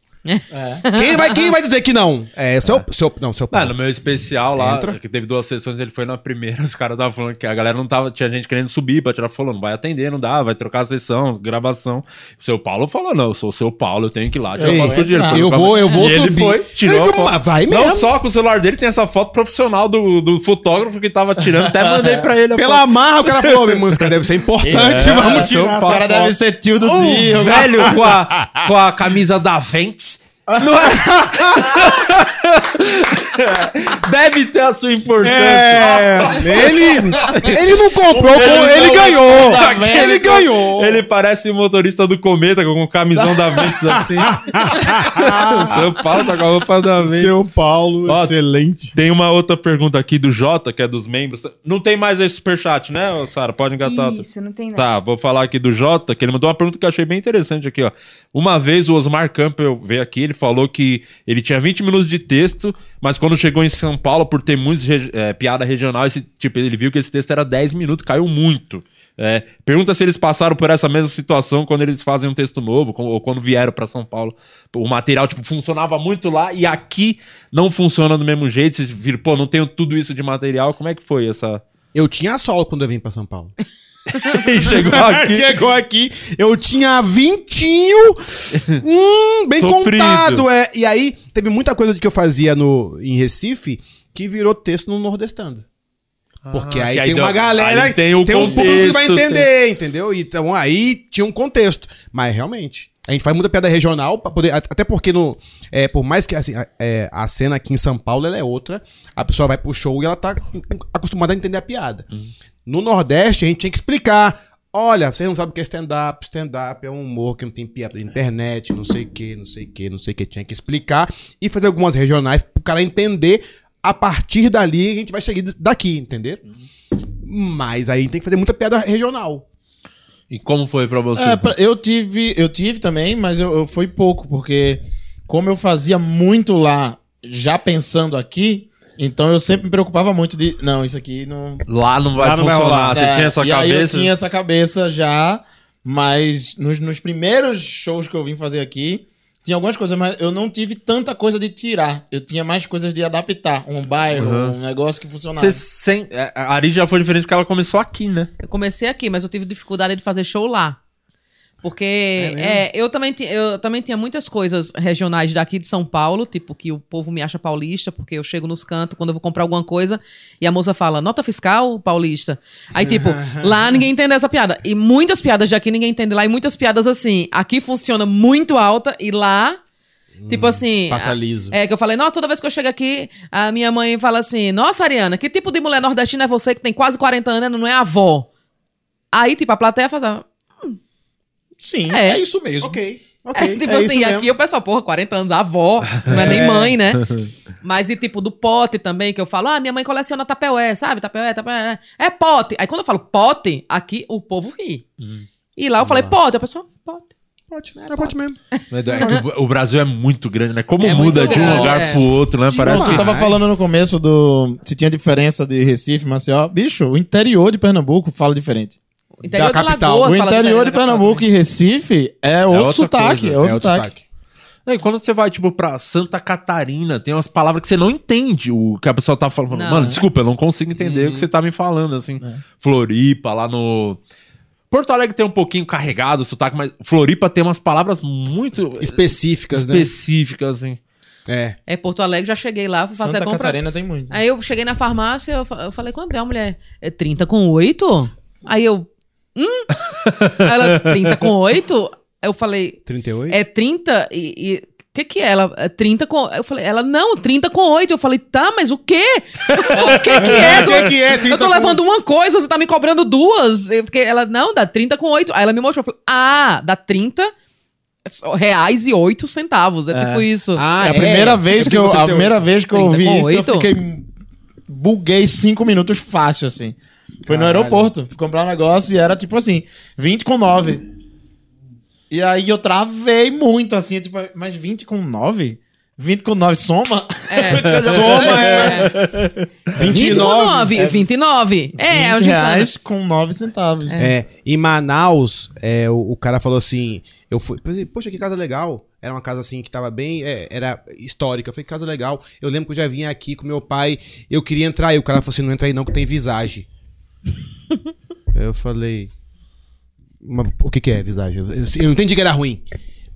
Quem, vai, quem vai dizer que não? É, seu, seu, não, seu Ah, Paulo. no meu especial lá, Entra. que teve duas sessões, ele foi na primeira, os caras estavam falando que a galera não tava, tinha gente querendo subir pra tirar falando, não vai atender, não dá, vai trocar a sessão, gravação. O seu Paulo falou, não, eu sou o seu Paulo, eu tenho que ir lá tirar Ei, foto com o dinheiro. eu vou- eu vou e ele subir. foi, tirou vai Não mesmo. só com o celular dele, tem essa foto profissional do, do fotógrafo que tava tirando, até mandei pra ele a Pela foto. marra, o cara falou, esse cara deve ser importante, vamos seu tirar essa cara deve ser tio do O tio. velho com a, com a camisa da Ventes. Não é? Deve ter a sua importância. É, ele, ele não comprou, com- ele ganhou. Tá vendo? Ele ganhou. Ele parece o motorista do Cometa com o camisão da Ventus assim. Seu Paulo tá com a roupa da Ventus. Seu Paulo, Ó, excelente. Tem uma outra pergunta aqui do Jota, que é dos membros. Não tem mais esse superchat, né, Sara? Pode engatar. outra. Isso, não tem nada. Tá, vou falar aqui do Jota, que ele mandou uma pergunta que eu achei bem interessante aqui, ó. Uma vez o Osmar Campbell veio aqui, ele falou que ele tinha 20 minutos de texto, mas quando chegou em São Paulo, por ter regi- é, piada regional, esse, tipo, ele viu que esse texto era 10 minutos, caiu muito. É, pergunta se eles passaram por essa mesma situação quando eles fazem um texto novo, ou quando vieram pra São Paulo. O material, tipo, funcionava muito lá e aqui não funciona do mesmo jeito. Vocês viram, pô, não tenho tudo isso de material. Como é que foi essa. Eu tinha solo quando eu vim pra São Paulo. E chegou aqui. Chegou aqui, eu tinha vintinho, hum, bem Sofrido. contado, é. E aí, teve muita coisa que eu fazia no, em Recife que virou texto no Nordestando. Porque Ah, aí aí tem deu- uma galera, aí tem o um público que vai contexto, entender, entendeu? Então aí tinha um contexto. Mas realmente, a gente faz muita piada regional para poder. Até porque no, é, por mais que assim, a, é, a cena aqui em São Paulo ela é outra, a pessoa vai pro show e ela tá acostumada a entender a piada. No Nordeste, a gente tinha que explicar. Olha, vocês não sabem o que é stand-up. Stand-up é um humor que não tem piada de internet, não sei o que, não sei o que, não sei o que. Tinha que explicar e fazer algumas regionais pro cara entender. A partir dali, a gente vai seguir daqui, entendeu? Mas aí tem que fazer muita piada regional. E como foi pra você? É, eu tive, eu tive também, mas eu, eu foi pouco, porque como eu fazia muito lá, já pensando aqui, então eu sempre me preocupava muito de, não, isso aqui não Lá não vai Lá não vai funcionar. rolar. Você É, tinha essa e aí eu cabeça? tinha essa cabeça já, mas nos, nos primeiros shows que eu vim fazer aqui, tinha algumas coisas, mas eu não tive tanta coisa de tirar. Eu tinha mais coisas de adaptar. Um bairro, Uhum. um negócio que funcionava. Você sem... é, A Ari já foi diferente porque ela começou aqui, né? Eu comecei aqui, mas eu tive dificuldade de fazer show lá. Porque é, eu, também eu também tinha muitas coisas regionais daqui de São Paulo, tipo que o povo me acha paulista, porque eu chego nos cantos quando eu vou comprar alguma coisa e a moça fala, nota fiscal paulista. Aí, tipo, lá ninguém entende essa piada. E muitas piadas de aqui ninguém entende lá, e muitas piadas assim. Aqui funciona muito alta e lá. Tipo assim. passa liso. É, que eu falei, nossa, toda vez que eu chego aqui, a minha mãe fala assim: Nossa, Ariana, que tipo de mulher nordestina é você que tem quase 40 anos e não é avó? Aí, tipo, a plateia faz. a- Sim, É. é, isso mesmo. Ok, ok. É, tipo é assim, isso e mesmo. aqui o pessoal, porra, 40 anos, avó, não é nem mãe, né? Mas e tipo, do pote também, que eu falo, ah, minha mãe coleciona tapeué, sabe? Tapeué, tapeué. É pote. Aí quando eu falo pote, aqui o povo ri. E lá eu falei pote, a pessoa, pote. Pode, era pode mesmo. É que o- Brasil é muito grande, né? Como É muda de um lugar é. pro outro, né? Parece eu tava falando no começo do. Se tinha diferença de Recife, Maceió. Bicho, o interior de Pernambuco fala diferente. O interior Da de capital. Lagoas o interior de Pernambuco e Recife é outro sotaque. coisa. É outro É outro sotaque. sotaque. Não, E quando você vai, tipo, pra Santa Catarina, tem umas palavras que você não entende o que a pessoa tá falando. Não. Mano, desculpa, eu não consigo entender o que você tá me falando, assim. Floripa, lá no. Porto Alegre tem um pouquinho carregado o sotaque, mas Floripa tem umas palavras muito Específicas, né? específicas, assim. É. É, Porto Alegre, já cheguei lá, fui fazer Santa a compra. Catarina tem muito. Aí eu cheguei na farmácia, eu, fa- eu falei, quanto é a mulher? É 30 com 8? Aí eu, hum? Ela, 30 com 8? Eu falei, 38? é 30 e... e o que que é? Ela, é 30 com... Eu falei, ela, não, 30 com 8. Eu falei, tá, mas o quê? o que que é? O que que é? 30 eu tô com- levando uma coisa, você tá me cobrando duas. Eu fiquei, ela, não, dá 30 com 8. Aí ela me mostrou, eu falei, ah, dá 30 reais e 8 centavos. É, tipo isso. Ah, É a primeira vez que eu, a primeira vez que eu 30 ouvi com isso, eu oito? fiquei buguei cinco minutos fácil assim. Foi no aeroporto, fui comprar um negócio e era tipo assim, 20 com 9. E aí eu travei muito assim, tipo, mas 20 com 9? 20 com 9 soma? É. Soma, é. 29. 29. 29. É, é o 20 gincana. reais com 9 centavos. É, em Manaus, é, o, o cara falou assim: eu fui, pensei, poxa, que casa legal. Era uma casa assim que tava bem, é, era histórica. Eu falei, que casa legal. Eu lembro que eu já vinha aqui com meu pai, eu queria entrar aí. O cara falou assim: não entra aí não, que tem visagem. eu falei, o que, que é visagem? Eu, eu, eu entendi que era ruim.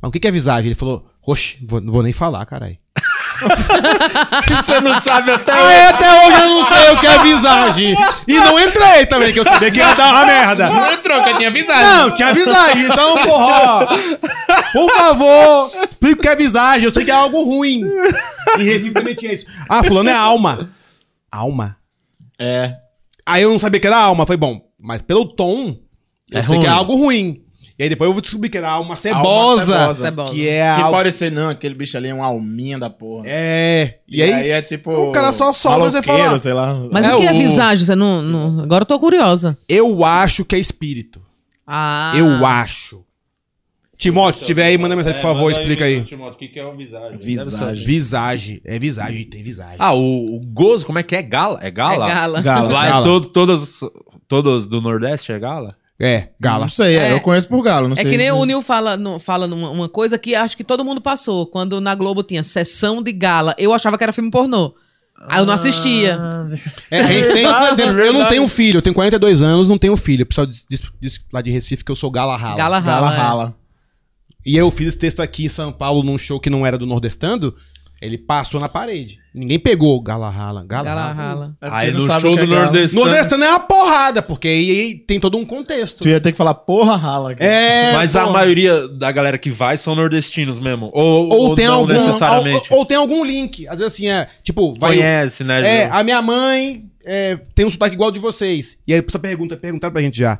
Mas o que, que é visagem? Ele falou, oxe, vou- não vou nem falar, caralho. Você não sabe até Ah, é, até hoje eu não sei o que é visagem. E não entrei também, que eu sabia que ia dar uma merda. Não entrou, que eu tinha avisado. Não, tinha visagem. Então, porra, por favor, explica o que é visagem. Eu sei que é algo ruim. Em Recife também tinha isso. Ah, fulano é alma. Alma? É. Aí eu não sabia que era alma. Foi bom, mas pelo tom, eu É sei que é algo ruim. E aí depois eu descobri que era alma cebosa. cebosa. Cebosa. Que é Que algo... pode ser, não, aquele bicho ali é uma alminha da porra. É. E aí, é tipo. o cara só solta você falar. sei lá. Mas É o que é o- visagem? Você não, não- Agora eu tô curiosa. eu acho que é espírito. Ah. Eu acho. Timóteo, se tiver aí, manda mensagem, por favor, explica aí. O que, é o visagem? Visagem. Visagem. É visagem, tem visagem. Ah, o, o gozo, como é que é? Gala? É É gala? gala. Gala. Lá é Gala. todo, todas, todas do Nordeste é gala? É, gala. Não sei, é, É. eu conheço por galo, não É sei. que nem se- o Nil fala, no- fala numa uma coisa que acho que todo mundo passou. Quando na Globo tinha sessão de gala, eu achava que era filme pornô. Aí eu não assistia. É, a gente tem, tem- eu não tenho filho, eu tenho 42 anos, não tenho filho. O pessoal diz, diz- diz lá de Recife que eu sou gala rala. Gala Gala rala. é. rala. E eu fiz esse texto aqui em São Paulo num show que não era do Nordestando. Ele passou na parede. Ninguém pegou Gala Rala. Gala, Gala Rala. rala. É Aí no show que do é galo. Nordestano. Nordestano é uma porrada, porque aí tem todo um contexto. Tu ia ter que falar porra rala. cara. É, Mas a porra. maioria da galera que vai são nordestinos mesmo. Ou, Ou, tem não algum, necessariamente. ou, ou tem algum link. Às vezes assim, é, tipo, vai. Conhece, né? É, a minha mãe é, tem um sotaque igual de vocês. E aí essa pergunta, perguntaram pra gente já.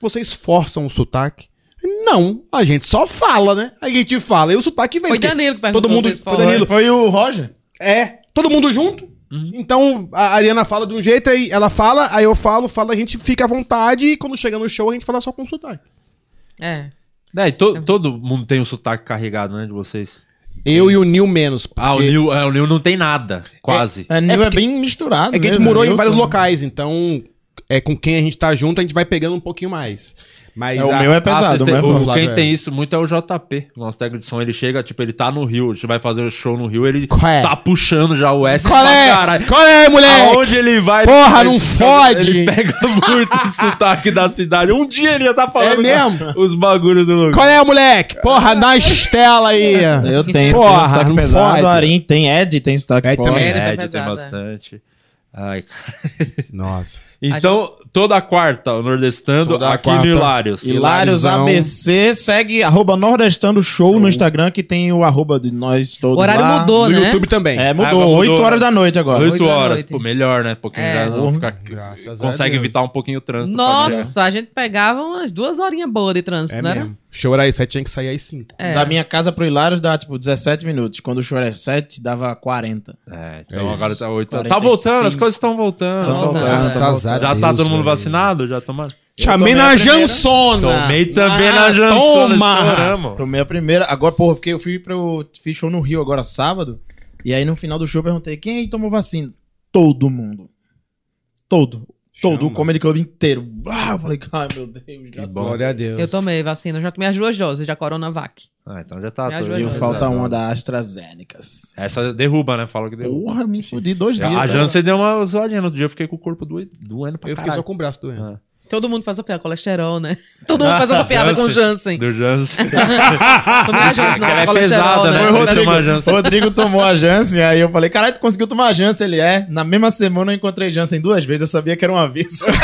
Vocês forçam o sotaque? Não, a gente só fala, né? A gente fala e o sotaque vem. Foi porque Danilo que perguntou Todo mundo, foi. Danilo. Foi o Roger. É, todo mundo junto. Uhum. Então, a Ariana fala de um jeito, aí ela fala, aí eu falo, fala, a gente fica à vontade e quando chega no show a gente fala só com sotaque. É. É, e to- todo mundo tem o sotaque carregado, né, de vocês. Eu e o Nil menos. Ah, o porque Nil, é, o Nil não tem nada, quase. É, Nil é, porque- bem misturado. É que a gente mesmo, morou em vários locais, então é com quem a gente tá junto, a gente vai pegando um pouquinho mais. Mas É, o a- meu é pesado, o é o- pesado. quem é. tem isso muito é o JP, nosso técnico de som. Ele chega, tipo, ele tá no Rio, a gente vai fazer o show no Rio, ele é? tá puxando já o S Qual pra é? caralho. Qual é, moleque? Aonde ele vai... Porra, ele- não fode! Ele pega muito o sotaque da cidade. Um dia ele já tá falando É mesmo? os bagulhos do lugar. Qual é, moleque? Porra, na estela aí. Eu tenho, Porra, tenho sotaque não pesado, fode. Arim tem, Ed tem sotaque Ed forte. também. É, vai tem é. bastante. Ai, cara. Nossa. Então, toda quarta, o Nordestando, Toda aqui quarta. no Hilários. Hilários. ABC, segue arroba Nordestando Show no Instagram, que tem o arroba de nós todos O horário lá. mudou, No né? YouTube também. É, mudou. mudou, 8 horas né? da noite agora. Oito Oito da horas, noite. pô, melhor, né? Porque É. já não fica... Graças a Consegue Deus. evitar um pouquinho o trânsito. Nossa, a gente pegava umas duas horinhas boas de trânsito, É né? mesmo. Show era às 7, tinha que sair às 5. É. Da minha casa pro Hilários dá, tipo, 17 minutos. Quando o show é 7, dava 40. É, então É agora tá 8 Tá 45. voltando, as coisas estão voltando. Tão voltando. Graças a Já Deus, tá todo mundo vacinado? Já tomaram? Chamei tomei na. Jansona. Tomei também Ah, na Jansona, Toma. Tomei a primeira. Agora, porra, porque eu fui pro. Fiz show no Rio agora sábado. E aí no final do show eu perguntei: quem aí tomou vacina? Todo mundo. Todo. Todo. Chama. O Comedy Club inteiro. Ah, eu falei, ai meu Deus, graças a Deus. Glória a Deus. Eu tomei vacina, eu já tomei as duas doses da Coronavac. Ah, então já tá. Tudo-. E falta uma da AstraZeneca. Essa derruba, né? Fala que derruba. Porra, me fudi dois dias. a cara. Janssen deu uma zoadinha. No outro dia eu fiquei com o corpo doendo, pra Eu fiquei só com o braço doendo. Todo mundo faz a piada, colesterol, né? Todo mundo faz essa piada com o Jansen. Do Janssen. Tomei a Jansen, nossa, é colesterol, pesada, né? né? O Rodrigo. Rodrigo tomou a Janssen, aí eu falei, caralho, tu conseguiu tomar a Janssen? Ele é. Na mesma semana eu encontrei Janssen duas vezes, eu sabia que era um aviso.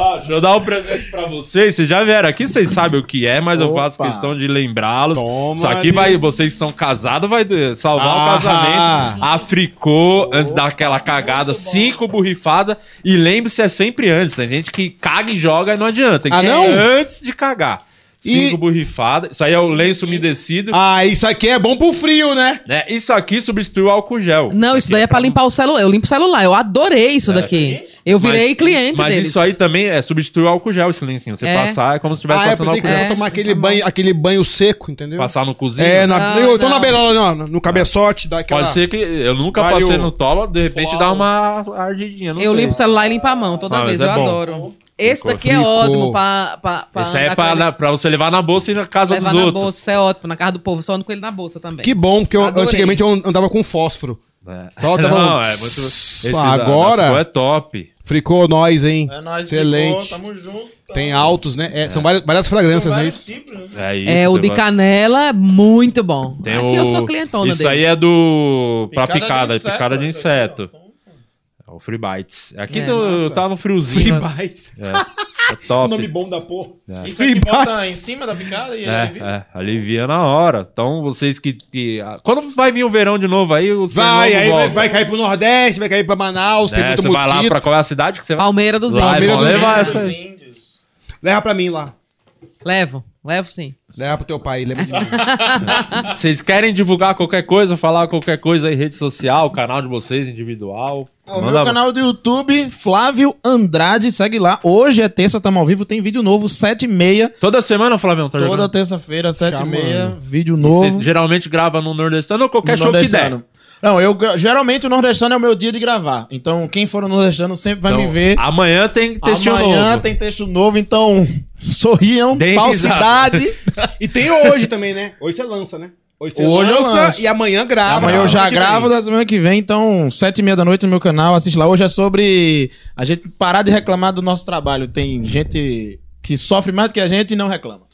Ó, deixa eu dar um presente pra vocês. Vocês já vieram aqui, vocês sabem o que é, mas eu faço Opa. questão de lembrá-los. Toma, Isso aqui amigo. vai, vocês que são casados, vai salvar o Ah. casamento. Africou antes daquela cagada, cinco borrifadas. E lembre-se, é sempre antes. Tem gente que caga e joga e não adianta. Tem que Ah, não? antes de cagar. E- Cinco borrifadas. Isso aí é o lenço umedecido. Ah, isso aqui é bom pro frio, né? né? Isso aqui substitui o álcool gel. Não, isso daí é pra limpar o celular. Eu limpo o celular. Eu adorei isso daqui. Eu virei Mas- cliente Mas deles. isso aí também é substituir o álcool gel, esse lencinho. Você É. passar é como se estivesse Ah, eu passando que álcool eu gel. É. tomar aquele banho, aquele banho seco, entendeu? Passar no cozinho. É, na, Não, eu tô não. na beirada, no, no cabeçote, dá aquela... Pode ser que eu nunca Vai passei o- no toba, de repente Flau. dá uma ardidinha. Não Eu sei. limpo o celular e limpo a mão toda Ah, vez. mas Eu é bom. adoro. Esse Ficou. daqui é Ficou. ótimo pra, pra, pra Esse aí é pra, com ele- na- pra você levar na bolsa e na casa levar dos na outros. bolsa. Isso é ótimo. Na casa do povo. Só ando com ele na bolsa também. Que bom, porque eu, Adorei. antigamente eu andava com fósforo. É. Só tava Não, um- é muito... Esse da- Agora- Ficou é top. Fricou nós, hein? É nóis, Excelente. ficou, tamo junto. Tem altos, né? É, São várias, várias fragrâncias, né? Isso? É, isso, É, o de tem- canela é muito bom. tem Aqui o- eu sou clientona Isso deles. aí é do... Pra Picada de picada, inseto, picada de aqui, inseto. É o Free Bites. Aqui É, do- tá no friozinho. Free né? Bites. É, é top. Nome bom da porra. Isso Free aqui bota bites. em cima da picada e É, alivia? é, alivia na hora. Então, vocês que. que- ah, Quando vai vir o verão de novo aí, os Vai, aí vai, vai cair pro Nordeste, vai cair pra Manaus, tem É, muito você vai lá mosquito. pra qual é a cidade que você vai? Palmeira dos Lá, Índios. vão do levar Índios. essa aí. Leva pra mim lá. Levo. Levo sim. Leva pro teu pai, lembra de mim. Vocês querem divulgar qualquer coisa, falar qualquer coisa aí, rede social, canal de vocês, individual? O meu canal do YouTube, Flávio Andrade, segue lá. Hoje é terça, tamo ao vivo, tem vídeo novo, 7 e meia. Toda semana, Flavião, tá Toda terça-feira, 7 e meia, vídeo Você novo. geralmente grava no Nordestano ou qualquer no show que der. Não, eu geralmente o Nordestano é o meu dia de gravar. Então, quem for no Nordestano sempre vai Então, me ver. Amanhã tem textinho Amanhã novo. tem texto novo, então sorriam, Deem falsidade. E tem hoje também, né? Hoje você lança, né? Hoje Hoje eu lanço. e amanhã grava. Amanhã eu já gravo da semana que vem, então, sete e meia da noite no meu canal, assiste lá. Hoje é sobre a gente parar de reclamar do nosso trabalho. Tem gente que sofre mais do que a gente e não reclama.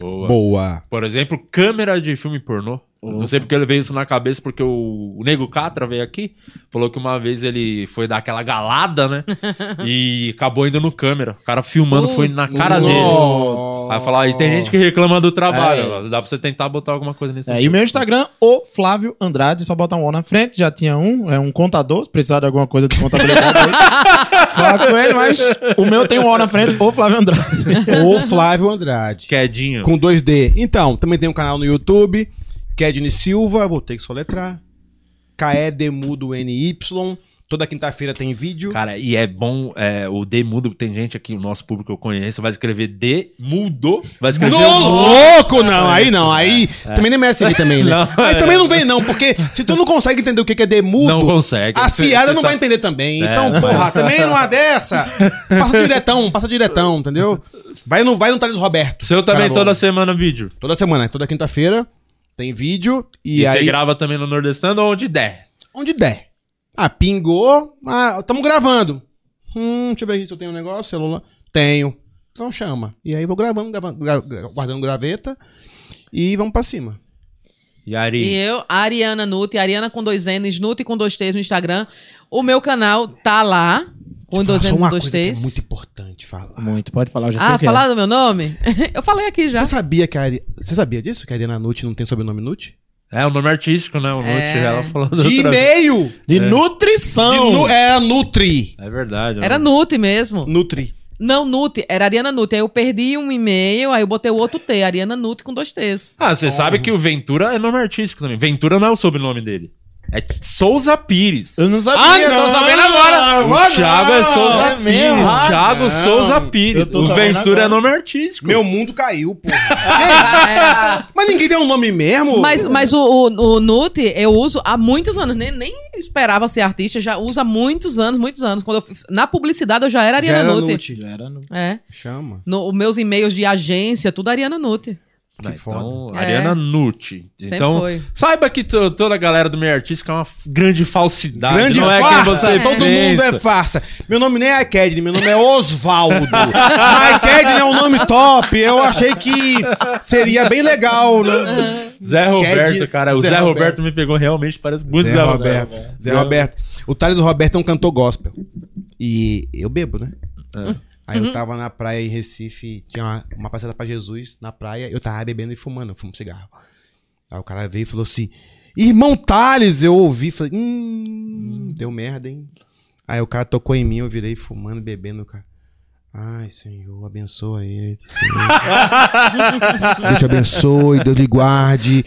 Boa. Boa. Por exemplo, câmera de filme pornô. Não sei porque ele veio isso na cabeça, porque o, o Nego Catra veio aqui, falou que uma vez ele foi dar aquela galada, né? e acabou indo no câmera. O cara filmando foi na cara dele. Nossa. Aí falar, e tem gente que reclama do trabalho. É. Dá pra você tentar botar alguma coisa nisso. É, e o meu Instagram, o Flávio Andrade, só botar um O na frente, já tinha um, é um contador, se precisar de alguma coisa de contabilidade aí, fala com ele, mas o meu tem um O na frente, o Flávio Andrade. O Flávio Andrade. Quedinho. Com 2D. Então, também tem um canal no YouTube. Kedney Silva, vou ter que soletrar. K-E-D-Mudo N-Y. Toda quinta-feira tem vídeo. Cara, e é bom, é, o D mudo, tem gente aqui, o nosso público que eu conheço, vai escrever D mudo, vai escrever No o louco, não. Aí não. Aí também nem merece seguir também, né? Não, aí é. também não vem, não. Porque se tu não consegue entender o que é demudo, Não consegue. as Você- piadas você não tá- vai entender também. É, Então, porra, também numa dessa. Passa diretão, passa diretão, entendeu? Vai no, vai no Thales Roberto. Seu também toda semana vídeo. Toda semana, toda quinta-feira tem vídeo. E, E, aí, você grava também no Nordestando onde der. onde der. Ah, pingou. Ah, tamo gravando. Hum, deixa eu ver aqui se eu tenho um negócio, celular. Tenho. Então chama. E aí vou gravando, gravando gra- gra- guardando graveta. E vamos pra cima. E Ari. E eu, Ariana Nuti, Ariana com dois N's, Nuti com dois T's no Instagram. O meu canal tá lá, com dois N's e dois é T's. muito importante falar. Muito, pode falar, eu já sei Ah, que falar é. do meu nome? eu falei aqui já. Você sabia que a Ari... Você sabia disso? Que a Ariana Nutti não tem sobrenome Nutti? É, o nome artístico, né? O Nuti, É. ela falou De e-mail! De De nutrição! nu... Era Nutri. É verdade. Era né? Nuti mesmo. Nutri. Não, Nuti, era Ariana Nuti. Aí eu perdi um e-mail, aí eu botei o outro T, Ariana Nuti com dois T's. Ah, você sabe que o Ventura é nome artístico também. Ventura não é o sobrenome dele. É Souza Pires. Eu não sabia, Ah, eu tô não! sabendo agora. O Thiago é Souza é Pires. Ah, Thiago não. Souza Pires. O Ventura agora. é nome artístico. Meu mundo caiu, porra. Mas ninguém tem um nome mesmo? Mas, mas o, o, o Nuti eu uso há muitos anos. Nem, nem esperava ser artista, já uso há muitos anos, muitos anos. Quando eu fiz- na publicidade eu já era Já Ariana era Nuti. Nutti. Já era É. Chama. No, os meus e-mails de agência, tudo Ariana Nuti. Que então, foda. Ariana É. Nutti. Sempre Então, foi. saiba que to- toda a galera do meio artístico é uma grande falsidade. Grande não é farsa. quem você Todo pensa. mundo é farsa. Meu nome nem é Kedney, meu nome é Osvaldo. Mas Kedney é um nome top. Eu achei que seria bem legal, né? Zé Roberto, Ked- cara. O Zé Zé, Roberto. Roberto me pegou realmente, parece muito Zé Roberto. Zé Roberto. O Thales Roberto é um cantor gospel. E eu bebo, né? Aí eu tava na praia em Recife, tinha uma, uma passada pra Jesus na praia, eu tava bebendo e fumando, eu fumo cigarro. Aí o cara veio e falou assim: Irmão Thales, eu ouvi, falei, hum, deu merda, hein? Aí o cara tocou em mim, eu virei fumando, bebendo, cara. Ai, Senhor, abençoa ele. Senhor. Deus te abençoe, Deus lhe guarde.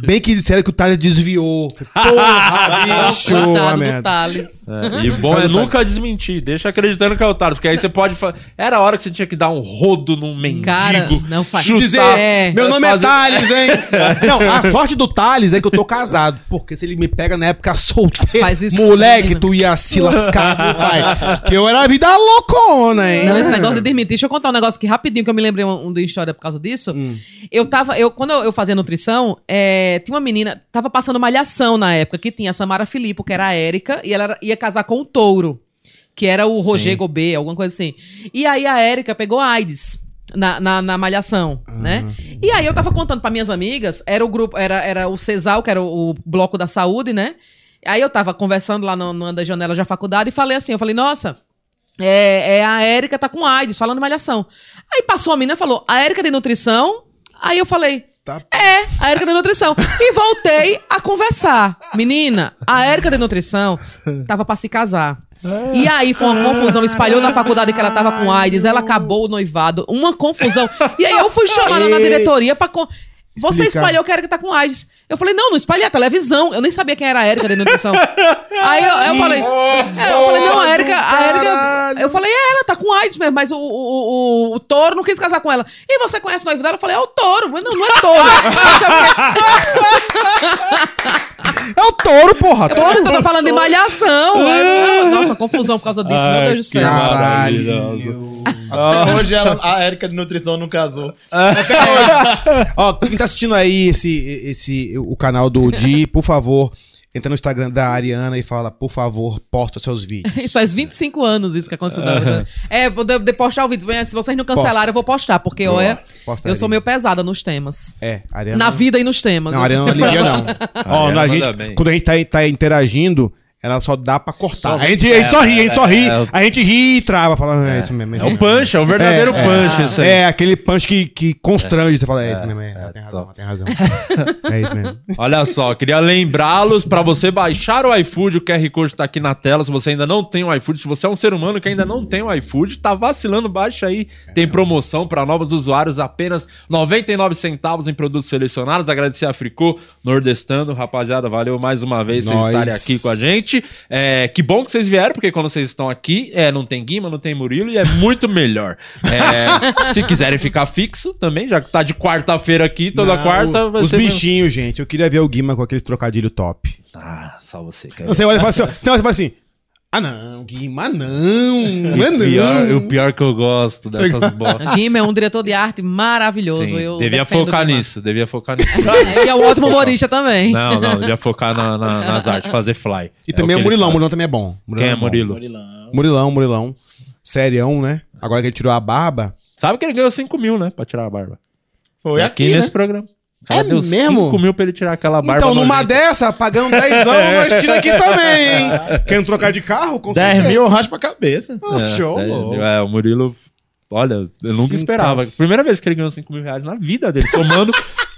Bem que disseram que o Thales desviou. Porra, bicho, uma Coitado do merda. Thales. É, e bom é nunca desmentir. Deixa acreditando que é o Thales. Porque aí você pode falar. Era a hora que você tinha que dar um rodo num mendigo. Cara, não faz- chutar. dizer, É. meu nome Fazer- é Thales, hein? Não, a sorte do Thales é que eu tô casado. Porque se ele me pega na época solteiro, Faz isso moleque, tu ia se lascar, meu pai. Que eu era a vida loucona, hein? Não, esse negócio de desmentir. Deixa eu contar um negócio aqui rapidinho, que eu me lembrei um, um de história por causa disso. Hum. Eu tava, eu, quando eu, eu fazia nutrição, é, tinha uma menina, tava passando malhação na época, que tinha a Samara Filippo, que era a Érica, e ela era- ia casar com o Touro, que era o Roger Gobet, alguma coisa assim. E aí a Érica pegou AIDS. Na, na, na malhação, né? E aí eu tava contando pra minhas amigas, era o grupo, era, era o CESAL, que era o, o bloco da saúde, né? Aí eu tava conversando lá no- numa das janelas da faculdade e falei assim, eu falei, nossa, é, é, a Érica tá com AIDS, falando malhação. Aí passou a menina e falou, a Érica de nutrição? Aí eu falei, Tá. é, a Érica de nutrição. E voltei a conversar. Menina, a Érica de nutrição tava pra se casar. E aí foi uma confusão, espalhou na faculdade que ela tava com AIDS, ela acabou o noivado, uma confusão. E aí eu fui chamada na diretoria pra... con- Você Explicar. espalhou que a Érica tá com AIDS. Eu falei, não, não espalhei a televisão. Eu nem sabia quem era a Érica de nutrição. Aí eu, eu falei, é, eu falei, não, a Érica, a. Caralho. Eu falei, é, ela tá com AIDS mesmo, mas o, o, o, o touro não quis casar com ela. E você conhece o noivo dela? Eu falei, é o touro. Mas não, não é touro. É o touro, porra. Eu Touro. tava falando de malhação. Aí, Nossa, confusão por causa disso, meu Ai, Deus do céu. Caralho. Até hoje ela- a Érica de nutrição não casou. Ó, quem tá assistindo aí esse, esse, o canal do Di, por favor, entra no Instagram da Ariana e fala, por favor, posta seus vídeos. Isso faz 25 anos isso que aconteceu. É, vou de, de postar o vídeo. Se vocês não cancelaram, eu vou postar, porque, olha, Posta eu sou meio pesada nos temas. É, Ariana. Na vida e nos temas. Não, a Ariana não aliviia, não. Ó, a gente, bem. quando a gente tá, tá interagindo, ela só dá pra cortar. A, gente, a gente só é, ri, a gente só é, ri. é, a gente ri e trava. Fala, é, isso mesmo. É o punch, é o verdadeiro punch isso aí. É, aquele punch que, que constrange. Você fala, é, isso mesmo, é, é, tem razão, tem razão. é isso mesmo. Olha só, queria lembrá-los pra você baixar o iFood, o QR Code tá aqui na tela. Se você ainda não tem o iFood, se você é um ser humano que ainda não tem o iFood, tá vacilando, baixa aí. Tem promoção pra novos usuários, apenas 99 centavos em produtos selecionados. Agradecer a Fricô, Nordestando. Rapaziada, valeu mais uma vez vocês Nós. estarem aqui com a gente. É, que bom que vocês vieram, porque quando vocês estão aqui, é, não tem Guima, não tem Murilo e é muito melhor. É, se quiserem ficar fixo também, já que tá de quarta-feira aqui, toda Não, quarta o- vai Os ser... bichinhos, gente. Eu queria ver o Guima com aqueles trocadilho top. Ah, só você. Você olha e fala assim, ó, então você fala assim, ah não, Guima, não, mas O pior, não. o pior que eu gosto dessas bostas. Guima é um diretor de arte maravilhoso. Sim, eu devia o focar Guima. nisso, devia focar nisso. É, e é um ótimo humorista também. não, não, devia focar na- na- nas artes, fazer fly. E também É o, ele Murilão, o sabe. Murilão também é bom. Murilão Quem é bom. Murilo? Murilão. Murilão, Murilão. Serião, né? Agora que ele tirou a barba. Sabe que ele ganhou 5 mil, né? Pra tirar a barba. Foi aqui, aqui, nesse né? programa. Cara É deu mesmo? 5 mil pra ele tirar aquela barba. então, numa nojenta. dessa, pagando 10 anos, nós tira aqui também, hein? Querendo trocar de carro? Com 10 certeza. mil eu raspo a cabeça. Oh, É, show, 10 louco. mil. É, o Murilo. Olha, eu nunca Sim, esperava. calça. Primeira vez que ele ganhou 5 mil reais na vida dele, somando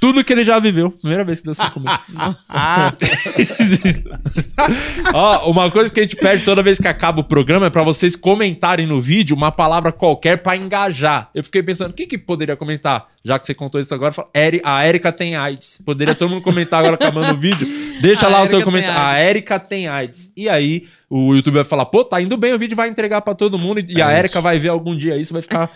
tudo que ele já viveu. Primeira vez que deu 5 mil. Ó, uma coisa que a gente pede toda vez que acaba o programa é pra vocês comentarem no vídeo uma palavra qualquer pra engajar. Eu fiquei pensando, o que que poderia comentar? Já que você contou isso agora, fala, "Eri- a Érica tem AIDS. Poderia todo mundo comentar agora acabando o vídeo. Deixa A lá o seu Érica comentário. A Érica tem AIDS. E aí, o YouTube vai falar, pô, tá indo bem, o vídeo vai entregar pra todo mundo e, e a Érica vai ver algum dia isso, vai ficar...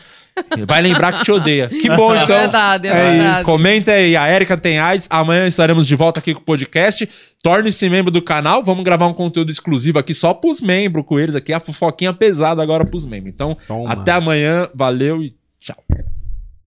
Vai lembrar que te odeia. Que bom, É então. verdade, é, É verdade. isso. Comenta aí, a Érica tem AIDS. Amanhã estaremos de volta aqui com o podcast. Torne-se membro do canal. Vamos gravar um conteúdo exclusivo aqui só pros membros com eles aqui. A fofoquinha pesada agora pros membros. Então, Toma. até amanhã. Valeu e tchau.